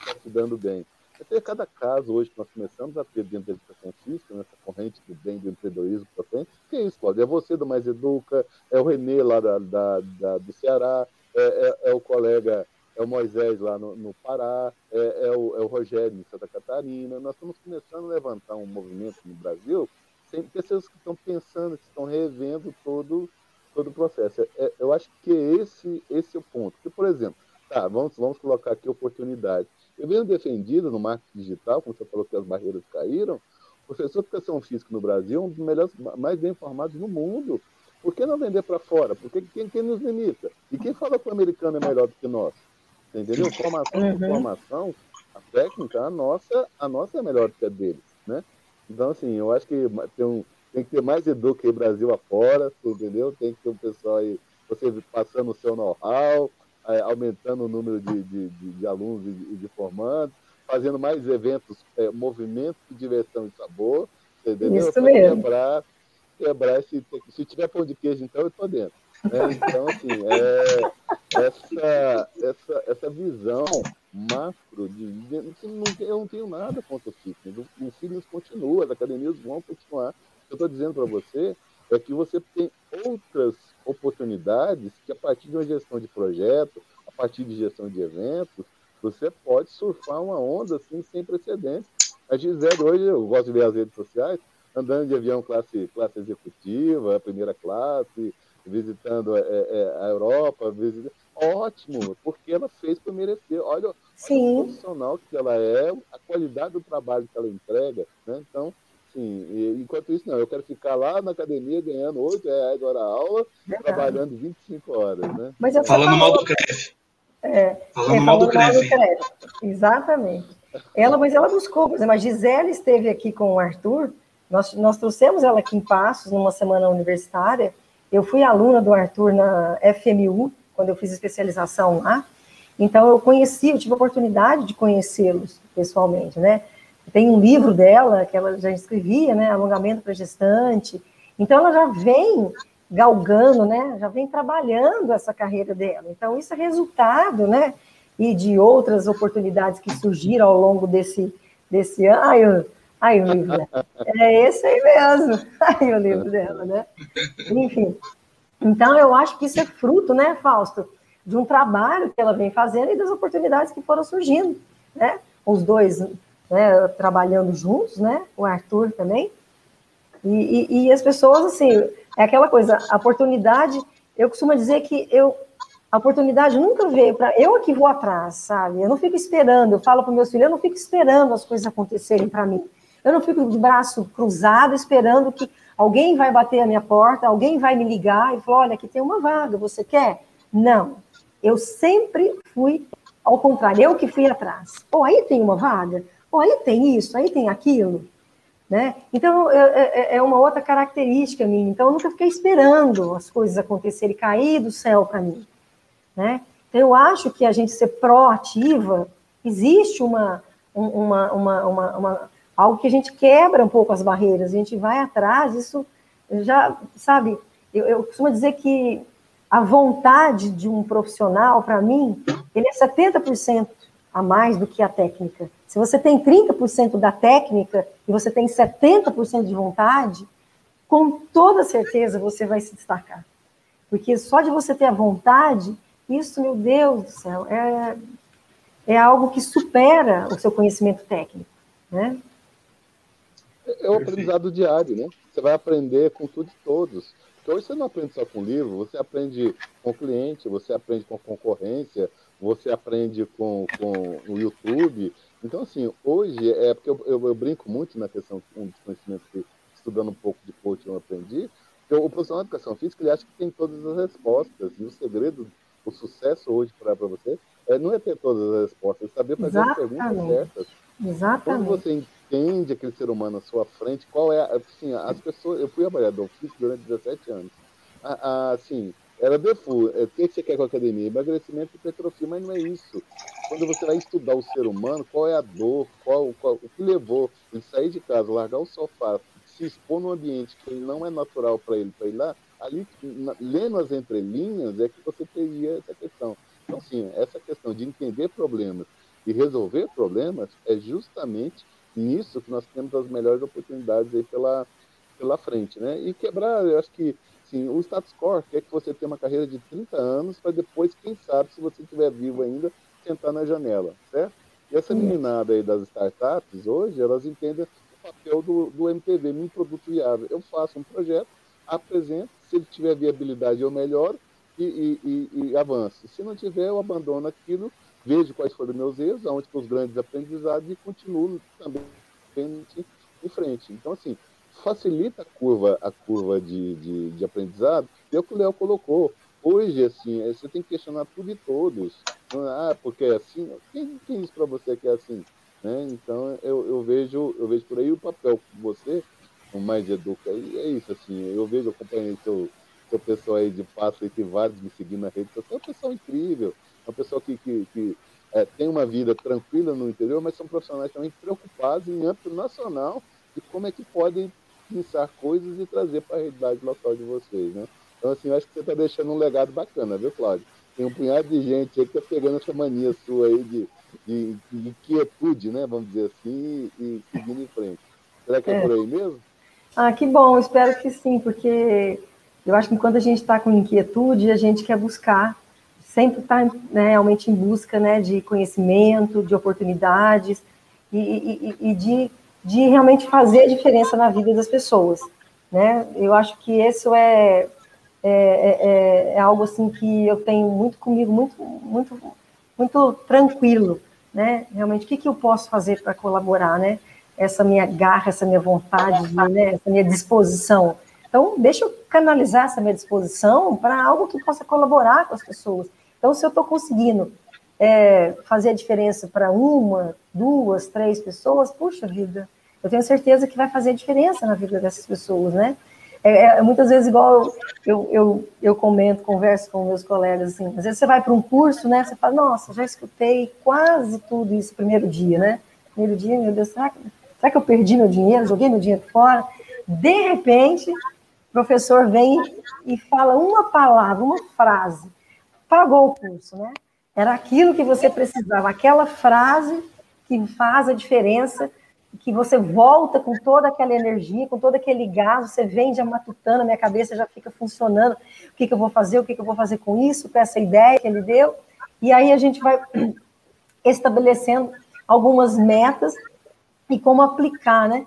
tá se dando bem. Até cada caso hoje que nós começamos a ter dentro da educação física, nessa corrente do bem do empreendedorismo para frente, que é isso, Cláudio? É você do Mais Educa, é o Renê lá da, da, da do Ceará, é, é, é, o colega, é o Moisés lá no, no Pará, é, é, o, é, o, Rogério em Santa Catarina. Nós estamos começando a levantar um movimento no Brasil, sem pessoas que estão pensando, que estão revendo todo, todo o processo. É, eu acho que esse, esse é o ponto. Porque, por exemplo, tá, vamos, vamos colocar aqui oportunidade eu venho defendido no marketing digital, como você falou que as barreiras caíram, o professor de educação física no Brasil é um dos melhores, mais bem informados no mundo. Por que não vender para fora? Porque quem, quem nos limita? E quem fala que o americano é melhor do que nós? Entendeu? Formação uhum. por formação, a técnica, a nossa, a nossa é melhor do que a deles, né? Então, assim, eu acho que tem, um, tem que ter mais educa aí Brasil afora, entendeu? Tem que ter um pessoal aí, você passando o seu know-how, é, aumentando o número de, de, de, de alunos e de, de, formandos, fazendo mais eventos, é, movimento diversão e sabor, entendeu? Isso mesmo. Quebrar, quebrar esse, se tiver pão de queijo, então eu estou dentro. Né? Então, assim, é, essa, essa, essa visão macro, de, de, não, eu não tenho nada contra o fitness, o, o fitness continua, as academias vão continuar. Eu estou dizendo para você é que você tem outras oportunidades que, a partir de uma gestão de projeto, a partir de gestão de eventos, você pode surfar uma onda assim sem precedentes. A Gisele, hoje, eu gosto de ver as redes sociais, andando de avião classe, classe executiva, primeira classe, visitando é, é, a Europa, visitando... ótimo, porque ela fez por merecer. Olha, olha o profissional que ela é, a qualidade do trabalho que ela entrega. Né? Então, assim, enquanto isso, não, eu quero ficar lá na academia ganhando 8 reais hora aula, Verdade. trabalhando 25 horas, né? Mas falando falou... mal do CREF. É, falando é, mal do CREF. Exatamente. Ela, mas ela buscou, por exemplo, a Gisele esteve aqui com o Arthur, nós, nós trouxemos ela aqui em Passos, numa semana universitária, eu fui aluna do Arthur na FMU, quando eu fiz especialização lá, então eu conheci, eu tive a oportunidade de conhecê-los pessoalmente, né? Tem um livro dela que ela já escrevia, né? Alongamento para gestante. Então ela já vem galgando, né? Já vem trabalhando essa carreira dela. Então isso é resultado, né? E de outras oportunidades que surgiram ao longo desse desse ano. Eu, ai, o livro dela. É esse aí mesmo. Ai, o livro dela, né? Enfim. Então eu acho que isso é fruto, né, Fausto, de um trabalho que ela vem fazendo e das oportunidades que foram surgindo, né? Os dois né, trabalhando juntos, né? O Arthur também. E, e, e, as pessoas, assim, é aquela coisa, a oportunidade, eu costumo dizer que eu, a oportunidade nunca veio para eu que vou atrás, sabe? Eu não fico esperando, eu falo para meus filhos, eu não fico esperando as coisas acontecerem para mim. Eu não fico de braço cruzado esperando que alguém vai bater a minha porta, alguém vai me ligar e falar, olha, aqui tem uma vaga, você quer? Não. Eu sempre fui ao contrário, eu que fui atrás. Pô, aí tem uma vaga? Pô, aí tem isso, aí tem aquilo. Né? Então, é, é, é uma outra característica minha. Então, eu nunca fiquei esperando as coisas acontecerem, cair do céu para mim. Né? Então, eu acho que a gente ser proativa, existe uma, uma, uma, uma, uma algo que a gente quebra um pouco as barreiras, a gente vai atrás, isso já, sabe, eu, eu costumo dizer que a vontade de um profissional, para mim, ele é 70% a mais do que a técnica. Se você tem 30% da técnica e você tem 70% de vontade, com toda certeza você vai se destacar. Porque só de você ter a vontade, isso, meu Deus do céu, é, é algo que supera o seu conhecimento técnico, né? É o aprendizado diário, né? Você vai aprender com tudo e todos. Porque hoje você não aprende só com livro, você aprende com cliente, você aprende com concorrência, você aprende com, com o YouTube. Então, assim, hoje, é porque eu, eu, eu brinco muito na questão um dos conhecimentos que, estudando um pouco de coaching, eu aprendi, que o profissional de educação física, ele acha que tem todas as respostas, e o segredo, o sucesso hoje para você, é, não é ter todas as respostas, é saber fazer Exatamente. as perguntas certas. Exatamente. Quando você, entende aquele ser humano à sua frente, qual é, assim, as pessoas, eu fui avaliador físico durante 17 anos, assim, era defu, é, o que você quer com a academia? Emagrecimento e hipertrofia, mas não é isso. Quando você vai estudar o ser humano, qual é a dor, qual, qual o que levou ele sair de casa, largar o sofá, se expor num ambiente que não é natural para ele, para ir lá, ali, na, lendo as entrelinhas, é que você teria essa questão. Então, sim, essa questão de entender problemas e resolver problemas é justamente nisso que nós temos as melhores oportunidades aí pela, pela frente, né? E quebrar, eu acho que sim, o status quo quer que você tenha uma carreira de 30 anos para depois, quem sabe, se você estiver vivo ainda, sentar na janela, certo? E essa meninada aí das startups, hoje, elas entendem o papel do, do MPV, produto viável. Eu faço um projeto, apresento, se ele tiver viabilidade, eu melhoro e, e, e, e avanço. Se não tiver, eu abandono aquilo, vejo quais foram meus erros, onde os grandes aprendizados e continuo também em frente. Então, assim, facilita a curva, a curva de, de, de aprendizado, e é o que o Léo colocou. Hoje, assim, é, você tem que questionar tudo e todos. É, ah, porque é assim? Quem, quem diz para você que é assim? Né? Então, eu, eu, vejo, eu vejo por aí o papel que você, o Mais Educa, e é isso, assim, eu vejo, acompanhei seu, seu pessoal aí de passo aí, tem vários me seguindo na rede social, é uma pessoa incrível, uma pessoa que, que, que é, tem uma vida tranquila no interior, mas são profissionais também preocupados em âmbito nacional e como é que podem pensar coisas e trazer para a realidade local de vocês, né? Então, assim, eu acho que você está deixando um legado bacana, viu, Cláudio? Tem um punhado de gente aí que está pegando essa mania sua aí de, de, de inquietude, né? Vamos dizer assim, e, seguindo em frente. Será que é, é por aí mesmo? Ah, que bom, espero que sim, porque eu acho que quando a gente está com inquietude, a gente quer buscar, sempre está né, realmente em busca né, de conhecimento, de oportunidades e, e, e de de realmente fazer a diferença na vida das pessoas, né? Eu acho que isso é, é, é, é algo assim que eu tenho muito comigo, muito, muito, muito tranquilo, né? Realmente, o que, que eu posso fazer para colaborar, né? Essa minha garra, essa minha vontade, né? essa minha disposição. Então, deixa eu canalizar essa minha disposição para algo que possa colaborar com as pessoas. Então, se eu estou conseguindo é, fazer a diferença para uma, duas, três pessoas, puxa vida, eu tenho certeza que vai fazer diferença na vida dessas pessoas, né? É, é, é muitas vezes igual eu, eu, eu comento, converso com meus colegas, assim, às vezes você vai para um curso, né, você fala, nossa, já escutei quase tudo isso primeiro dia, né? Primeiro dia, meu Deus, será que, será que eu perdi meu dinheiro, joguei meu dinheiro fora? De repente, o professor vem e fala uma palavra, uma frase, pagou o curso, né? Era aquilo que você precisava, aquela frase que faz a diferença que você volta com toda aquela energia, com todo aquele gás, você matutando, a minha cabeça já fica funcionando, o que, que eu vou fazer, o que, que eu vou fazer com isso, com essa ideia que ele deu, e aí a gente vai estabelecendo algumas metas e como aplicar, né,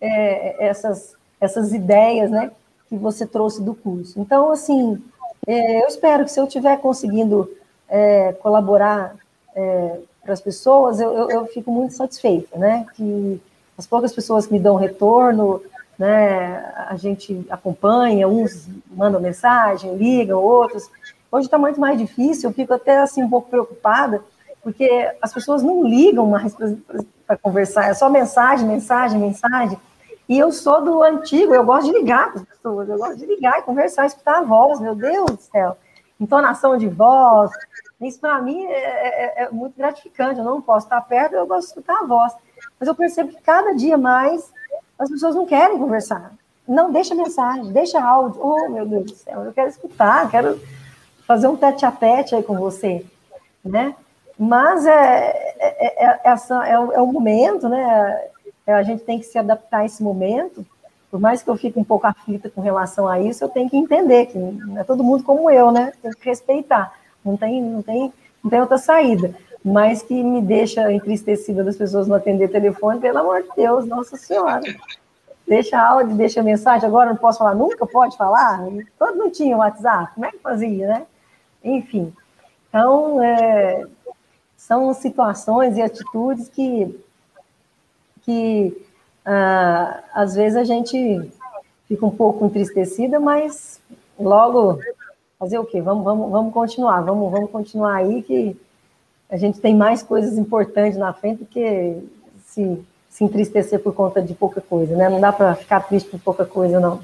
é, essas, essas ideias, né, que você trouxe do curso. Então, assim, é, eu espero que se eu estiver conseguindo é, colaborar é, para as pessoas, eu, eu, eu, fico muito satisfeita, né? Que as poucas pessoas que me dão retorno, né? A gente acompanha, uns mandam mensagem, ligam, outros. Hoje está muito mais difícil, eu fico até assim um pouco preocupada, porque as pessoas não ligam mais para conversar, é só mensagem, mensagem, mensagem. E eu sou do antigo, eu gosto de ligar para as pessoas, eu gosto de ligar e conversar, escutar a voz, meu Deus do céu. Entonação de voz, isso para mim é, é, é, muito gratificante. Eu não posso estar perto, eu gosto de escutar a voz. Mas eu percebo que cada dia mais as pessoas não querem conversar. Não, deixa mensagem, deixa áudio. Oh, meu Deus do céu, eu quero escutar, quero fazer um tete a tete aí com você, né? Mas é, é, é, essa, é, o, é o momento, né? A gente tem que se adaptar a esse momento. Por mais que eu fique um pouco aflita com relação a isso, eu tenho que entender que não é todo mundo como eu, né? Tem que respeitar não tem, não tem, não tem outra saída. Mas que me deixa entristecida das pessoas não atender telefone, pelo amor de Deus, Nossa Senhora. Deixa áudio, deixa mensagem, agora não posso falar, nunca pode falar? Todo não tinha WhatsApp, como é que fazia, né? Enfim. Então, é, são situações e atitudes que, que ah, às vezes a gente fica um pouco entristecida, mas logo fazer o quê? Vamos, vamos, vamos continuar, vamos, vamos continuar aí que a gente tem mais coisas importantes na frente do que se se entristecer por conta de pouca coisa, né? Não dá para ficar triste por pouca coisa, não.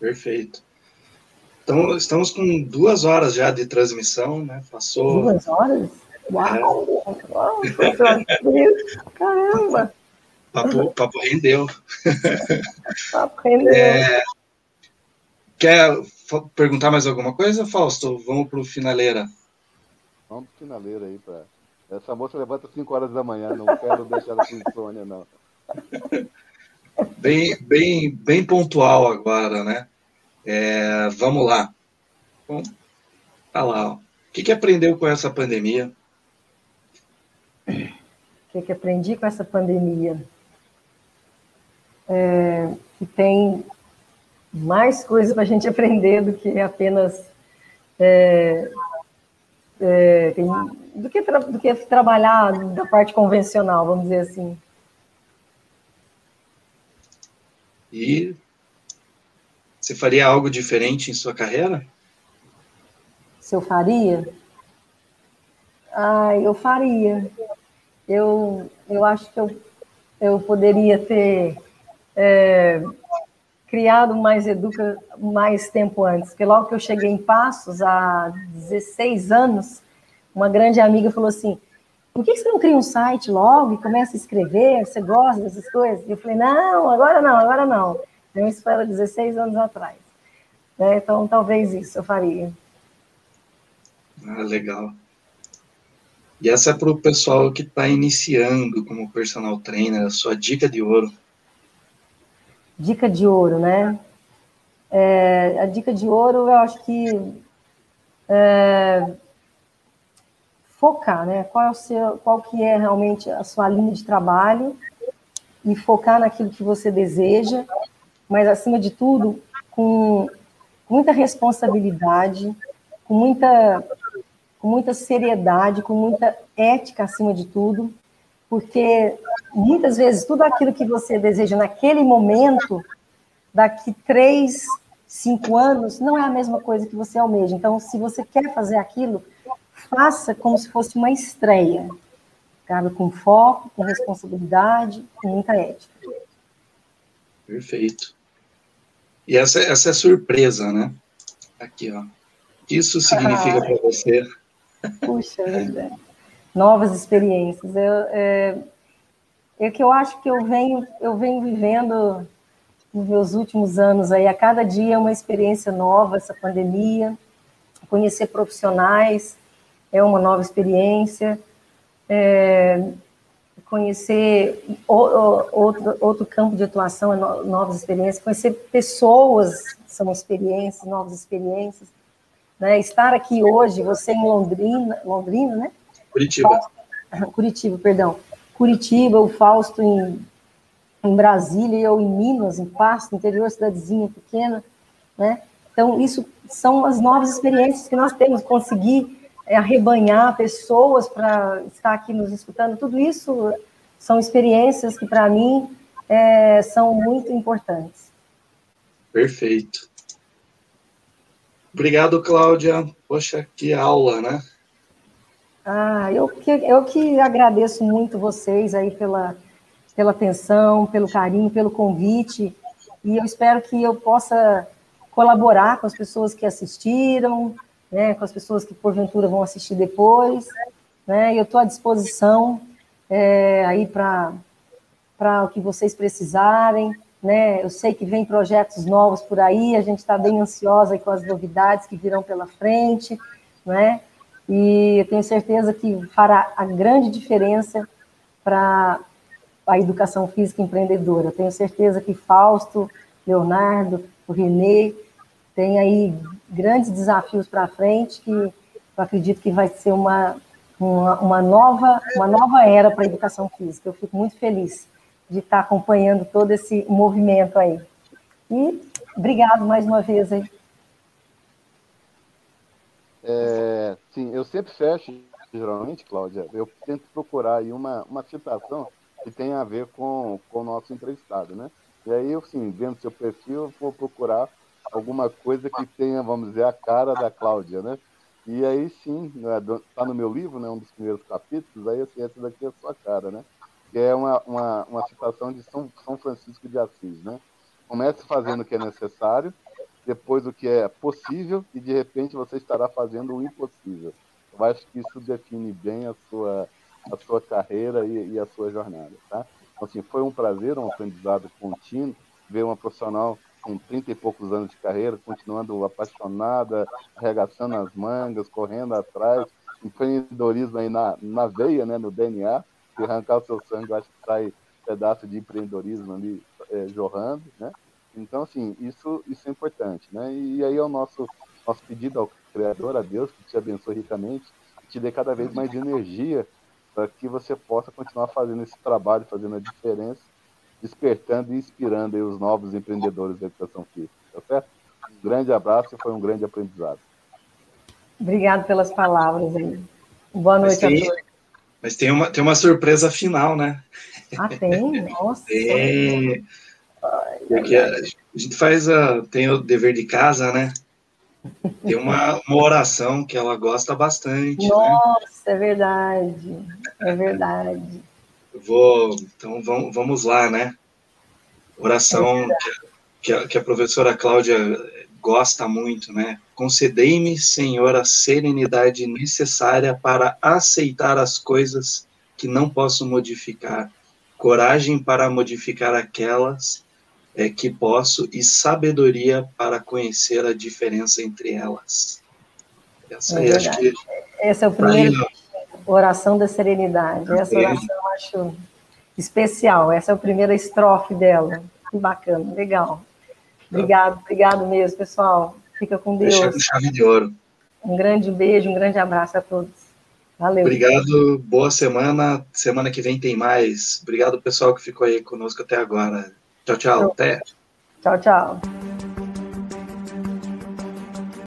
Perfeito. Então, estamos com duas horas já de transmissão, né? Passou. Duas horas? Uau! É. Uau caramba! Papo, papo rendeu. Papo rendeu. É, quer perguntar mais alguma coisa, Fausto? Vamos para o finaleira. Vamos para finaleira aí. Pra... Essa moça levanta 5 horas da manhã, não quero deixar ela com insônia, não. Bem, bem, bem pontual agora, né? É, vamos lá. Bom, tá lá. Ó. O que, que aprendeu com essa pandemia? O que, que aprendi com essa pandemia? É, que tem mais coisa para a gente aprender do que apenas é, é, tem, do, que do que trabalhar da parte convencional, vamos dizer assim. E você faria algo diferente em sua carreira? Se eu faria? Ah, eu faria. Eu, eu acho que eu, eu poderia ter é, criado mais Educa mais tempo antes, porque logo que eu cheguei em Passos, há 16 anos, uma grande amiga falou assim, por que você não cria um site logo e começa a escrever? Você gosta dessas coisas? E eu falei, não, agora não, agora não. Isso foi 16 anos atrás. Né? Então, talvez isso eu faria. Ah, legal. E essa é para o pessoal que está iniciando como personal trainer, a sua dica de ouro. Dica de ouro, né? É, a dica de ouro, eu acho que é, focar, né? Qual, é o seu, qual que é realmente a sua linha de trabalho e focar naquilo que você deseja mas acima de tudo, com muita responsabilidade, com muita, com muita seriedade, com muita ética acima de tudo, porque muitas vezes tudo aquilo que você deseja naquele momento, daqui três, cinco anos, não é a mesma coisa que você almeja. Então, se você quer fazer aquilo, faça como se fosse uma estreia, sabe? com foco, com responsabilidade, com muita ética. Perfeito. E essa, essa é surpresa, né? Aqui, ó. Isso significa para você? Puxa vida. Novas experiências. Eu, é, é que eu acho que eu venho, eu venho vivendo nos meus últimos anos aí, a cada dia é uma experiência nova, essa pandemia. Conhecer profissionais é uma nova experiência. É, conhecer outro, outro campo de atuação, é novas experiências, conhecer pessoas são experiências, novas experiências. Né? Estar aqui hoje, você em Londrina, Londrina, né? Curitiba. Fausto, Curitiba, perdão. Curitiba, o Fausto em, em Brasília, eu em Minas, em Pasto, interior, cidadezinha pequena, né? Então, isso são as novas experiências que nós temos, conseguir é, arrebanhar pessoas para estar aqui nos escutando, tudo isso são experiências que, para mim, é, são muito importantes. Perfeito. Obrigado, Cláudia. Poxa, que aula, né? Ah, eu que, eu que agradeço muito vocês aí pela, pela atenção, pelo carinho, pelo convite, e eu espero que eu possa colaborar com as pessoas que assistiram, né, com as pessoas que porventura vão assistir depois, né, eu estou à disposição é, aí para o que vocês precisarem, né, eu sei que vem projetos novos por aí, a gente está bem ansiosa com as novidades que virão pela frente, né, e eu tenho certeza que fará a grande diferença para a educação física empreendedora. Eu tenho certeza que Fausto, Leonardo, o Renê, tem aí grandes desafios para frente que eu acredito que vai ser uma, uma, uma nova, uma nova era para a educação física. Eu fico muito feliz de estar acompanhando todo esse movimento aí. E obrigado mais uma vez aí. É, sim, eu sempre fecho, geralmente, Cláudia, eu tento procurar aí uma, uma citação que tenha a ver com, com o nosso entrevistado, né? E aí, eu, sim, vendo seu perfil, eu vou procurar alguma coisa que tenha, vamos dizer, a cara da Cláudia, né? E aí sim, está né, no meu livro, né, um dos primeiros capítulos, aí assim, essa daqui é a sua cara, né? Que é uma, uma, uma citação de São, São Francisco de Assis, né? Comece fazendo o que é necessário, depois o que é possível e de repente você estará fazendo o impossível. Eu acho que isso define bem a sua, a sua carreira e, e a sua jornada, tá? Então, assim, foi um prazer, um aprendizado contínuo, ver uma profissional com 30 e poucos anos de carreira, continuando apaixonada, arregaçando as mangas, correndo atrás, empreendedorismo aí na, na veia, né, no DNA, se arrancar o seu sangue, eu acho que sai pedaço de empreendedorismo ali é, jorrando, né? Então, assim, isso, isso é importante, né? E, aí é o nosso, nosso pedido ao Criador, a Deus, que te abençoe ricamente, que te dê cada vez mais energia para que você possa continuar fazendo esse trabalho, fazendo a diferença, despertando e inspirando os novos empreendedores da educação física, tá certo? Um grande abraço e foi um grande aprendizado. Obrigado pelas palavras aí. Boa noite a todos. Mas tem uma, tem uma surpresa final, né? Ah, tem? Nossa. Tem. Porque a gente faz a, tem o dever de casa, né? Tem uma, uma oração que ela gosta bastante. Né? Nossa, né? é verdade. É verdade. Vou, então vamos, vamos lá, né? Oração é que, a, que a professora Cláudia gosta muito, né? Concedei-me, Senhor, a serenidade necessária para aceitar as coisas que não posso modificar, coragem para modificar aquelas é, que posso e sabedoria para conhecer a diferença entre elas. Essa é, acho que. Essa é o primeiro oração da serenidade. Essa oração eu acho especial. Essa é a primeira estrofe dela. Que bacana, legal. Obrigado, obrigado mesmo, pessoal. Fica com Deus. Deixa com chave de ouro. Um grande beijo, um grande abraço a todos. Valeu. Obrigado, boa semana. Semana que vem tem mais. Obrigado, pessoal, que ficou aí conosco até agora. Tchau, tchau. Até. Tchau, tchau.